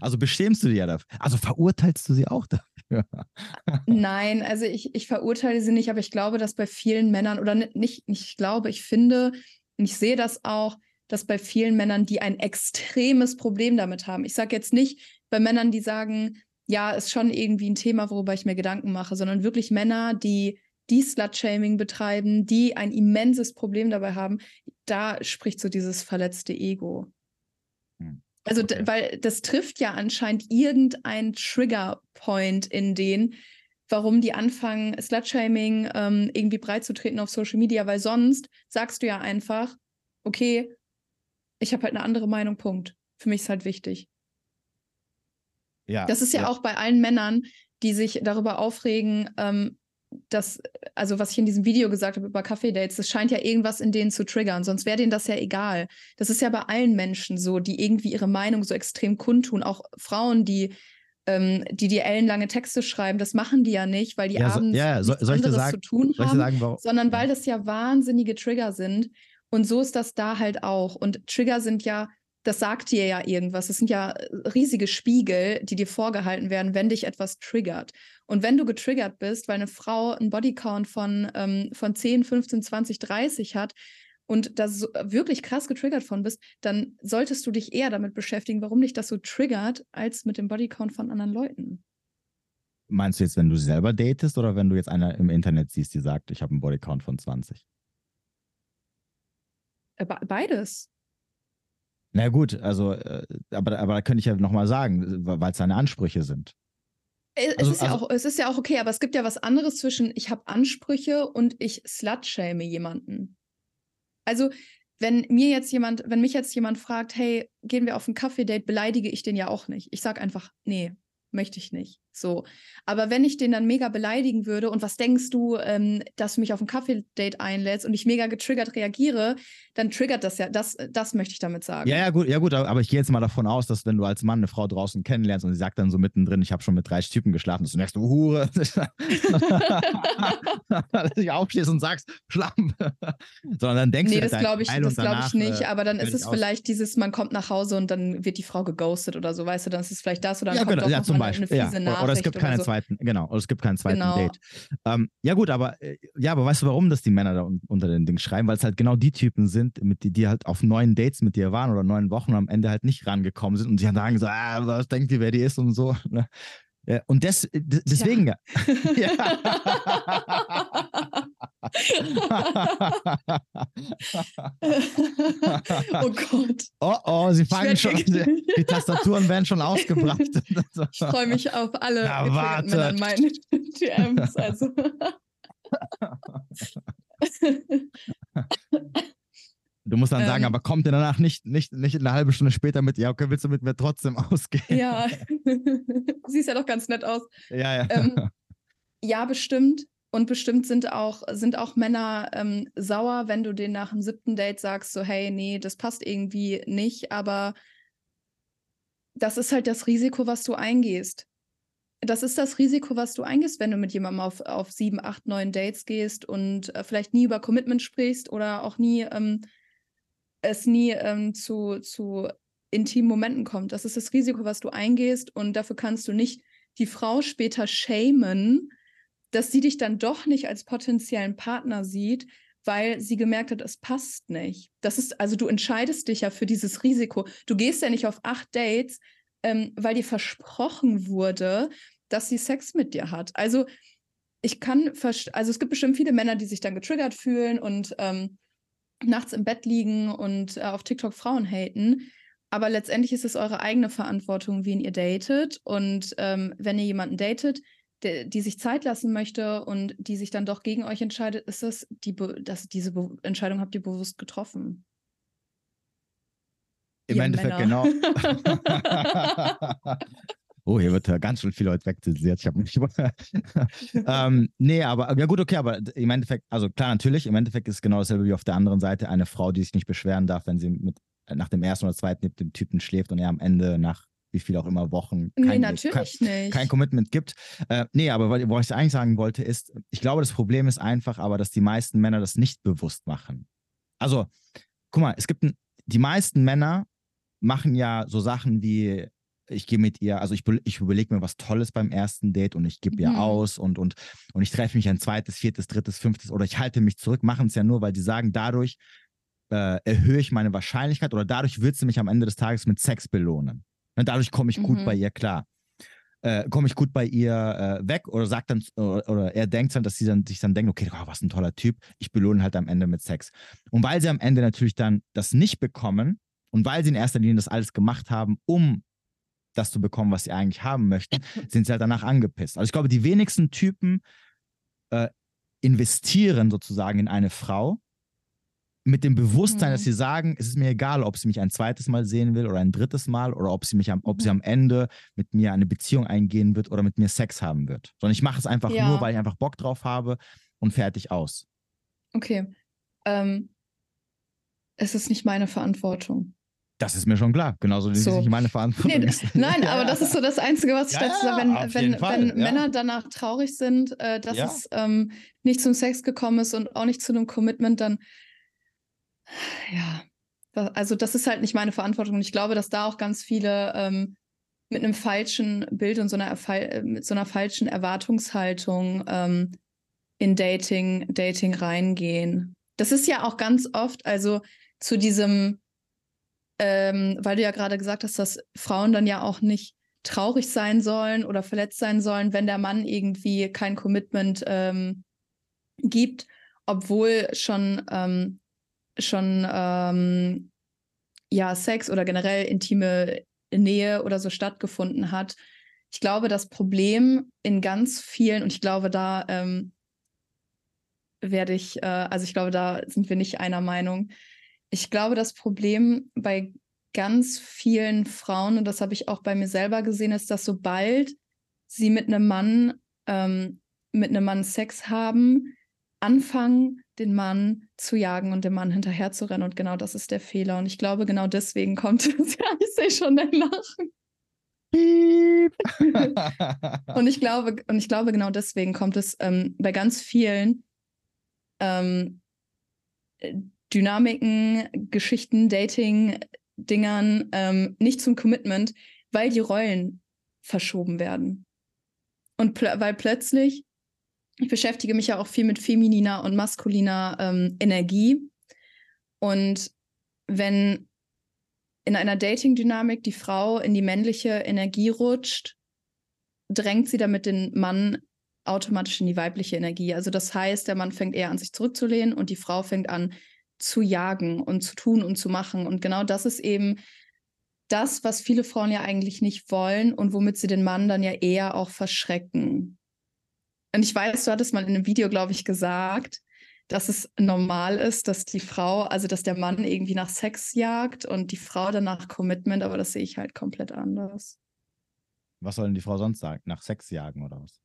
Also beschämst du dich ja dafür. Also verurteilst du sie auch dafür. Nein, also ich, ich verurteile sie nicht, aber ich glaube, dass bei vielen Männern, oder ni- nicht, nicht ich glaube, ich finde, und ich sehe das auch, dass bei vielen Männern, die ein extremes Problem damit haben. Ich sage jetzt nicht bei Männern, die sagen, ja, ist schon irgendwie ein Thema, worüber ich mir Gedanken mache, sondern wirklich Männer, die die Slut-Shaming betreiben, die ein immenses Problem dabei haben, da spricht so dieses verletzte Ego. Also, okay. weil das trifft ja anscheinend irgendein Trigger-Point in denen, warum die anfangen, Slut-Shaming ähm, irgendwie breit zu treten auf Social Media, weil sonst sagst du ja einfach, okay, ich habe halt eine andere Meinung, Punkt. Für mich ist halt wichtig. Ja, Das ist ja, auch bei allen Männern, die sich darüber aufregen, ähm, dass, also was ich in diesem Video gesagt habe über Kaffee-Dates, das scheint ja irgendwas in denen zu triggern, sonst wäre denen das ja egal. Das ist ja bei allen Menschen so, die irgendwie ihre Meinung so extrem kundtun. Auch Frauen, die, ähm, die dir ellenlange Texte schreiben, das machen die ja nicht, weil die Ja, so- abends ja, so- nichts anderes sagen- zu tun haben sagen, sondern weil das ja wahnsinnige Trigger sind. Und so ist das da halt auch. Und Trigger sind ja, das sagt dir ja irgendwas. Das sind ja riesige Spiegel, die dir vorgehalten werden, wenn dich etwas triggert. Und wenn du getriggert bist, weil eine Frau einen Bodycount von, ähm, von 10, 15, 20, 30 hat und da so, wirklich krass getriggert von bist, dann solltest du dich eher damit beschäftigen, warum dich das so triggert, als mit dem Bodycount von anderen Leuten. Meinst du jetzt, wenn du selber datest oder wenn du jetzt einer im Internet siehst, die sagt, ich habe einen Bodycount von 20? Äh, be- Beides. Na gut, also, äh, aber, aber da könnte ich ja nochmal sagen, weil es seine Ansprüche sind. Äh, Es, Also- ist ja also- auch, es ist ja auch okay, aber es gibt ja was anderes zwischen ich habe Ansprüche und ich slut-shame jemanden. Also, wenn mir jetzt jemand, wenn mich jetzt jemand fragt, hey, gehen wir auf ein Kaffee-Date, beleidige ich den ja auch nicht. Ich sage einfach, nee, möchte ich nicht. So. Aber wenn ich den dann mega beleidigen würde und was denkst du, ähm, dass du mich auf ein Kaffee-Date einlädst und ich mega getriggert reagiere, dann triggert das ja, das, das möchte ich damit sagen. Ja, ja, gut, ja, gut, aber ich gehe jetzt mal davon aus, dass wenn du als Mann eine Frau draußen kennenlernst und sie sagt dann so mittendrin, ich habe schon mit 30 Typen geschlafen, dass du merkst, du Hure, dass du aufstehst und sagst, Schlamm. Sondern dann denkst Nee, du, das glaube ich, das glaube ich nicht. äh, Aber dann ist es vielleicht dieses, man kommt nach Hause und dann wird die Frau geghostet oder so, weißt du, dann ist es vielleicht das oder dann ja, kommt genau, doch ja, zum Beispiel. eine fiese ja. Oder- Oder es gibt keinen so. zweiten, genau, oder es gibt keinen zweiten Genau. Date. Ähm, ja, gut, aber äh, ja, aber weißt du, warum das die Männer da un unter den Ding schreiben? Weil es halt genau die Typen sind, mit die, die halt auf neuen Dates mit dir waren oder neun Wochen und am Ende halt nicht rangekommen sind und sie dann sagen so, ah, was denkt ihr, wer die ist und so. Ne? Ja, und des, deswegen, ja. oh Gott. oh, oh, sie fangen schon, wirklich- die Tastaturen werden schon ausgebracht. Ich freue mich auf alle Na, warte. Meinen DMs. Also. Du musst dann sagen, Ähm. aber kommt ihr danach nicht, nicht, nicht eine halbe Stunde später mit, ja, okay, willst du mit mir trotzdem ausgehen? ja, siehst ja doch ganz nett aus. ja. ja. Ähm, Ja, bestimmt. Und bestimmt sind auch, sind auch Männer ähm, sauer, wenn du denen nach dem siebten Date sagst, so, hey, nee, das passt irgendwie nicht, aber das ist halt das Risiko, was du eingehst. Das ist das Risiko, was du eingehst, wenn du mit jemandem auf, auf sieben, acht, neun Dates gehst und äh, vielleicht nie über Commitment sprichst oder auch nie ähm, es nie ähm, zu, zu intimen Momenten kommt. Das ist das Risiko, was du eingehst und dafür kannst du nicht die Frau später shamen, dass sie dich dann doch nicht als potenziellen Partner sieht, weil sie gemerkt hat, es passt nicht. Das ist, also du entscheidest dich ja für dieses Risiko. Du gehst ja nicht auf acht Dates, ähm, weil dir versprochen wurde, dass sie Sex mit dir hat. Also ich kann, also es gibt bestimmt viele Männer, die sich dann getriggert fühlen und ähm, nachts im Bett liegen und äh, auf TikTok Frauen haten. Aber letztendlich ist es eure eigene Verantwortung, wen ihr datet. Und ähm, wenn ihr jemanden datet, der, die sich Zeit lassen möchte und die sich dann doch gegen euch entscheidet, ist das die, dass diese be Entscheidung habt ihr bewusst getroffen. Im Ihr Endeffekt Männer. genau. Oh, hier wird ganz schön viel Leute wegzensiert. Ich habe mich. ähm, nee, aber ja gut, okay, aber im Endeffekt, also klar, natürlich, im Endeffekt ist es genau dasselbe wie auf der anderen Seite eine Frau, die sich nicht beschweren darf, wenn sie mit nach dem ersten oder zweiten mit dem Typen schläft und er am Ende nach wie viel auch immer Wochen kein, nee, natürlich kein, nicht. kein Commitment gibt. Äh, nee, aber was ich eigentlich sagen wollte, ist, ich glaube, das Problem ist einfach aber, dass die meisten Männer das nicht bewusst machen. Also, guck mal, es gibt ein, die meisten Männer machen ja so Sachen wie, ich gehe mit ihr, also ich, ich überlege mir was Tolles beim ersten Date und ich gebe mhm. ihr aus und, und, und ich treffe mich ein zweites, viertes, drittes, fünftes oder ich halte mich zurück, machen es ja nur, weil die sagen, dadurch äh, erhöhe ich meine Wahrscheinlichkeit oder dadurch wird sie mich am Ende des Tages mit Sex belohnen. Und dadurch komme ich gut mhm. bei ihr klar. Äh, komme ich gut bei ihr äh, weg oder sagt dann, oder, oder, er denkt dann, dass sie dann sich dann denkt, okay, oh, was ein toller Typ, ich belohne halt am Ende mit Sex. Und weil sie am Ende natürlich dann das nicht bekommen und weil sie in erster Linie das alles gemacht haben, um das zu bekommen, was sie eigentlich haben möchten, sind sie halt danach angepisst. Also ich glaube, die wenigsten Typen äh, investieren sozusagen in eine Frau, mit dem Bewusstsein, mhm. dass sie sagen, es ist mir egal, ob sie mich ein zweites Mal sehen will oder ein drittes Mal oder ob sie mich am, ob sie mhm. am Ende mit mir eine Beziehung eingehen wird oder mit mir Sex haben wird. Sondern ich mache es einfach ja. nur, weil ich einfach Bock drauf habe und fertig aus. Okay. Ähm, es ist nicht meine Verantwortung. Das ist mir schon klar, genauso wie so. es nicht meine Verantwortung nee, ist. Nein, aber das ist so das Einzige, was ich ja, dazu sage, wenn, wenn, wenn ja. Männer danach traurig sind, äh, dass ja. es ähm, nicht zum Sex gekommen ist und auch nicht zu einem Commitment, dann ja, also das ist halt nicht meine Verantwortung. Und ich glaube, dass da auch ganz viele ähm, mit einem falschen Bild und so einer, äh, mit so einer falschen Erwartungshaltung ähm, in Dating, Dating reingehen. Das ist ja auch ganz oft, also zu diesem, ähm, weil du ja gerade gesagt hast, dass Frauen dann ja auch nicht traurig sein sollen oder verletzt sein sollen, wenn der Mann irgendwie kein Commitment ähm, gibt, obwohl schon ähm, schon ähm, ja Sex oder generell intime Nähe oder so stattgefunden hat. Ich glaube, das Problem in ganz vielen, und ich glaube, da ähm, werde ich, äh, also ich glaube, da sind wir nicht einer Meinung. Ich glaube, das Problem bei ganz vielen Frauen, und das habe ich auch bei mir selber gesehen, ist, dass sobald sie mit einem Mann, ähm, mit einem Mann Sex haben, anfangen, den Mann zu jagen und dem Mann hinterher zu rennen. Und genau das ist der Fehler. Und ich glaube, genau deswegen kommt es. ja, ich sehe schon dein Lachen. und ich glaube, und ich glaube, genau deswegen kommt es ähm, bei ganz vielen ähm, Dynamiken, Geschichten, Dating, Dingern ähm, nicht zum Commitment, weil die Rollen verschoben werden. Und pl weil plötzlich ich beschäftige mich ja auch viel mit femininer und maskuliner ähm, Energie. Und wenn in einer Dating-Dynamik die Frau in die männliche Energie rutscht, drängt sie damit den Mann automatisch in die weibliche Energie. Also das heißt, der Mann fängt eher an, sich zurückzulehnen und die Frau fängt an zu jagen und zu tun und zu machen. Und genau das ist eben das, was viele Frauen ja eigentlich nicht wollen und womit sie den Mann dann ja eher auch verschrecken. Und ich weiß, du hattest mal in einem Video, glaube ich, gesagt, dass es normal ist, dass die Frau, also dass der Mann irgendwie nach Sex jagt und die Frau danach Commitment, aber das sehe ich halt komplett anders. Was soll denn die Frau sonst sagen? Nach Sex jagen oder was?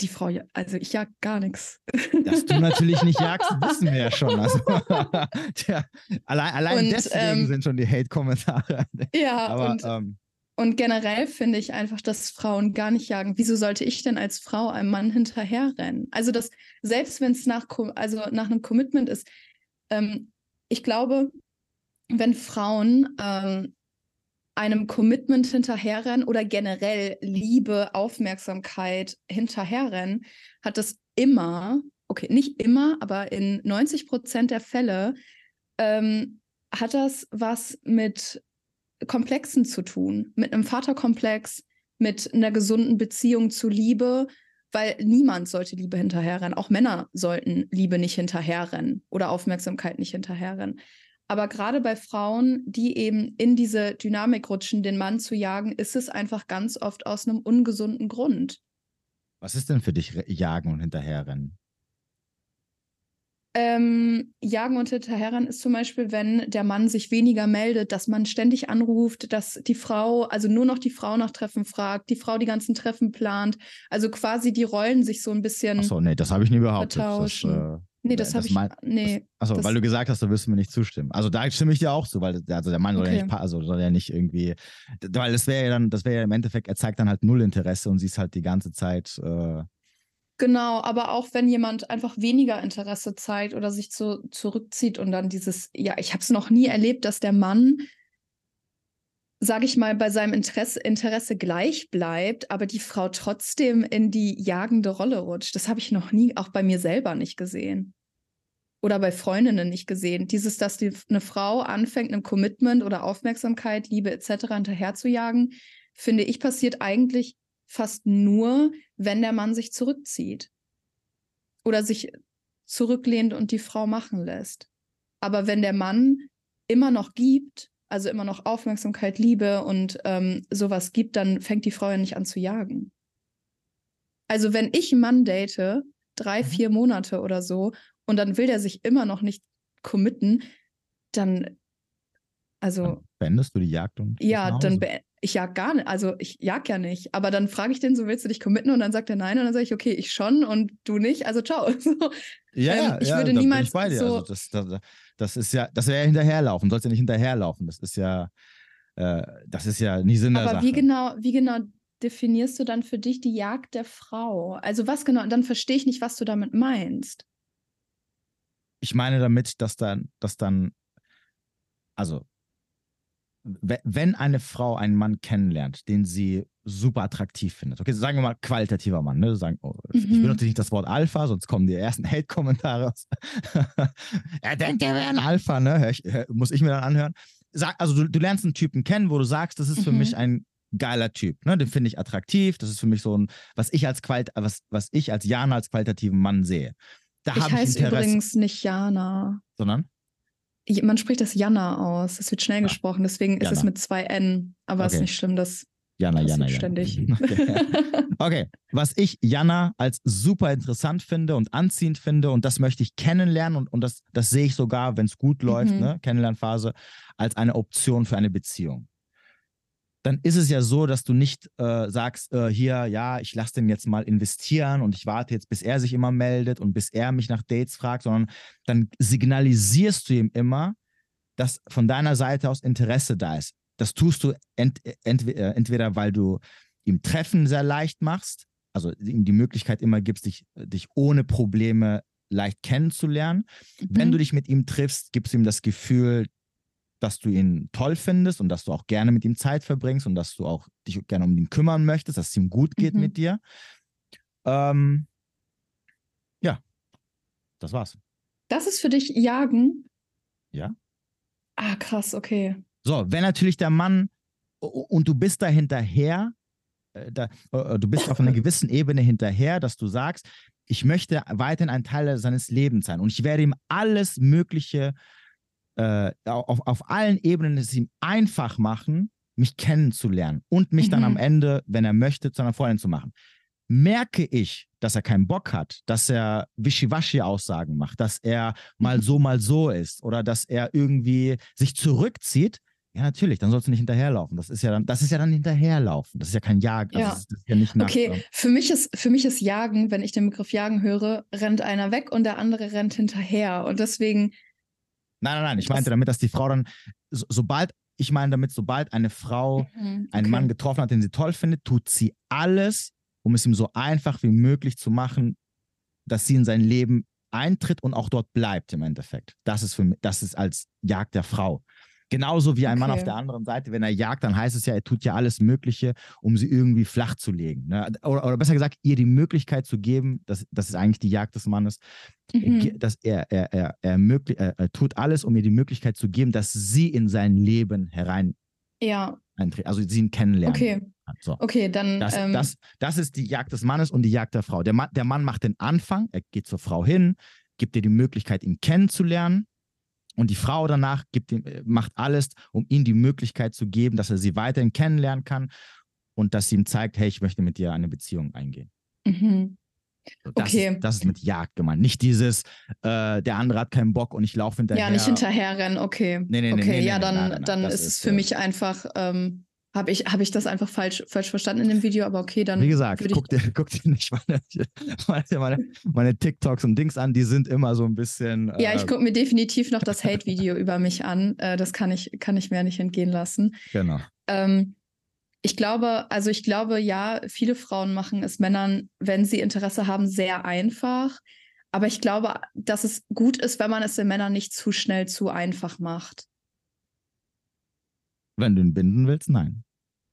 Die Frau, also ich jag gar nichts. Dass du natürlich nicht jagst, wissen wir ja schon. Also, tja, allein allein und, deswegen ähm, sind schon die Hate-Kommentare. Ja, aber und, ähm, und generell finde ich einfach, dass Frauen gar nicht jagen. Wieso sollte ich denn als Frau einem Mann hinterherrennen? Also, dass selbst wenn es nach, also nach einem Commitment ist, ähm, ich glaube, wenn Frauen ähm, einem Commitment hinterherrennen oder generell Liebe, Aufmerksamkeit hinterherrennen, hat das immer, okay, nicht immer, aber in 90 Prozent der Fälle ähm, hat das was mit Komplexen zu tun, mit einem Vaterkomplex, mit einer gesunden Beziehung zu Liebe, weil niemand sollte Liebe hinterherrennen. Auch Männer sollten Liebe nicht hinterherrennen oder Aufmerksamkeit nicht hinterherrennen. Aber gerade bei Frauen, die eben in diese Dynamik rutschen, den Mann zu jagen, ist es einfach ganz oft aus einem ungesunden Grund. Was ist denn für dich Jagen und Hinterherrennen? Ähm, Jagen und Hinterherren ist zum Beispiel, wenn der Mann sich weniger meldet, dass man ständig anruft, dass die Frau, also nur noch die Frau nach Treffen fragt, die Frau die ganzen Treffen plant. Also quasi die Rollen sich so ein bisschen. Achso, nee, das habe ich nie behauptet. Das, äh, nee, das, das habe ich. Nee. Achso, weil du gesagt hast, da wirst du mir nicht zustimmen. Also da stimme ich dir auch zu, weil also der Mann soll okay. ja nicht, also soll ja nicht irgendwie, weil das wäre ja dann, das wäre ja im Endeffekt, er zeigt dann halt null Interesse und sie ist halt die ganze Zeit. Äh, Genau, aber auch wenn jemand einfach weniger Interesse zeigt oder sich zu, zurückzieht und dann dieses, ja, ich habe es noch nie erlebt, dass der Mann, sage ich mal, bei seinem Interesse, Interesse gleich bleibt, aber die Frau trotzdem in die jagende Rolle rutscht. Das habe ich noch nie, auch bei mir selber nicht gesehen. Oder bei Freundinnen nicht gesehen. Dieses, dass die, eine Frau anfängt, einem Commitment oder Aufmerksamkeit, Liebe etc. hinterherzujagen, finde ich, passiert eigentlich fast nur, wenn der Mann sich zurückzieht oder sich zurücklehnt und die Frau machen lässt. Aber wenn der Mann immer noch gibt, also immer noch Aufmerksamkeit, Liebe und ähm, sowas gibt, dann fängt die Frau ja nicht an zu jagen. Also wenn ich einen Mann date, drei, mhm. vier Monate oder so, und dann will der sich immer noch nicht committen, dann, also. Dann beendest du die Jagd und. Ja, dann, ich jag gar nicht, also ich jag ja nicht. Aber dann frage ich den so, willst du dich committen? Und dann sagt er nein. Und dann sage ich, okay, ich schon und du nicht, also ciao. So, ja, ähm, ich ja, würde niemals ich. So also das, das, das, ist ja, das wäre ja hinterherlaufen, sollst ja nicht hinterherlaufen. Das ist ja, äh, das ist ja nie Sinn der Aber Sache. wie genau, wie genau definierst du dann für dich die Jagd der Frau? Also was genau, dann verstehe ich nicht, was du damit meinst. Ich meine damit, dass dann, dass dann, also wenn eine Frau einen Mann kennenlernt, den sie super attraktiv findet, okay, sagen wir mal qualitativer Mann, ne? Sagen, oh, mhm. ich benutze nicht das Wort Alpha, sonst kommen die ersten Hate-Kommentare. er denkt, er wäre ein Alpha, ne? Ich, muss ich mir dann anhören. Sag, also du, du, lernst einen Typen kennen, wo du sagst, das ist mhm. für mich ein geiler Typ, ne? Den finde ich attraktiv, das ist für mich so ein, was ich als Quali was, was ich als Jana als qualitativen Mann sehe. Da ich heiße übrigens nicht Jana. Sondern? Man spricht das Jana aus. Es wird schnell ja. gesprochen, deswegen Jana. ist es mit zwei N. Aber okay. ist nicht schlimm, das Jana, Jana, Jana. ständig. Okay. okay. was ich Jana als super interessant finde und anziehend finde und das möchte ich kennenlernen und, und das, das sehe ich sogar, wenn es gut läuft, mhm. ne, Kennenlernphase, als eine Option für eine Beziehung dann ist es ja so, dass du nicht äh, sagst, äh, hier, ja, ich lasse den jetzt mal investieren und ich warte jetzt, bis er sich immer meldet und bis er mich nach Dates fragt, sondern dann signalisierst du ihm immer, dass von deiner Seite aus Interesse da ist. Das tust du ent ent äh, entweder, weil du ihm Treffen sehr leicht machst, also ihm die Möglichkeit immer gibst, dich, dich ohne Probleme leicht kennenzulernen. Mhm. Wenn du dich mit ihm triffst, gibst du ihm das Gefühl, dass du ihn toll findest und dass du auch gerne mit ihm Zeit verbringst und dass du auch dich gerne um ihn kümmern möchtest, dass es ihm gut geht mhm. mit dir. Ähm, ja, das war's. Das ist für dich Jagen? Ja. Ah, krass, okay. So, wenn natürlich der Mann und du bist da hinterher, äh, da, äh, du bist auf einer gewissen Ebene hinterher, dass du sagst, ich möchte weiterhin ein Teil seines Lebens sein und ich werde ihm alles Mögliche äh, auf, auf allen Ebenen es ihm einfach machen, mich kennenzulernen und mich mhm. dann am mhm. Ende, wenn er möchte, zu einer Freundin zu machen. Merke ich, dass er keinen Bock hat, dass er Wischiwaschi-Aussagen macht, dass er mal mhm. so, mal so ist oder dass er irgendwie sich zurückzieht, ja, natürlich, dann sollst du nicht hinterherlaufen. Das ist ja dann, das ist ja dann hinterherlaufen. Das ist ja kein Jagen. Ja. Das ist, das ist ja okay, für mich, ist, für mich ist Jagen, wenn ich den Begriff Jagen höre, rennt einer weg und der andere rennt hinterher. Und deswegen Nein, nein, nein. Ich meinte damit, dass die Frau dann, so, sobald, ich meine damit, sobald eine Frau mhm, okay. einen Mann getroffen hat, den sie toll findet, tut sie alles, um es ihm so einfach wie möglich zu machen, dass sie in sein Leben eintritt und auch dort bleibt im Endeffekt. Das ist für mich, das ist als Jagd der Frau. Genauso wie ein okay. Mann auf der anderen Seite, wenn er jagt, dann heißt es ja, er tut ja alles Mögliche, um sie irgendwie flach zu legen. Ne? Oder, oder, besser gesagt, ihr die Möglichkeit zu geben, das, das ist eigentlich die Jagd des Mannes, mhm. dass er, er, er, er, möglich, er, er tut alles, um ihr die Möglichkeit zu geben, dass sie in sein Leben herein ja. eintritt, also sie ihn kennenlernen. Okay. So. Okay, dann. Das, ähm, das, das ist die Jagd des Mannes und die Jagd der Frau. Der Mann, der Mann macht den Anfang, er geht zur Frau hin, gibt ihr die Möglichkeit, ihn kennenzulernen und die Frau danach gibt ihm, äh, macht alles, um ihm die Möglichkeit zu geben, dass er sie weiterhin kennenlernen kann und dass sie ihm zeigt, hey, ich möchte mit dir eine Beziehung eingehen. Mhm. Das, Okay. ist, das ist mit Jagd gemeint. Nicht dieses, äh, der andere hat keinen Bock und ich laufe hinterher. Ja, nicht hinterherrennen, okay. Nee, nee, nee, okay, nee, nee, ja, dann, nein, nein, nein, dann ist es für äh, mich einfach, ähm, habe ich, hab ich das einfach falsch, falsch verstanden in dem Video, aber okay, dann Wie gesagt, ich, guck dir, guck dir nicht meine, meine, meine, meine TikToks und Dings an, die sind immer so ein bisschen. ja, ich äh, gucke mir definitiv noch das Hate-Video über mich an. Äh, das kann ich, kann ich mir nicht entgehen lassen. Genau. Ähm, ich glaube, also ich glaube, ja, viele Frauen machen es Männern, wenn sie Interesse haben, sehr einfach. Aber ich glaube, dass es gut ist, wenn man es den Männern nicht zu schnell zu einfach macht. Wenn du ihn binden willst, nein.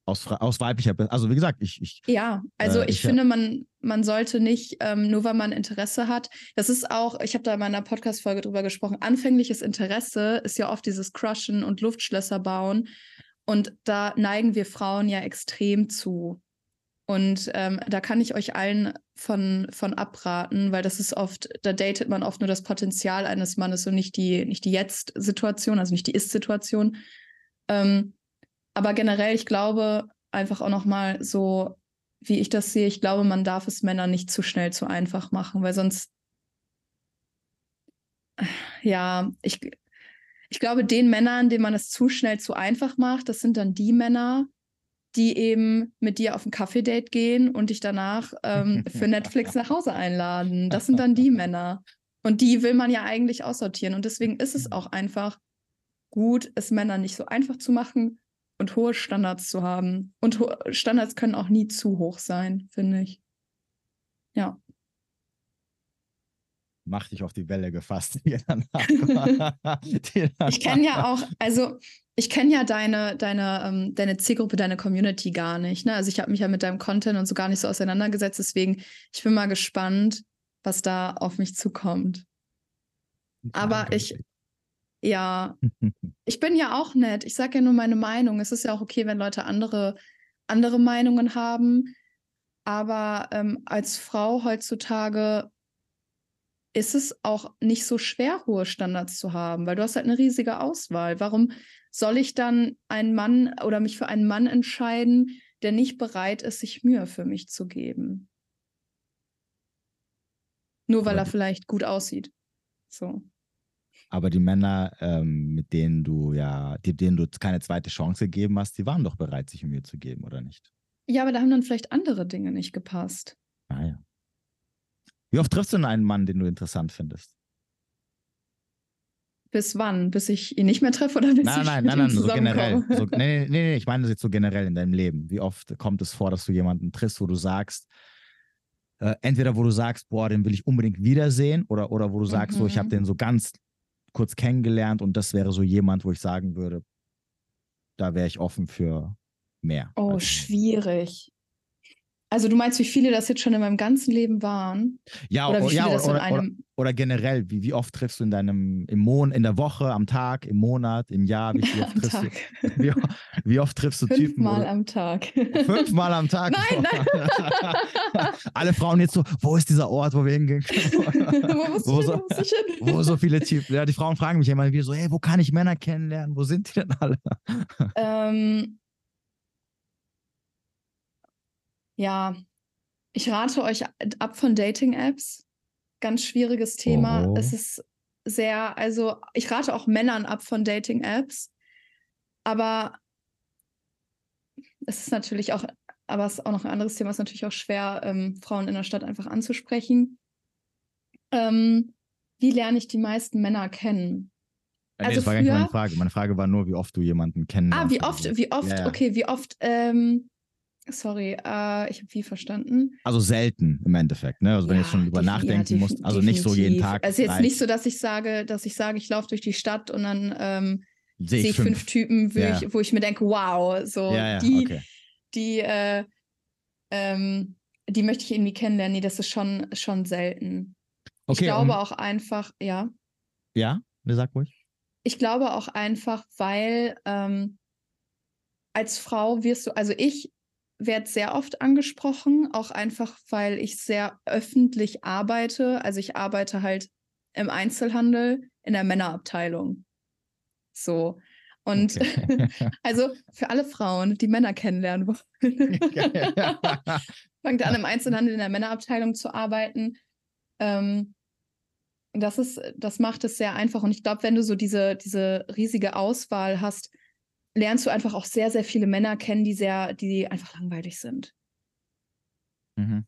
Aus, aus weiblicher, also wie gesagt, ich, ich Ja, also Äh, ich, ich- finde, man, man sollte nicht, ähm, nur weil man Interesse hat, das ist auch, ich habe da in meiner Podcast-Folge drüber gesprochen, anfängliches Interesse ist ja oft dieses Crushen und Luftschlösser bauen. Und da neigen wir Frauen ja extrem zu. Und ähm, da kann ich euch allen von, von abraten, weil das ist oft, da datet man oft nur das Potenzial eines Mannes und nicht die, nicht die Jetzt-Situation, also nicht die Ist-Situation. Ähm, aber generell, ich glaube einfach auch nochmal so, wie ich das sehe, ich glaube, man darf es Männern nicht zu schnell zu einfach machen, weil sonst, ja, ich, ich glaube, den Männern, denen man es zu schnell zu einfach macht, das sind dann die Männer, die eben mit dir auf ein Kaffee-Date gehen und dich danach ähm, für Netflix nach Hause einladen. Das sind dann die Männer. Und die will man ja eigentlich aussortieren. Und deswegen ist es auch einfach gut, es Männern nicht so einfach zu machen und hohe Standards zu haben. Und Standards können auch nie zu hoch sein, finde ich. Ja. mach dich auf die Welle gefasst. Ich kenne ja auch, also ich kenne ja deine, deine, ähm, deine Zielgruppe, deine Community gar nicht. Ne? Also ich habe mich ja mit deinem Content und so gar nicht so auseinandergesetzt. Deswegen, ich bin mal gespannt, was da auf mich zukommt. Aber ich, ja, ich bin ja auch nett. Ich sage ja nur meine Meinung. Es ist ja auch okay, wenn Leute andere, andere Meinungen haben. Aber ähm, als Frau heutzutage ist es auch nicht so schwer, hohe Standards zu haben, weil du hast halt eine riesige Auswahl. Warum soll ich dann einen Mann oder mich für einen Mann entscheiden, der nicht bereit ist, sich Mühe für mich zu geben? Nur weil er vielleicht gut aussieht. So. Aber die Männer, ähm, mit denen du ja, die, denen du keine zweite Chance gegeben hast, die waren doch bereit, sich Mühe zu geben, oder nicht? Ja, aber da haben dann vielleicht andere Dinge nicht gepasst. Ah ja. Wie oft triffst du denn einen Mann, den du interessant findest? Bis wann? Bis ich ihn nicht mehr treffe oder bis Nein, ich nein, mit nein, ihm nein, so generell. So, nee, nee, nee, ich meine das jetzt so generell in deinem Leben. Wie oft kommt es vor, dass du jemanden triffst, wo du sagst, äh, entweder wo du sagst, boah, den will ich unbedingt wiedersehen, oder, oder wo du sagst, so, ich habe Mhm. den so ganz kurz kennengelernt und das wäre so jemand, wo ich sagen würde, da wäre ich offen für mehr. Oh, Also, schwierig. Also du meinst, wie viele das jetzt schon in meinem ganzen Leben waren? ja, Oder wie o- viele ja, das so in oder, oder, einem... oder generell, wie, wie oft triffst du in deinem, im Mon in der Woche, am Tag, im Monat, im Jahr, wie, wie oft triffst du, wie, wie oft triffst du Typen? Fünfmal am Tag. Fünfmal am Tag. Nein, nein. Alle Frauen jetzt so, wo ist dieser Ort, wo wir hingehen können? wo muss wo, so, hin? Wo hin? wo so viele Typen. Ja, die Frauen fragen mich immer wieder so, hey, wo kann ich Männer kennenlernen? Wo sind die denn alle? Ähm, ja, ich rate euch ab von Dating-Apps. Ganz schwieriges Thema. Oh. Es ist sehr, also ich rate auch Männern ab von Dating-Apps. Aber es ist natürlich auch, aber es ist auch noch ein anderes Thema, es ist natürlich auch schwer, ähm, Frauen in der Stadt einfach anzusprechen. Ähm, wie lerne ich die meisten Männer kennen? Äh, Also das war gar nicht meine früher- Frage. Meine Frage war nur, wie oft du jemanden kennenlernst. Ah, wie oft, wie oft, Ja, ja. okay, wie oft, ähm, sorry, äh, ich habe wie verstanden. Also selten im Endeffekt, ne? Also wenn du jetzt schon drüber nachdenken ja, musst, also nicht so jeden definitiv. Tag. Also jetzt drei, nicht so, dass ich sage, dass ich sage, ich laufe durch die Stadt und dann ähm, sehe sehe ich fünf, Typen, wo, Ja. ich, wo ich mir denke, wow, so Ja, ja, die, okay. die, äh, ähm, die möchte ich irgendwie kennenlernen. Nee, das ist schon, schon selten. Okay, ich glaube auch einfach, ja. ja, ne, sag ruhig. Ich glaube auch einfach, weil ähm, als Frau wirst du, also ich werde sehr oft angesprochen, auch einfach, weil ich sehr öffentlich arbeite. Also ich arbeite halt im Einzelhandel in der Männerabteilung. So. Und Okay. also für alle Frauen, die Männer kennenlernen wollen. Fangt an, im Einzelhandel in der Männerabteilung zu arbeiten. Ähm, das ist, das macht es sehr einfach. Und ich glaube, wenn du so diese, diese riesige Auswahl hast, lernst du einfach auch sehr, sehr viele Männer kennen, die sehr, die einfach langweilig sind. Mhm.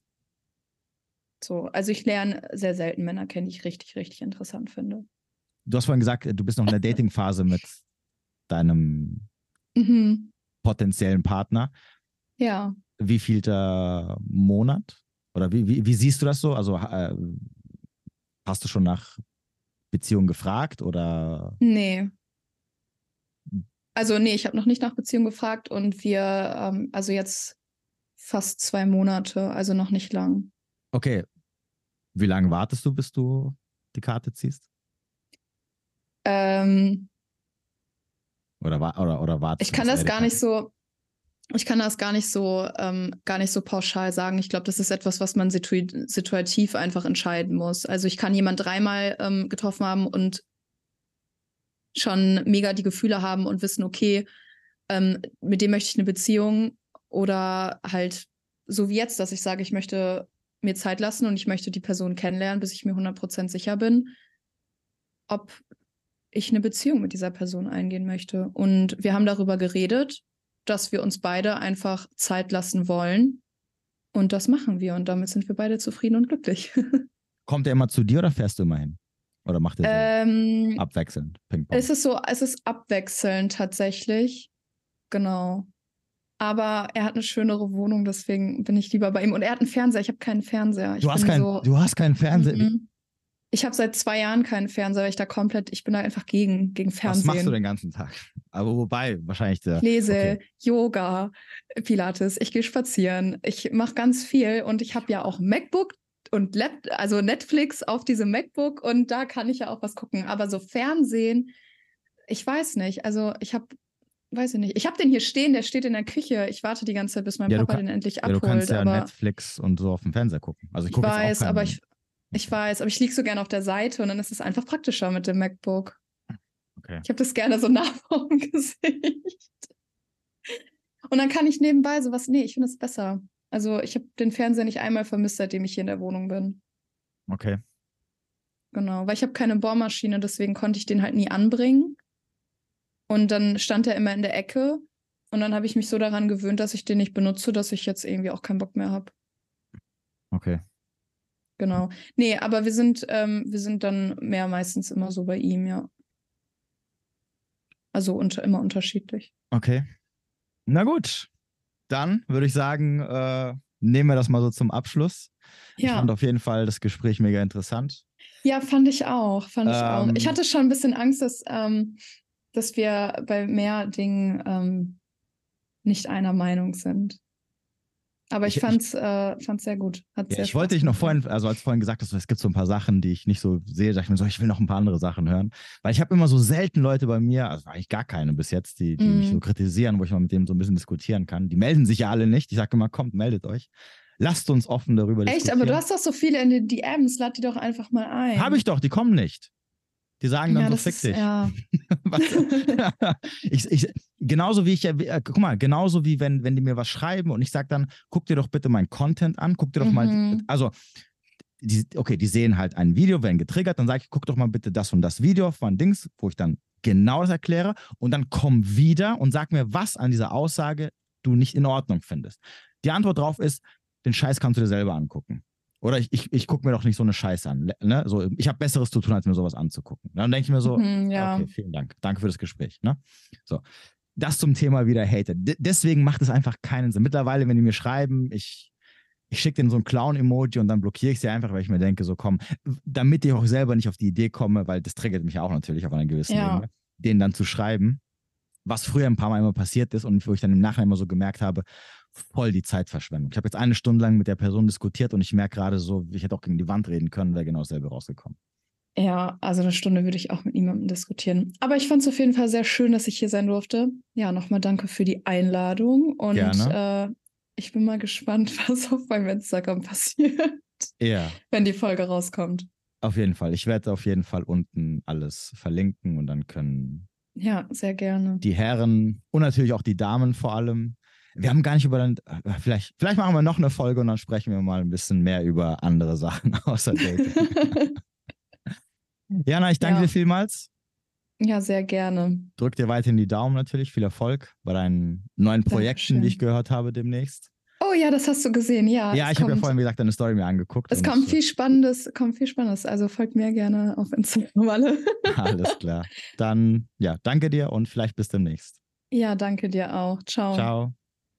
So, also ich lerne sehr selten Männer kennen, die ich richtig, richtig interessant finde. Du hast vorhin gesagt, du bist noch in der Dating-Phase mit deinem mhm. potenziellen Partner. Ja. Wie vielter Monat? Oder wie, wie, wie siehst du das so? Also äh, hast du schon nach Beziehungen gefragt oder? Nee. Also nee, ich habe noch nicht nach Beziehung gefragt und wir, ähm, also jetzt fast zwei Monate, also noch nicht lang. Okay. Wie lange wartest du, bis du die Karte ziehst? Ähm, oder, oder, oder wartest Ich kann das gar nicht so, ich kann das gar nicht so, ähm, gar nicht so pauschal sagen. Ich glaube, das ist etwas, was man situ situativ einfach entscheiden muss. Also ich kann jemand dreimal ähm, getroffen haben und schon mega die Gefühle haben und wissen, okay, ähm, mit dem möchte ich eine Beziehung oder halt so wie jetzt, dass ich sage, ich möchte mir Zeit lassen und ich möchte die Person kennenlernen, bis ich mir 100% sicher bin, ob ich eine Beziehung mit dieser Person eingehen möchte. Und wir haben darüber geredet, dass wir uns beide einfach Zeit lassen wollen. Und das machen wir. Und damit sind wir beide zufrieden und glücklich. Kommt er immer zu dir oder fährst du immer hin? Oder macht er so ähm, abwechselnd Ping-Pong? Es ist so, es ist abwechselnd tatsächlich. Genau. Aber er hat eine schönere Wohnung, deswegen bin ich lieber bei ihm. Und er hat einen Fernseher. Ich habe keinen Fernseher. Ich du, hast kein, so, du hast keinen Fernseher. Mhm. Ich habe seit zwei Jahren keinen Fernseher, weil ich da komplett, ich bin da einfach gegen, gegen Fernsehen. Was machst du den ganzen Tag? Aber wobei, wahrscheinlich der. Ich lese, okay. Yoga, Pilates, ich gehe spazieren, ich mache ganz viel und ich habe ja auch MacBook und Lab, also Netflix auf diesem MacBook und da kann ich ja auch was gucken. Aber so Fernsehen, ich weiß nicht. Also ich habe weiß ich nicht. Ich habe den hier stehen, der steht in der Küche. Ich warte die ganze Zeit, bis mein ja, Papa kann, den endlich abholt. Ja, du kannst ja Netflix und so auf dem Fernseher gucken. Also ich, ich weiß, aber ich, ich weiß, aber ich liege so gerne auf der Seite und dann ist es einfach praktischer mit dem MacBook. Okay. Ich habe das gerne so nah vor dem Gesicht. Und dann kann ich nebenbei sowas, nee, ich finde es besser. Also ich habe den Fernseher nicht einmal vermisst, seitdem ich hier in der Wohnung bin. Okay. Genau, weil ich habe keine Bohrmaschine, deswegen konnte ich den halt nie anbringen. Und dann stand er immer in der Ecke. Und dann habe ich mich so daran gewöhnt, dass ich den nicht benutze, dass ich jetzt irgendwie auch keinen Bock mehr habe. Okay. Genau. Nee, aber wir sind, ähm, wir sind dann mehr meistens immer so bei ihm, ja. Also unter, immer unterschiedlich. Okay. Na gut. Dann würde ich sagen, äh, nehmen wir das mal so zum Abschluss. Ja. Ich fand auf jeden Fall das Gespräch mega interessant. Ja, fand ich auch. Fand ich auch. Ich ähm. hatte schon ein bisschen Angst, dass, ähm, dass wir bei mehr Dingen ähm, nicht einer Meinung sind. Aber ich, ich fand's, äh, fand's sehr gut. Hat ja, sehr ich wollte dich noch vorhin, also als vorhin gesagt hast, es gibt so ein paar Sachen, die ich nicht so sehe, sag ich mir so, ich will noch ein paar andere Sachen hören. Weil ich habe immer so selten Leute bei mir, also eigentlich gar keine bis jetzt, die, die mm. mich so mhm. kritisieren, wo ich mal mit dem so ein bisschen diskutieren kann. Die melden sich ja alle nicht. Ich sage immer, kommt, meldet euch. Lasst uns offen darüber Echt, diskutieren. Echt, aber du hast doch so viele in den DMs, lad die doch einfach mal ein. Habe ich doch, die kommen nicht. Die sagen dann ja, so, fick ist, dich. Ja. ich, ich, genauso wie ich, äh, guck mal, genauso wie wenn, wenn die mir was schreiben und ich sage dann, guck dir doch bitte meinen Content an, guck dir doch mhm. mal, also, die, okay, die sehen halt ein Video, werden getriggert, dann sage ich, guck doch mal bitte das und das Video von Dings, wo ich dann genau das erkläre und dann komm wieder und sag mir, was an dieser Aussage du nicht in Ordnung findest. Die Antwort darauf ist, den Scheiß kannst du dir selber angucken. Oder ich, ich, ich gucke mir doch nicht so eine Scheiße an. Ne? So, ich habe Besseres zu tun, als mir sowas anzugucken. Dann denke ich mir so, mhm, ja. okay, vielen Dank. Danke für das Gespräch. Ne? So. Das zum Thema wieder Hater. D deswegen macht es einfach keinen Sinn. Mittlerweile, wenn die mir schreiben, ich, ich schicke denen so ein Clown-Emoji und dann blockiere ich sie einfach, weil ich mir denke, so komm, damit ich auch selber nicht auf die Idee komme, weil das triggert mich auch natürlich auf einer gewissen ja. Ebene, denen dann zu schreiben, was früher ein paar Mal immer passiert ist und wo ich dann im Nachhinein immer so gemerkt habe, voll die Zeitverschwendung. Ich habe jetzt eine Stunde lang mit der Person diskutiert und ich merke gerade so, ich hätte auch gegen die Wand reden können, wäre genau dasselbe rausgekommen. Ja, also eine Stunde würde ich auch mit niemandem diskutieren. Aber ich fand es auf jeden Fall sehr schön, dass ich hier sein durfte. Ja, nochmal danke für die Einladung und äh, ich bin mal gespannt, was auf meinem Instagram passiert. Ja. Wenn die Folge rauskommt. Auf jeden Fall. Ich werde auf jeden Fall unten alles verlinken und dann können ja, sehr gerne. Die Herren und natürlich auch die Damen vor allem wir haben gar nicht über dann, äh, vielleicht, vielleicht machen wir noch eine Folge und dann sprechen wir mal ein bisschen mehr über andere Sachen außer Dating. Jana, ich danke Ja. dir vielmals. Ja, sehr gerne. Drück dir weiterhin die Daumen natürlich. Viel Erfolg bei deinen neuen Projekten, Dankeschön. die ich gehört habe demnächst. Oh ja, das hast du gesehen, ja. ja, ich habe ja vorhin, wie gesagt, deine Story mir angeguckt. Es kommt viel Spannendes, kommt viel Spannendes. Also folgt mir gerne auf Instagram alle. Alles klar. Dann, ja, danke dir und vielleicht bis demnächst. Ja, danke dir auch. Ciao. Ciao.